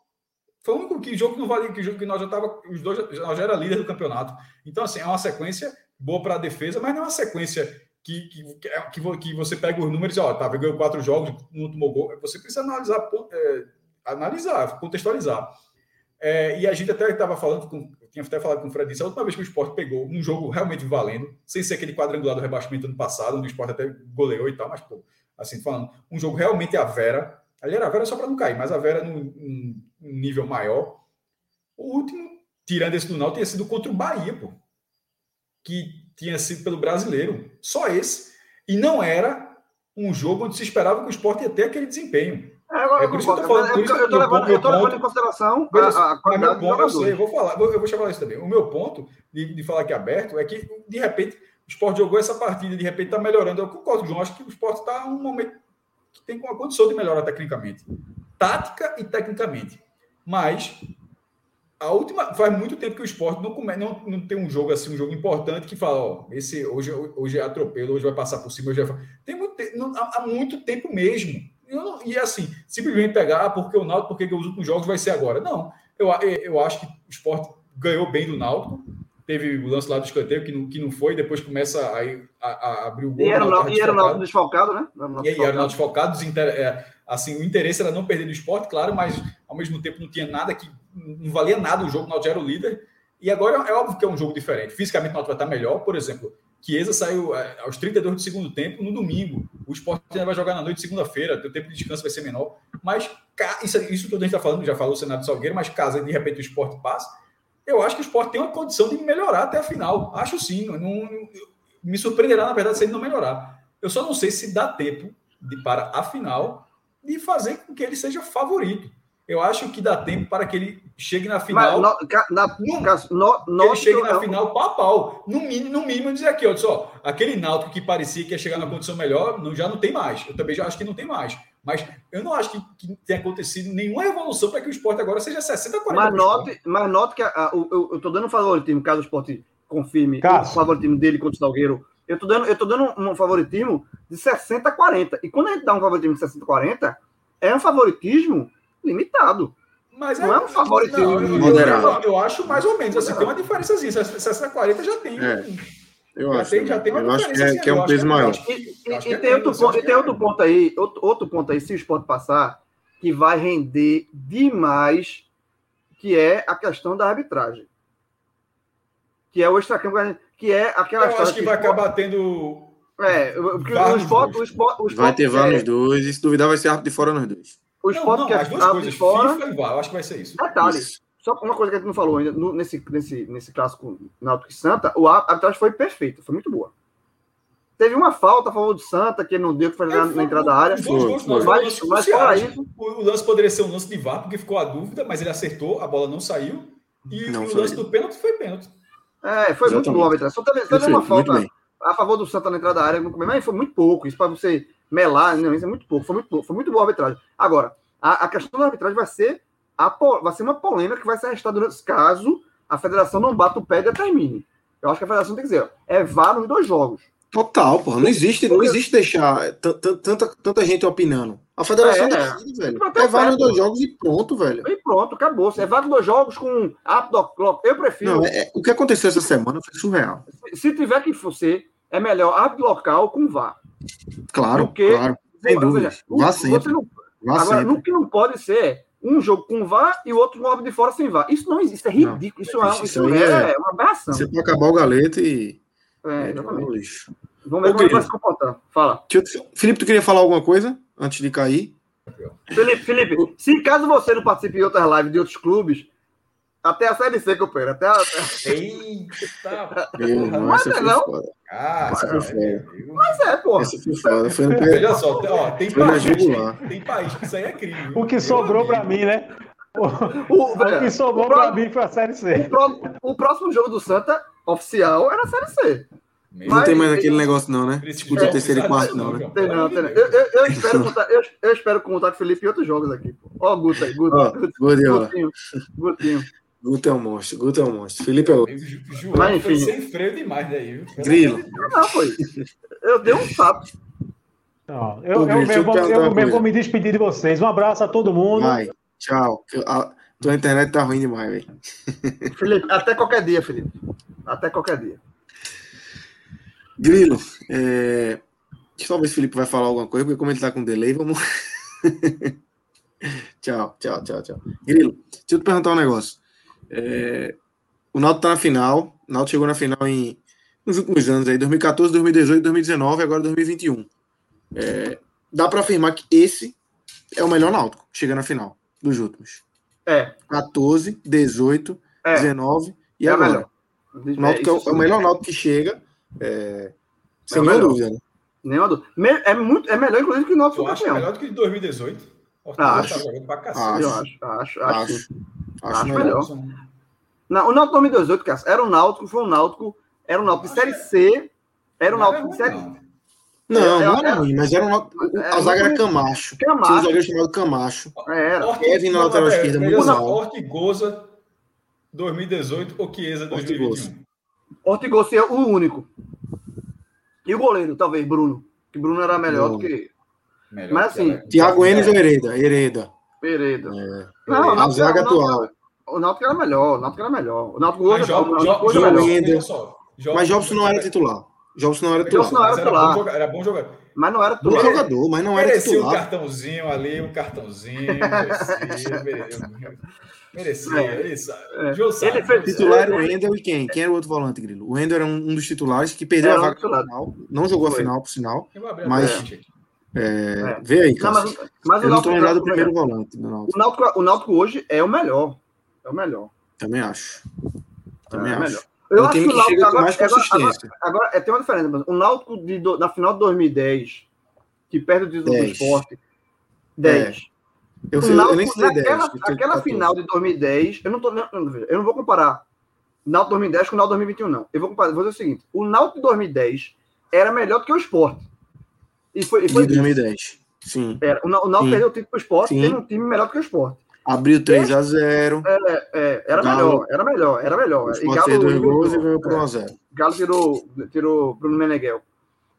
Foi o único que jogo que não valia, que jogo que nós já tava, os dois já- nós já era líder do campeonato. Então assim, é uma sequência boa para a defesa, mas não é uma sequência que, que, que, é- que vo- que você pega os números e ó, tá, ganhou quatro jogos, não tomou gol. Você precisa analisar, é, analisar, contextualizar. É, e a gente até estava falando com, tinha até falado com o Fred disse, a última vez que o Sport pegou um jogo realmente valendo, sem ser aquele quadrangular do rebaixamento ano passado, onde o Sport até goleou e tal, mas pô, assim falando, um jogo realmente a Vera, ali era a Vera só para não cair, mas a Vera num, num- nível maior. O último, tirando esse do Náutico, tinha sido contra o Bahia, pô, que tinha sido pelo brasileiro, só esse, e não era um jogo onde se esperava que o Sport ia ter aquele desempenho. É, É eu por isso que eu tô falando, isso eu, tô levando, eu tô levando ponto- em consideração Veja a, a mas qualidade meu ponto, eu sei, eu vou falar, eu vou chamar isso também. O meu ponto de, de falar aqui aberto é que, de repente, o Sport jogou essa partida, de repente está melhorando. Eu concordo, João. Acho que o Sport está num momento que tem uma condição de melhorar tecnicamente. Tática e tecnicamente. Mas a última. Faz muito tempo que o Sport não, come, não, não tem um jogo assim, um jogo importante que fala, ó, esse hoje, hoje é atropelo, hoje vai passar por cima, hoje vai. Tem muito, não, há, há muito tempo mesmo. Não- e assim, simplesmente pegar, ah, porque o Náutico, porque os últimos jogos vai ser agora. Não. Eu, eu acho que o Sport ganhou bem do Náutico. Teve o lance lá do escanteio que não, que não foi, depois começa a, a, a abrir o gol. E era, o Náutico e desfalcado. Náutico desfalcado, né? Era o Náutico E aí, desfalcado. desfalcado, desinter... é, assim, o interesse era não perder do esporte, claro, mas ao mesmo tempo não tinha nada que. Não valia nada o jogo, o Náutico era o líder. E agora é óbvio que é um jogo diferente. Fisicamente o Náutico vai estar melhor, por exemplo. Chiesa saiu é, aos 32 do segundo tempo no domingo. O ainda vai jogar na noite, segunda-feira. O tempo de descanso vai ser menor. Mas isso, isso tudo a gente está falando, já falou o Senado Salgueiro, mas caso de repente o esporte passe, eu acho que o esporte tem uma condição de melhorar até a final. Acho sim. Não, não- me surpreenderá, na verdade, se ele não melhorar. Eu só não sei se dá tempo de, para a final de fazer com que ele seja favorito. Eu acho que dá tempo para que ele chegue na Mas, final. no, ca- na, caso, no, que ele chegue que na final pau a pau. No mínimo, no mínimo dizer aqui, olha só, aquele Náutico que parecia que ia chegar na condição melhor, não, já não tem mais. Eu também já acho que não tem mais. Mas eu não acho que, que tenha acontecido nenhuma evolução para que o esporte agora seja 60 40 Mas note, mas note que a- a- o- eu, tô dando um favoritismo, caso o esporte confirme Cássio. o favoritismo dele contra o Salgueiro. Eu tô dando, eu tô dando um favoritismo de 60 a 40. E quando a gente dá um favoritismo de 60 a 40, é um favoritismo limitado. Mas Não é um favoritismo Não, eu, eu, moderado. eu, eu acho mais ou menos. Assim, tem uma diferençazinha. 60 40 já tem. É. Eu Já acho, tem- já tem uma eu acho que é, diferença, que é um peso que é- maior. E, e- e que é tem, outro ponto, que tem é outro ponto aí, outro, outro ponto aí, se o esporte passar, que vai render demais, que é a questão da arbitragem. Que é o extracampo, que é aquela Eu acho que o vai esporte- acabar tendo. É, porque o esporte, o esporte, o Vai esporte ter VAR quer- nos dois, e se duvidar vai ser árbitro de fora nos dois. O Não, esporte não, quer as duas coisas. de fora. FIFA e VAR. Eu acho que vai ser isso. Detalhe, Isso. só uma coisa que a gente não falou ainda, no- nesse, nesse, nesse clássico Náutico e Santa, o a arbitragem foi perfeita, foi muito boa. Teve uma falta a favor do Santa, que não deu que fazer É, na, na entrada da área. os Foi, foi. Mas- fora isso- O, lance poderia ser um lance de VAR, porque ficou a dúvida, mas ele acertou, a bola não saiu. E, Não o foi. lance do pênalti foi pênalti. É, foi muito Exatamente. boa a arbitragem. Só teve, só teve uma Perfeito, muito falta a favor do Santa na entrada da área, mas foi muito pouco. Isso para você melar, não, isso é muito pouco. Foi muito, foi muito boa a arbitragem. Agora, a, a questão da arbitragem vai ser, a, vai ser uma polêmica que vai ser arrestada durante- caso a federação não bata o pé e determine. Eu acho que a federação tem que dizer, ó, é VAR nos dois jogos. Total, porra. Não existe, não existe deixar tanta, tanta gente opinando. A federação É. decide, velho. É VAR nos dois jogos e pronto, velho. E pronto, acabou. É VAR nos dois jogos com apto Eu prefiro. Não, é- é- o que aconteceu essa semana foi surreal. Se tiver que ser, é melhor árbitro local com VAR. Claro, Porque- claro. Sem dúvida. Vá sempre. Não, Vá agora, sempre. no que não pode ser é um jogo com VAR e o outro com de fora sem VAR. Isso não existe, é ridículo. Isso, é, isso isso é, é- uma aberração. Você pode acabar o galeta e. É, É, lixo. Vamos ver como ele vai Grilo. se comportar. Fala. Felipe, tu queria falar alguma coisa antes de cair? Felipe, Felipe, se caso você não participe de outras lives de outros clubes, até a Série C, companheiro, até a... Eita, Meu irmão, Mas essa é não. foda. cara. Essa foi? Mas é, porra. Essa foi foda. Foi no Veja só, ó, tem país, tem país que isso aí é crime. O que sobrou Meu pra amigo. mim, né? O, O, o que sobrou o, pró- pra mim foi a Série C. o pró- o próximo jogo do Santa, oficial, era a Série C. Meu Não tem mais Mas- aquele negócio, não, né? Disputa É, terceiro e quarto, não, né? Tem não, tem não. de Eu, eu, eu espero contar, eu, eu espero contar com o Felipe em outros jogos aqui. pô. Ó, o Guto aí. Ó, Guardiola. Gutinho, Gutinho. Guto é um monstro. Guto é um monstro. Felipe é outro. João Mas, foi enfim. sem freio demais daí, viu? Pelo Grilo. Não, foi. Eu dei um sapo. Não, eu, eu, Grilo, deixa eu mesmo, perguntar eu mesmo vou me despedir de vocês. Um abraço a todo mundo. Vai. Tchau. Eu- a- tua internet tá ruim demais, velho. Felipe, até qualquer dia, Felipe. Até qualquer dia. Grilo, é... deixa eu ver se o Felipe vai falar alguma coisa, porque como ele tá com delay, vamos. tchau, tchau, tchau, tchau. Grilo, deixa eu te perguntar um negócio. É, O Náutico tá na final, o Náutico chegou na final em... nos últimos anos aí, 2014, 2018, 2019 e agora 2021. É, Dá para afirmar que esse é o melhor Náutico, chega na final dos últimos. É, 14, 18, é. 19 e é agora. melhor. O Náutico é é o melhor Náutico que chega, é, sem É nenhuma dúvida. Né? Nenhuma dúvida. É, muito, é melhor, inclusive, que o Náutico acha campeão. melhor do que de 2018? O Ah, Fortaleza acho. tá jogando pra cacete. Eu acho, acho, acho. Acho. Acho, Acho melhor. melhor. Não, o Náutico 2018, cara, era um Náutico, foi um Náutico, era um Náutico de Série C, era um Náutico de Série não. Não, É, não é- era ruim, mas era um. o- é A zaga era muito- Camacho. Tinha um Camacho. zagueiro chamado Camacho. Era. Kevin na lateral esquerda, muito só, alto. Ortigosa 2018 ou Chiesa Ortigosa. 2021? Ortigosa é o único. E o goleiro, talvez, Bruno. Que Bruno era melhor Não. do que Melhor Mas que assim, Thiago Enes ou Hereda? Hereda. Pereira. É. Não, A Náutico- zaga atual. O Náutico era melhor, o Náutico era melhor. O Náutico Mas hoje, Jo- o Náutico hoje é Jobson melhor. Wendel. Mas Jobson não era titular. Jobson não era titular. Jobson não era mas era titular. bom jogador- Era bom jogador. Mas não era Bom tudo. jogador, mas não era Merecia um titular. cartãozinho ali, um cartãozinho. Merecia, merecia. Merecia, É, ele sabe. é. Ele fez- Titular era o Wendel e quem? Quem era o outro volante, Grilo? O Wendel era um, um dos titulares que perdeu Era a um vaga titular. final. Não jogou a final, por sinal. a Mas- frente. É, É. Vê aí, Não, mas, mas Eu o não Náutico, lembrado do primeiro volante do Náutico. o, Náutico, o Náutico hoje é o melhor. É o melhor. Também acho. Também É o acho. melhor. É Eu um acho time que o que chega com agora, mais agora, agora, consistência. agora, é, tem uma diferença. mas O Náutico de, do- na final de 2010, que perde o título do 10. esporte, 10. Eu, O sei, eu Náutico, nem sei 10. naquela, eu tô aquela 14. final de 2010, eu não tô eu não vou comparar Náutico 2010 com o Náutico 2021 não. Eu vou comparar, vou dizer o seguinte, o Náutico de 2010 era melhor do que o Sport. E foi, e foi De 2010. Sim. era, o, Ná- o Náutico perdeu o título pro Sport, Sim. teve um time melhor do que o Sport. Abriu 3x0. É, era Galo- melhor, era melhor, era melhor. O E fez dois Galo- gols e ganhou por é. 1x0. Galo tirou, tirou Bruno Meneghel.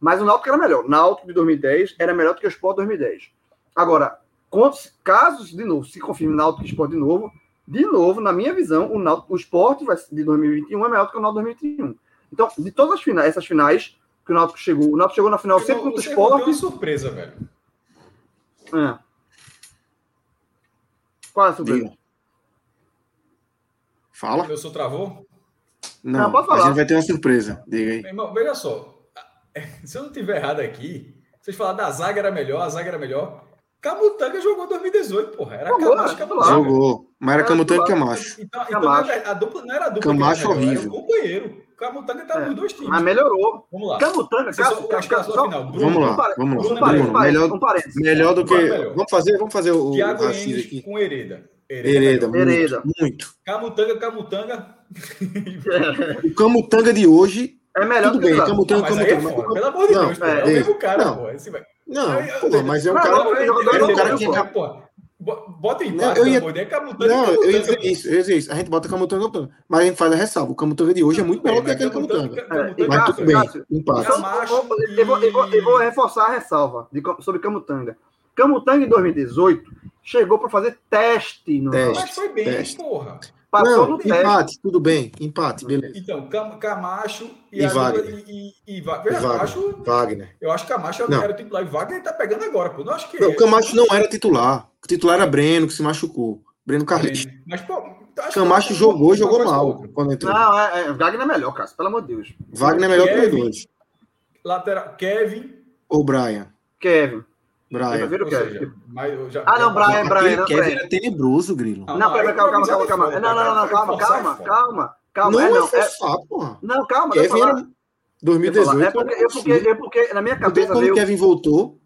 Mas o Náutico era melhor. O Náutico de 2010 era melhor do que o Sport 2010. Agora, quantos casos, de novo, se confirma Náutico e Sport de novo, de novo, na minha visão, o, Náutico, o Sport de 2021 é melhor do que o Náutico 2021. Então, de todas as finais, essas finais que o Náutico chegou, o Náutico chegou na final sempre contra o Sport. uma surpresa, velho. É. Qual é a surpresa? Diga. Fala. Meu senhor travou? Não, Não, pode a falar. gente vai ter uma surpresa. Diga aí. Meu irmão, veja só. Se eu não tiver errado aqui, vocês falaram da zaga era melhor, a zaga era melhor. Camutanga jogou em 2018, porra. Era Jogou, Camacho e era Camutanga. Jogou. Mas era É, Camutanga e. Camacho. Então, então Camacho. na verdade, a dupla não era a dupla. Camacho horrível. Era o companheiro. Camutanga tá É. nos dois times. Mas melhorou. Vamos lá. Camutanga, só- Cássio, a escalação só- final. Bruno, Vamos lá, um vamos lá. Bruno melhor, um melhor do que. Melhor. Vamos fazer, vamos fazer o, Thiago Enes aqui. com Hereda. Hereda, melhor. Hereda. muito, muito. Camutanga, Camutanga. O Camutanga de hoje, É melhor tudo do que bem, o Camutanga, é Camutanga. fora, pelo amor de Deus, é, É, o mesmo cara, não. pô. Esse vai- Não, mas é um cara. é um não, cara que. Bota em Não, eu ia- Camutanga. Não, eu ia Camutanga. dizer isso, eu ia dizer isso. A gente bota Camutanga, Camutanga. Mas a gente faz a ressalva. O Camutanga de hoje é muito melhor do que aquele Camutanga. É, Mas tudo bem, empate. Eu, vou- eu vou, eu vou- reforçar a ressalva de sobre Camutanga. Camutanga, em 2018, chegou para fazer teste no Teste. Mas foi bem, Teste. porra. Passou Não, no teste. empate, tudo bem. Empate, beleza. Então, Cam- Camacho E a Wagner. E, e, e E Wagner. acho, Wagner. eu acho que Camacho Não. era titular e Wagner tá pegando agora, pô. Não acho que Não, o Camacho não era titular. O titular era Breno, que se machucou. Breno Carlinhos. Mas, pô, acho que- Camacho jogou, uma jogou mal ou outra. quando entrou. Não, é, é, Wagner é melhor, Cássio, pelo amor de Deus. Wagner é melhor que os Kevin. dois. Lateral, Kevin. Ou Brian. Kevin. Eu Brian. Kevin. seja, mas eu já- Ah, não, Brian, Brian, não, Kevin Brian. era tenebroso, Grilo. Não, Não, pera, aí calma, calma, calma, é Não, não, não, calma, Forçar é calma, calma, calma. Não É, é não, é, forçar, porra. não, calma, eu Kevin era 2018. É porque, é porque, é porque na minha cabeça quando o veio, Kevin voltou,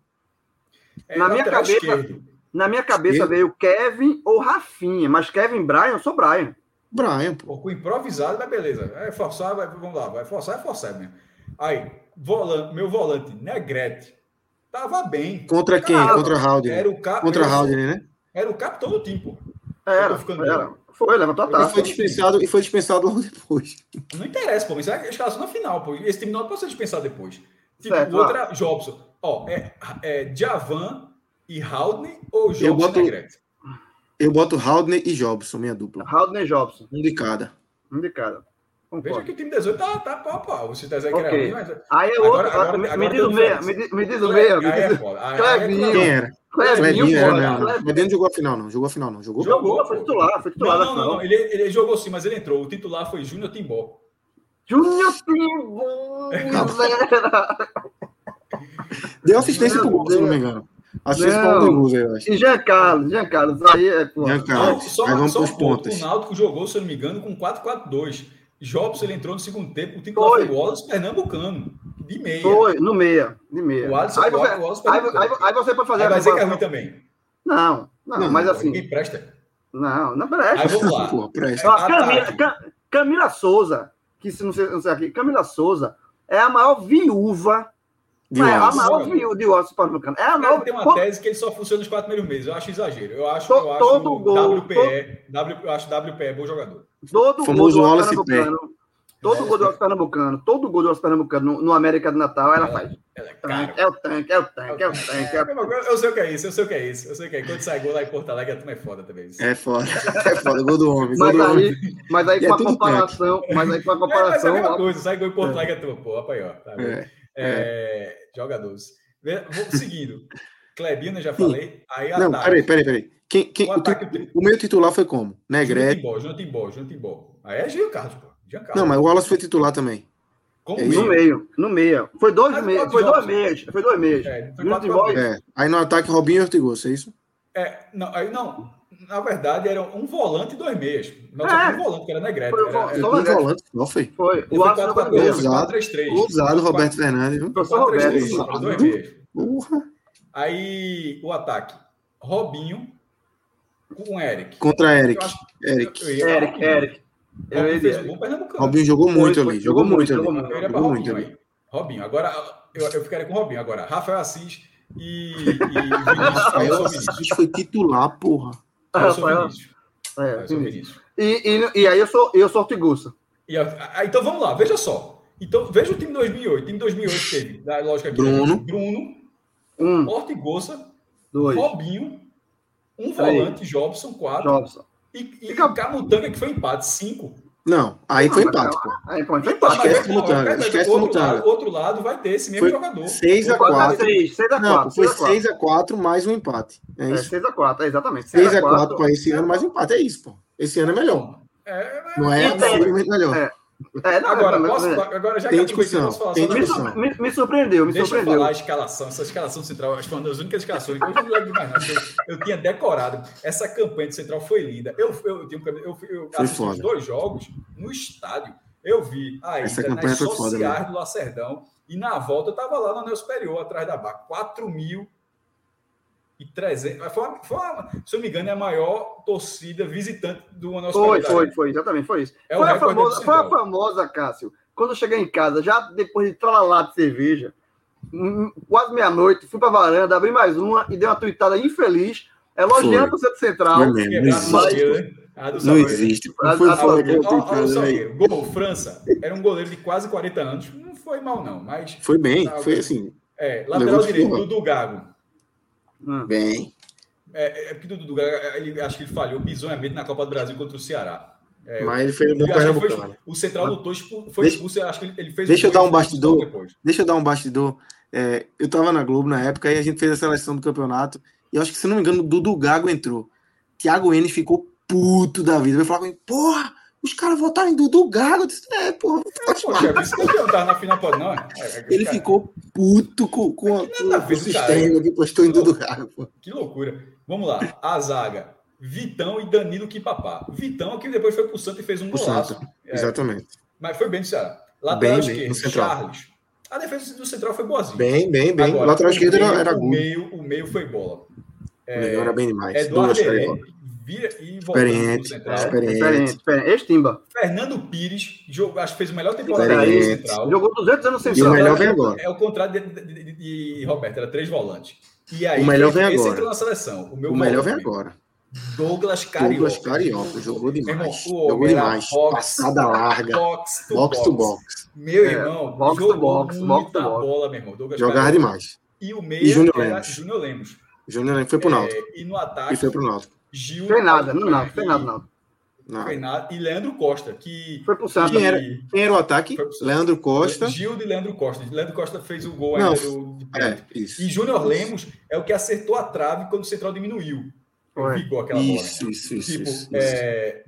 É na minha cabeça- esquerdo. na minha cabeça Esquerdo. veio Kevin ou Rafinha, mas Kevin Brian, eu sou Brian. Brian, pô. Pô, com improvisado, mas beleza. É forçar, vai, vamos lá, vai forçar, é forçar mesmo. Aí, volante, meu volante, Negrete, tava bem. Contra quem? Cara, Contra Haldner. Era o cap, Contra Haldner, né? era o capitão do time, pô. Era, era. Foi, levantou a E taça. foi dispensado, e foi dispensado logo depois. Não interessa, pô, mas é a escalação na final, pô. Esse time não pode ser dispensado depois. Tipo, Certo, o outro é Jobson. Ó, é, é Djavan e Haldner ou Jobson boto- e Negrete? Eu boto Haldner e Jobson, minha dupla. Haldner Jobson, Um de cada. um de cada. Veja Concordo. que o time 18 tá, tá pau a pau. Você tá dizendo que era ruim, mas... Aí é outro. agora- me, agora me tem diz o meia, diferença. me, diz- me diz o meia. É é Clevinho. Quem era? Clevinho, Clevinho era, não. não. Clevinho. Mas não jogou a final, não. Jogou a final, não. Jogou? Jogou. Jogou, foi titular, foi titular Não, não, não, final. não. Ele, ele jogou sim, mas ele entrou. O titular foi Júnior Timbó. Júnior Zera. Deu assistência pro gol, se não me engano. Assistência Não. pro gol, eu acho. E Jean Carlos, Jean Carlos, aí é, pô. Jean Carlos. Só, Aí vamos só pros um ponto. pontos. O Náutico jogou, se eu não me engano, com 4-4-2. Jobson ele entrou no segundo tempo. O titular Foi. o Wallace Pernambucano. De meia. Foi, no meia, de meia. O Alisson aí, você, o Wallace aí, Pernambucano. aí- aí você pode fazer Aí a vai dizer que é ruim também. Não, não, Não, mas pô, assim, Ninguém presta. não, não Aí presta. vamos lá. Porra, presta. Ataque. Camila, Cam- Camila Souza, que se não sei, não sei aqui, Camila Souza é a maior viúva, não é a maior viúva de Wallace Pernambucano. É a O cara maior. tem uma tese que ele só funciona nos quatro primeiros meses. Eu acho exagero. Eu acho, To- eu acho todo gol, WPE, W, eu acho WPE bom jogador. todo Famoso gol do Pernambucano, todo gol do Wallace Pernambucano, todo gol do Wallace Pernambucano no, no América do Natal, ela Ela- faz. Ela é caro. É o tanque, é o tanque, é o tanque. É o tanque. Eu sei o que é isso, eu sei o que é isso. Eu sei o que é. Quando sai gol lá em Porto Alegre, a turma é foda também. É foda. É foda. Gol do homem. Gol Mas do homem. aí, mas aí é com a comparação, mas aí com a É, mas é a comparação, mesma ó, coisa, sai gol em Porto Alegre, a turma, pô, ó. Tá vendo? É. É, jogadores. Vê- Vou seguindo. Clebino, eu já falei. Aí Não, ataque. peraí, peraí, peraí. Quem, quem, O o, ataque ti- o meu titular foi como? Negrete. Timbó, Júnior Timbó, Júnior Timbó. Aí é Jean Carlos, pô. Jean Carlos. Não, mas o Wallace foi titular também. Como é no meio. no meio. Foi dois pode foi dois meias, foi dois meias. É, foi quatro. É. Aí no ataque, Robinho e Ortigosa, é isso? É, não, aí não. Na verdade, era um volante e dois meias. Não, É. só tinha um volante, que era Negrete. Foi o Era, era, só Um Negrete. volante só, foi. Foi. O 4 foi 4 2 dois. Ousado. 3 3 Ousado, Roberto Fernandes? Professor Roberto. Dois meias. Porra. Aí o ataque. Robinho com o Eric. Contra Eric. Eric. Eric, Eric. Eu Robinho um jogou muito foi, ali. Jogou jogou muito ali. jogou muito. Ali. Robinho. Agora, eu, eu ficaria com Robinho. Agora, Rafael Assis e, e Vinícius. Vinícius. Assis foi titular, porra. Aí eu sou Rafael- Vinícius. É, Aí eu sou sim. Vinícius. e, e, e aí eu sou, eu sou Ortiguça. E a- a- então vamos lá, veja só. Então, veja o time de 2008. O time de 2008 teve, da lógica aqui, Bruno. Bruno, Um, Ortigosa, dois, Robinho, um Três. volante, Jobson, quatro, Jobson. e, e Fica- Camutanga, que foi empate, cinco. Não, aí foi Não, empate, mas- pô. Aí, foi empate. Esquece mas- Camutanga, mas- mas esquece o outro Camutanga. lado- outro lado vai ter esse mesmo Foi jogador. 6 a Foi 4 6 a Não, 4 foi 6 a 4 mais um empate. É É, isso. 6 a 4 é, exatamente. 6 a 4 para esse ano, mais um empate. É isso, pô. Esse ano é melhor. É, Não é tem- absurdamente melhor. É. Não, agora, é, posso, é. agora, já Tem que eu aproveitei, discussão, posso falar tem Me, sur- me- me surpreendeu, me Deixa eu surpreendeu. falar a escalação, essa escalação central, acho que foi uma das únicas escalações que eu não lembro mais, não, porque eu tinha decorado. Essa campanha de central foi linda. Eu, eu, tinha um- eu, eu Foi assisti os foda. dois jogos no estádio. Eu vi ainda Essa campanha nas foi foda sociais do Lacerdão e na volta eu estava lá no anel superior, atrás da barra. 4 mil e 300. Foi, uma- foi uma- se eu não me engano, é a maior torcida visitante do anel Foi, foi, foi, exatamente, foi isso. É foi, a famosa, foi a famosa, Cássio, quando eu cheguei em casa, já depois de tralalá de cerveja, quase meia-noite, fui pra varanda, abri mais uma e dei uma tuitada infeliz, elogiando o Centro Central. Não é mesmo, não Quebrado existe. né? A do Não existe. Não foi a- foda a- que eu. Gol, França. Era um goleiro de quase 40 anos. Não foi mal, não. Mas, Foi bem, Tá, foi assim, é, lateral direito. Dudu Gago. Hum. bem. É, é porque o Dudu Gago, ele, acho que ele falhou bizonhamente na Copa do Brasil contra o Ceará. É, Mas ele fez um bom pernambucano. O Central lutou, foi expulso, acho que ele fez Deixa eu dar um bastidor. Deixa eu dar um bastidor. É, eu tava na Globo na época e a gente fez a seleção do campeonato. E eu acho que, se não me engano, o Dudu Gago entrou. Thiago N ficou puto da vida. Vai falar comigo, porra, os caras votaram em Dudu Gago. Eu disse, é, porra, Poxa, campeão tá na final, pode não. É, é ele cara... ficou puto com, com, com, com o sistema que postou em Dudu Gago. Pô. Que loucura. Vamos lá, a zaga. Vitão e Danilo Kipapá. Vitão que depois foi pro Santos e fez um golaço. É, Exatamente. Mas foi bem do Ceará. Lateral bem, esquerdo, bem, Charles. A defesa do Central foi boazinha. Bem, bem, bem. Agora, lateral esquerdo era, era o meio, o meio foi bola. É, o meio era bem demais. Eduardo Herrera, vira e experiente, central. Experiente, experiente, experiente. Ex-Timba. Fernando Pires, jogou, acho que fez o melhor temporada no Central. Jogou 200 anos no Central. E o melhor vem agora. É o contrário de, de, de, de Roberto, era três volantes. E aí, o melhor vem agora. entrou na seleção. O, meu o melhor vem agora. Douglas Carioca. Douglas Carioca, jogou demais. Irmão, jogou demais. Box, Passada larga. Box to box. To box. Meu é, irmão, box jogou to box, muita box bola, meu irmão. Douglas Jogava Carioca. demais. E o meio e Júnior Lemos. Júnior Lemos. Júnior Lemos foi pro Náutico. É, e no ataque. E foi pro Náutico. Gil. Foi nada, não, não, foi nada, não. Não. Foi nada. E Leandro Costa, que. Foi pro Santos. Quem era, quem era o ataque? Leandro Costa. Gil de Leandro Costa. Leandro Costa fez o gol ainda do. É, isso. E Júnior Lemos é o que acertou a trave quando o Central diminuiu. Ficou aquela bola. Isso, isso, tipo, isso, é,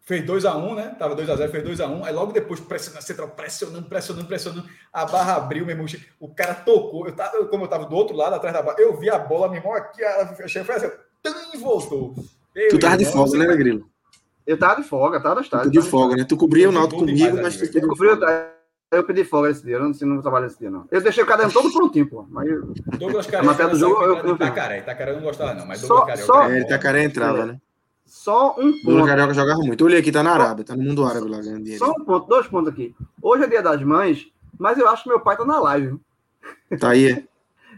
fez 2x1, um, né? Tava 2x0, fez 2x1. Um, aí logo depois, pressionando, central, pressionando, pressionando, pressionando. A barra abriu, meu irmão. O cara tocou. Eu tava, como eu tava do outro lado, atrás da barra, eu vi a bola, meu irmão, aqui, ela fechei, foi assim, e voltou. Eu, tu tava de folga, né, Grilo? Eu tava de folga, tava no estádio. Tu de folga, né? Tu cobria o Naldo comigo, mas tu pediu. Eu pedi folga esse dia, eu não, não trabalho esse dia, não. Eu deixei o caderno todo prontinho, pô. Mas Douglas Carioca. do jogo, eu, eu, Itacaré. Itacaré não gostava, não, mas Douglas Carioca. Só, é, Itacaré entrava, né? Só um ponto. Douglas Carioca jogava muito. Olha aqui, tá na Arábia, tá no mundo árabe lá ganhando dinheiro. Só um ponto, dois pontos aqui. Hoje é dia das mães, mas eu acho que meu pai tá na live. Tá aí.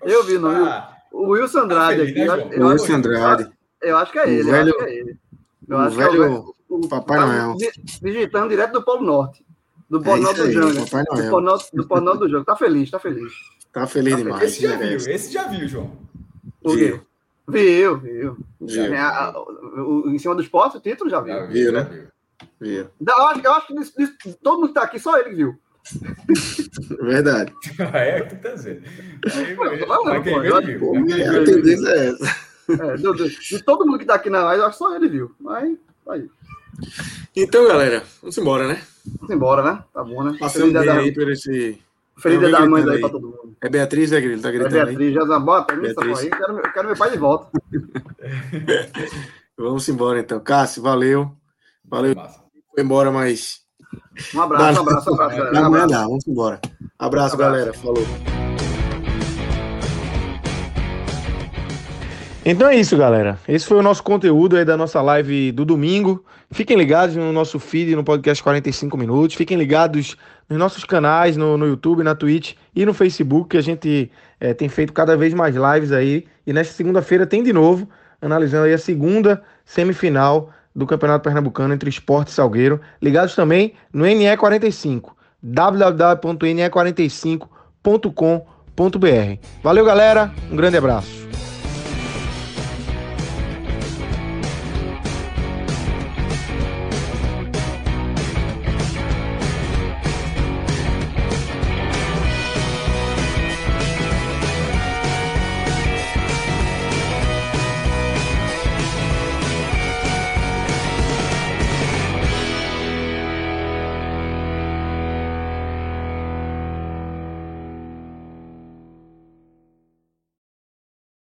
eu vi, não. Ah, o Wilson Andrade tá aqui. Né, o Wilson Andrade. Eu acho que é ele. Velho, eu acho que é ele. Eu o acho velho, que é o, o Papai tá Noel. Digitando direto do Polo Norte. Do Polo é Norte do jogo. Do Polo Norte, do Polo Norte do jogo. Tá feliz, tá feliz. Tá feliz tá demais. Esse já viu, esse já viu, João. O quê? Viu, viu. viu. A, a, o, em cima do esporte, o título já viu. Já viu, né? Viu. viu. Eu acho, eu acho que disso, disso, todo mundo que tá aqui, só ele que viu. Verdade. é, tu tá dizendo. Aí, a tendência é essa. É, do, do, de todo mundo que tá aqui na live, eu acho que só ele viu. Mas, aí. Então, galera, vamos embora, né? Vamos embora, né? Tá bom, né? Passando bem da... aí por esse. Feliz dia das mães aí, aí pra todo mundo. É Beatriz, é Grilo? Tá gritando é Beatriz, já bota mim, aí. Quero, eu quero meu pai de volta. vamos embora, então. Cássio, valeu. Valeu. Foi embora, mas. Um abraço, um abraço, um abraço, galera. Um abraço. Vamos embora. Abraço, abraço, galera. Falou. Então é isso, galera. Esse foi o nosso conteúdo aí da nossa live do domingo. Fiquem ligados no nosso feed, no podcast 45 minutos. Fiquem ligados nos nossos canais, no, no YouTube, na Twitch e no Facebook, que a gente é, tem feito cada vez mais lives aí. E nesta segunda-feira tem de novo, analisando aí a segunda semifinal do Campeonato Pernambucano entre Esporte e Salgueiro. Ligados também no NE45, www.ne45.com.br. Valeu, galera. Um grande abraço.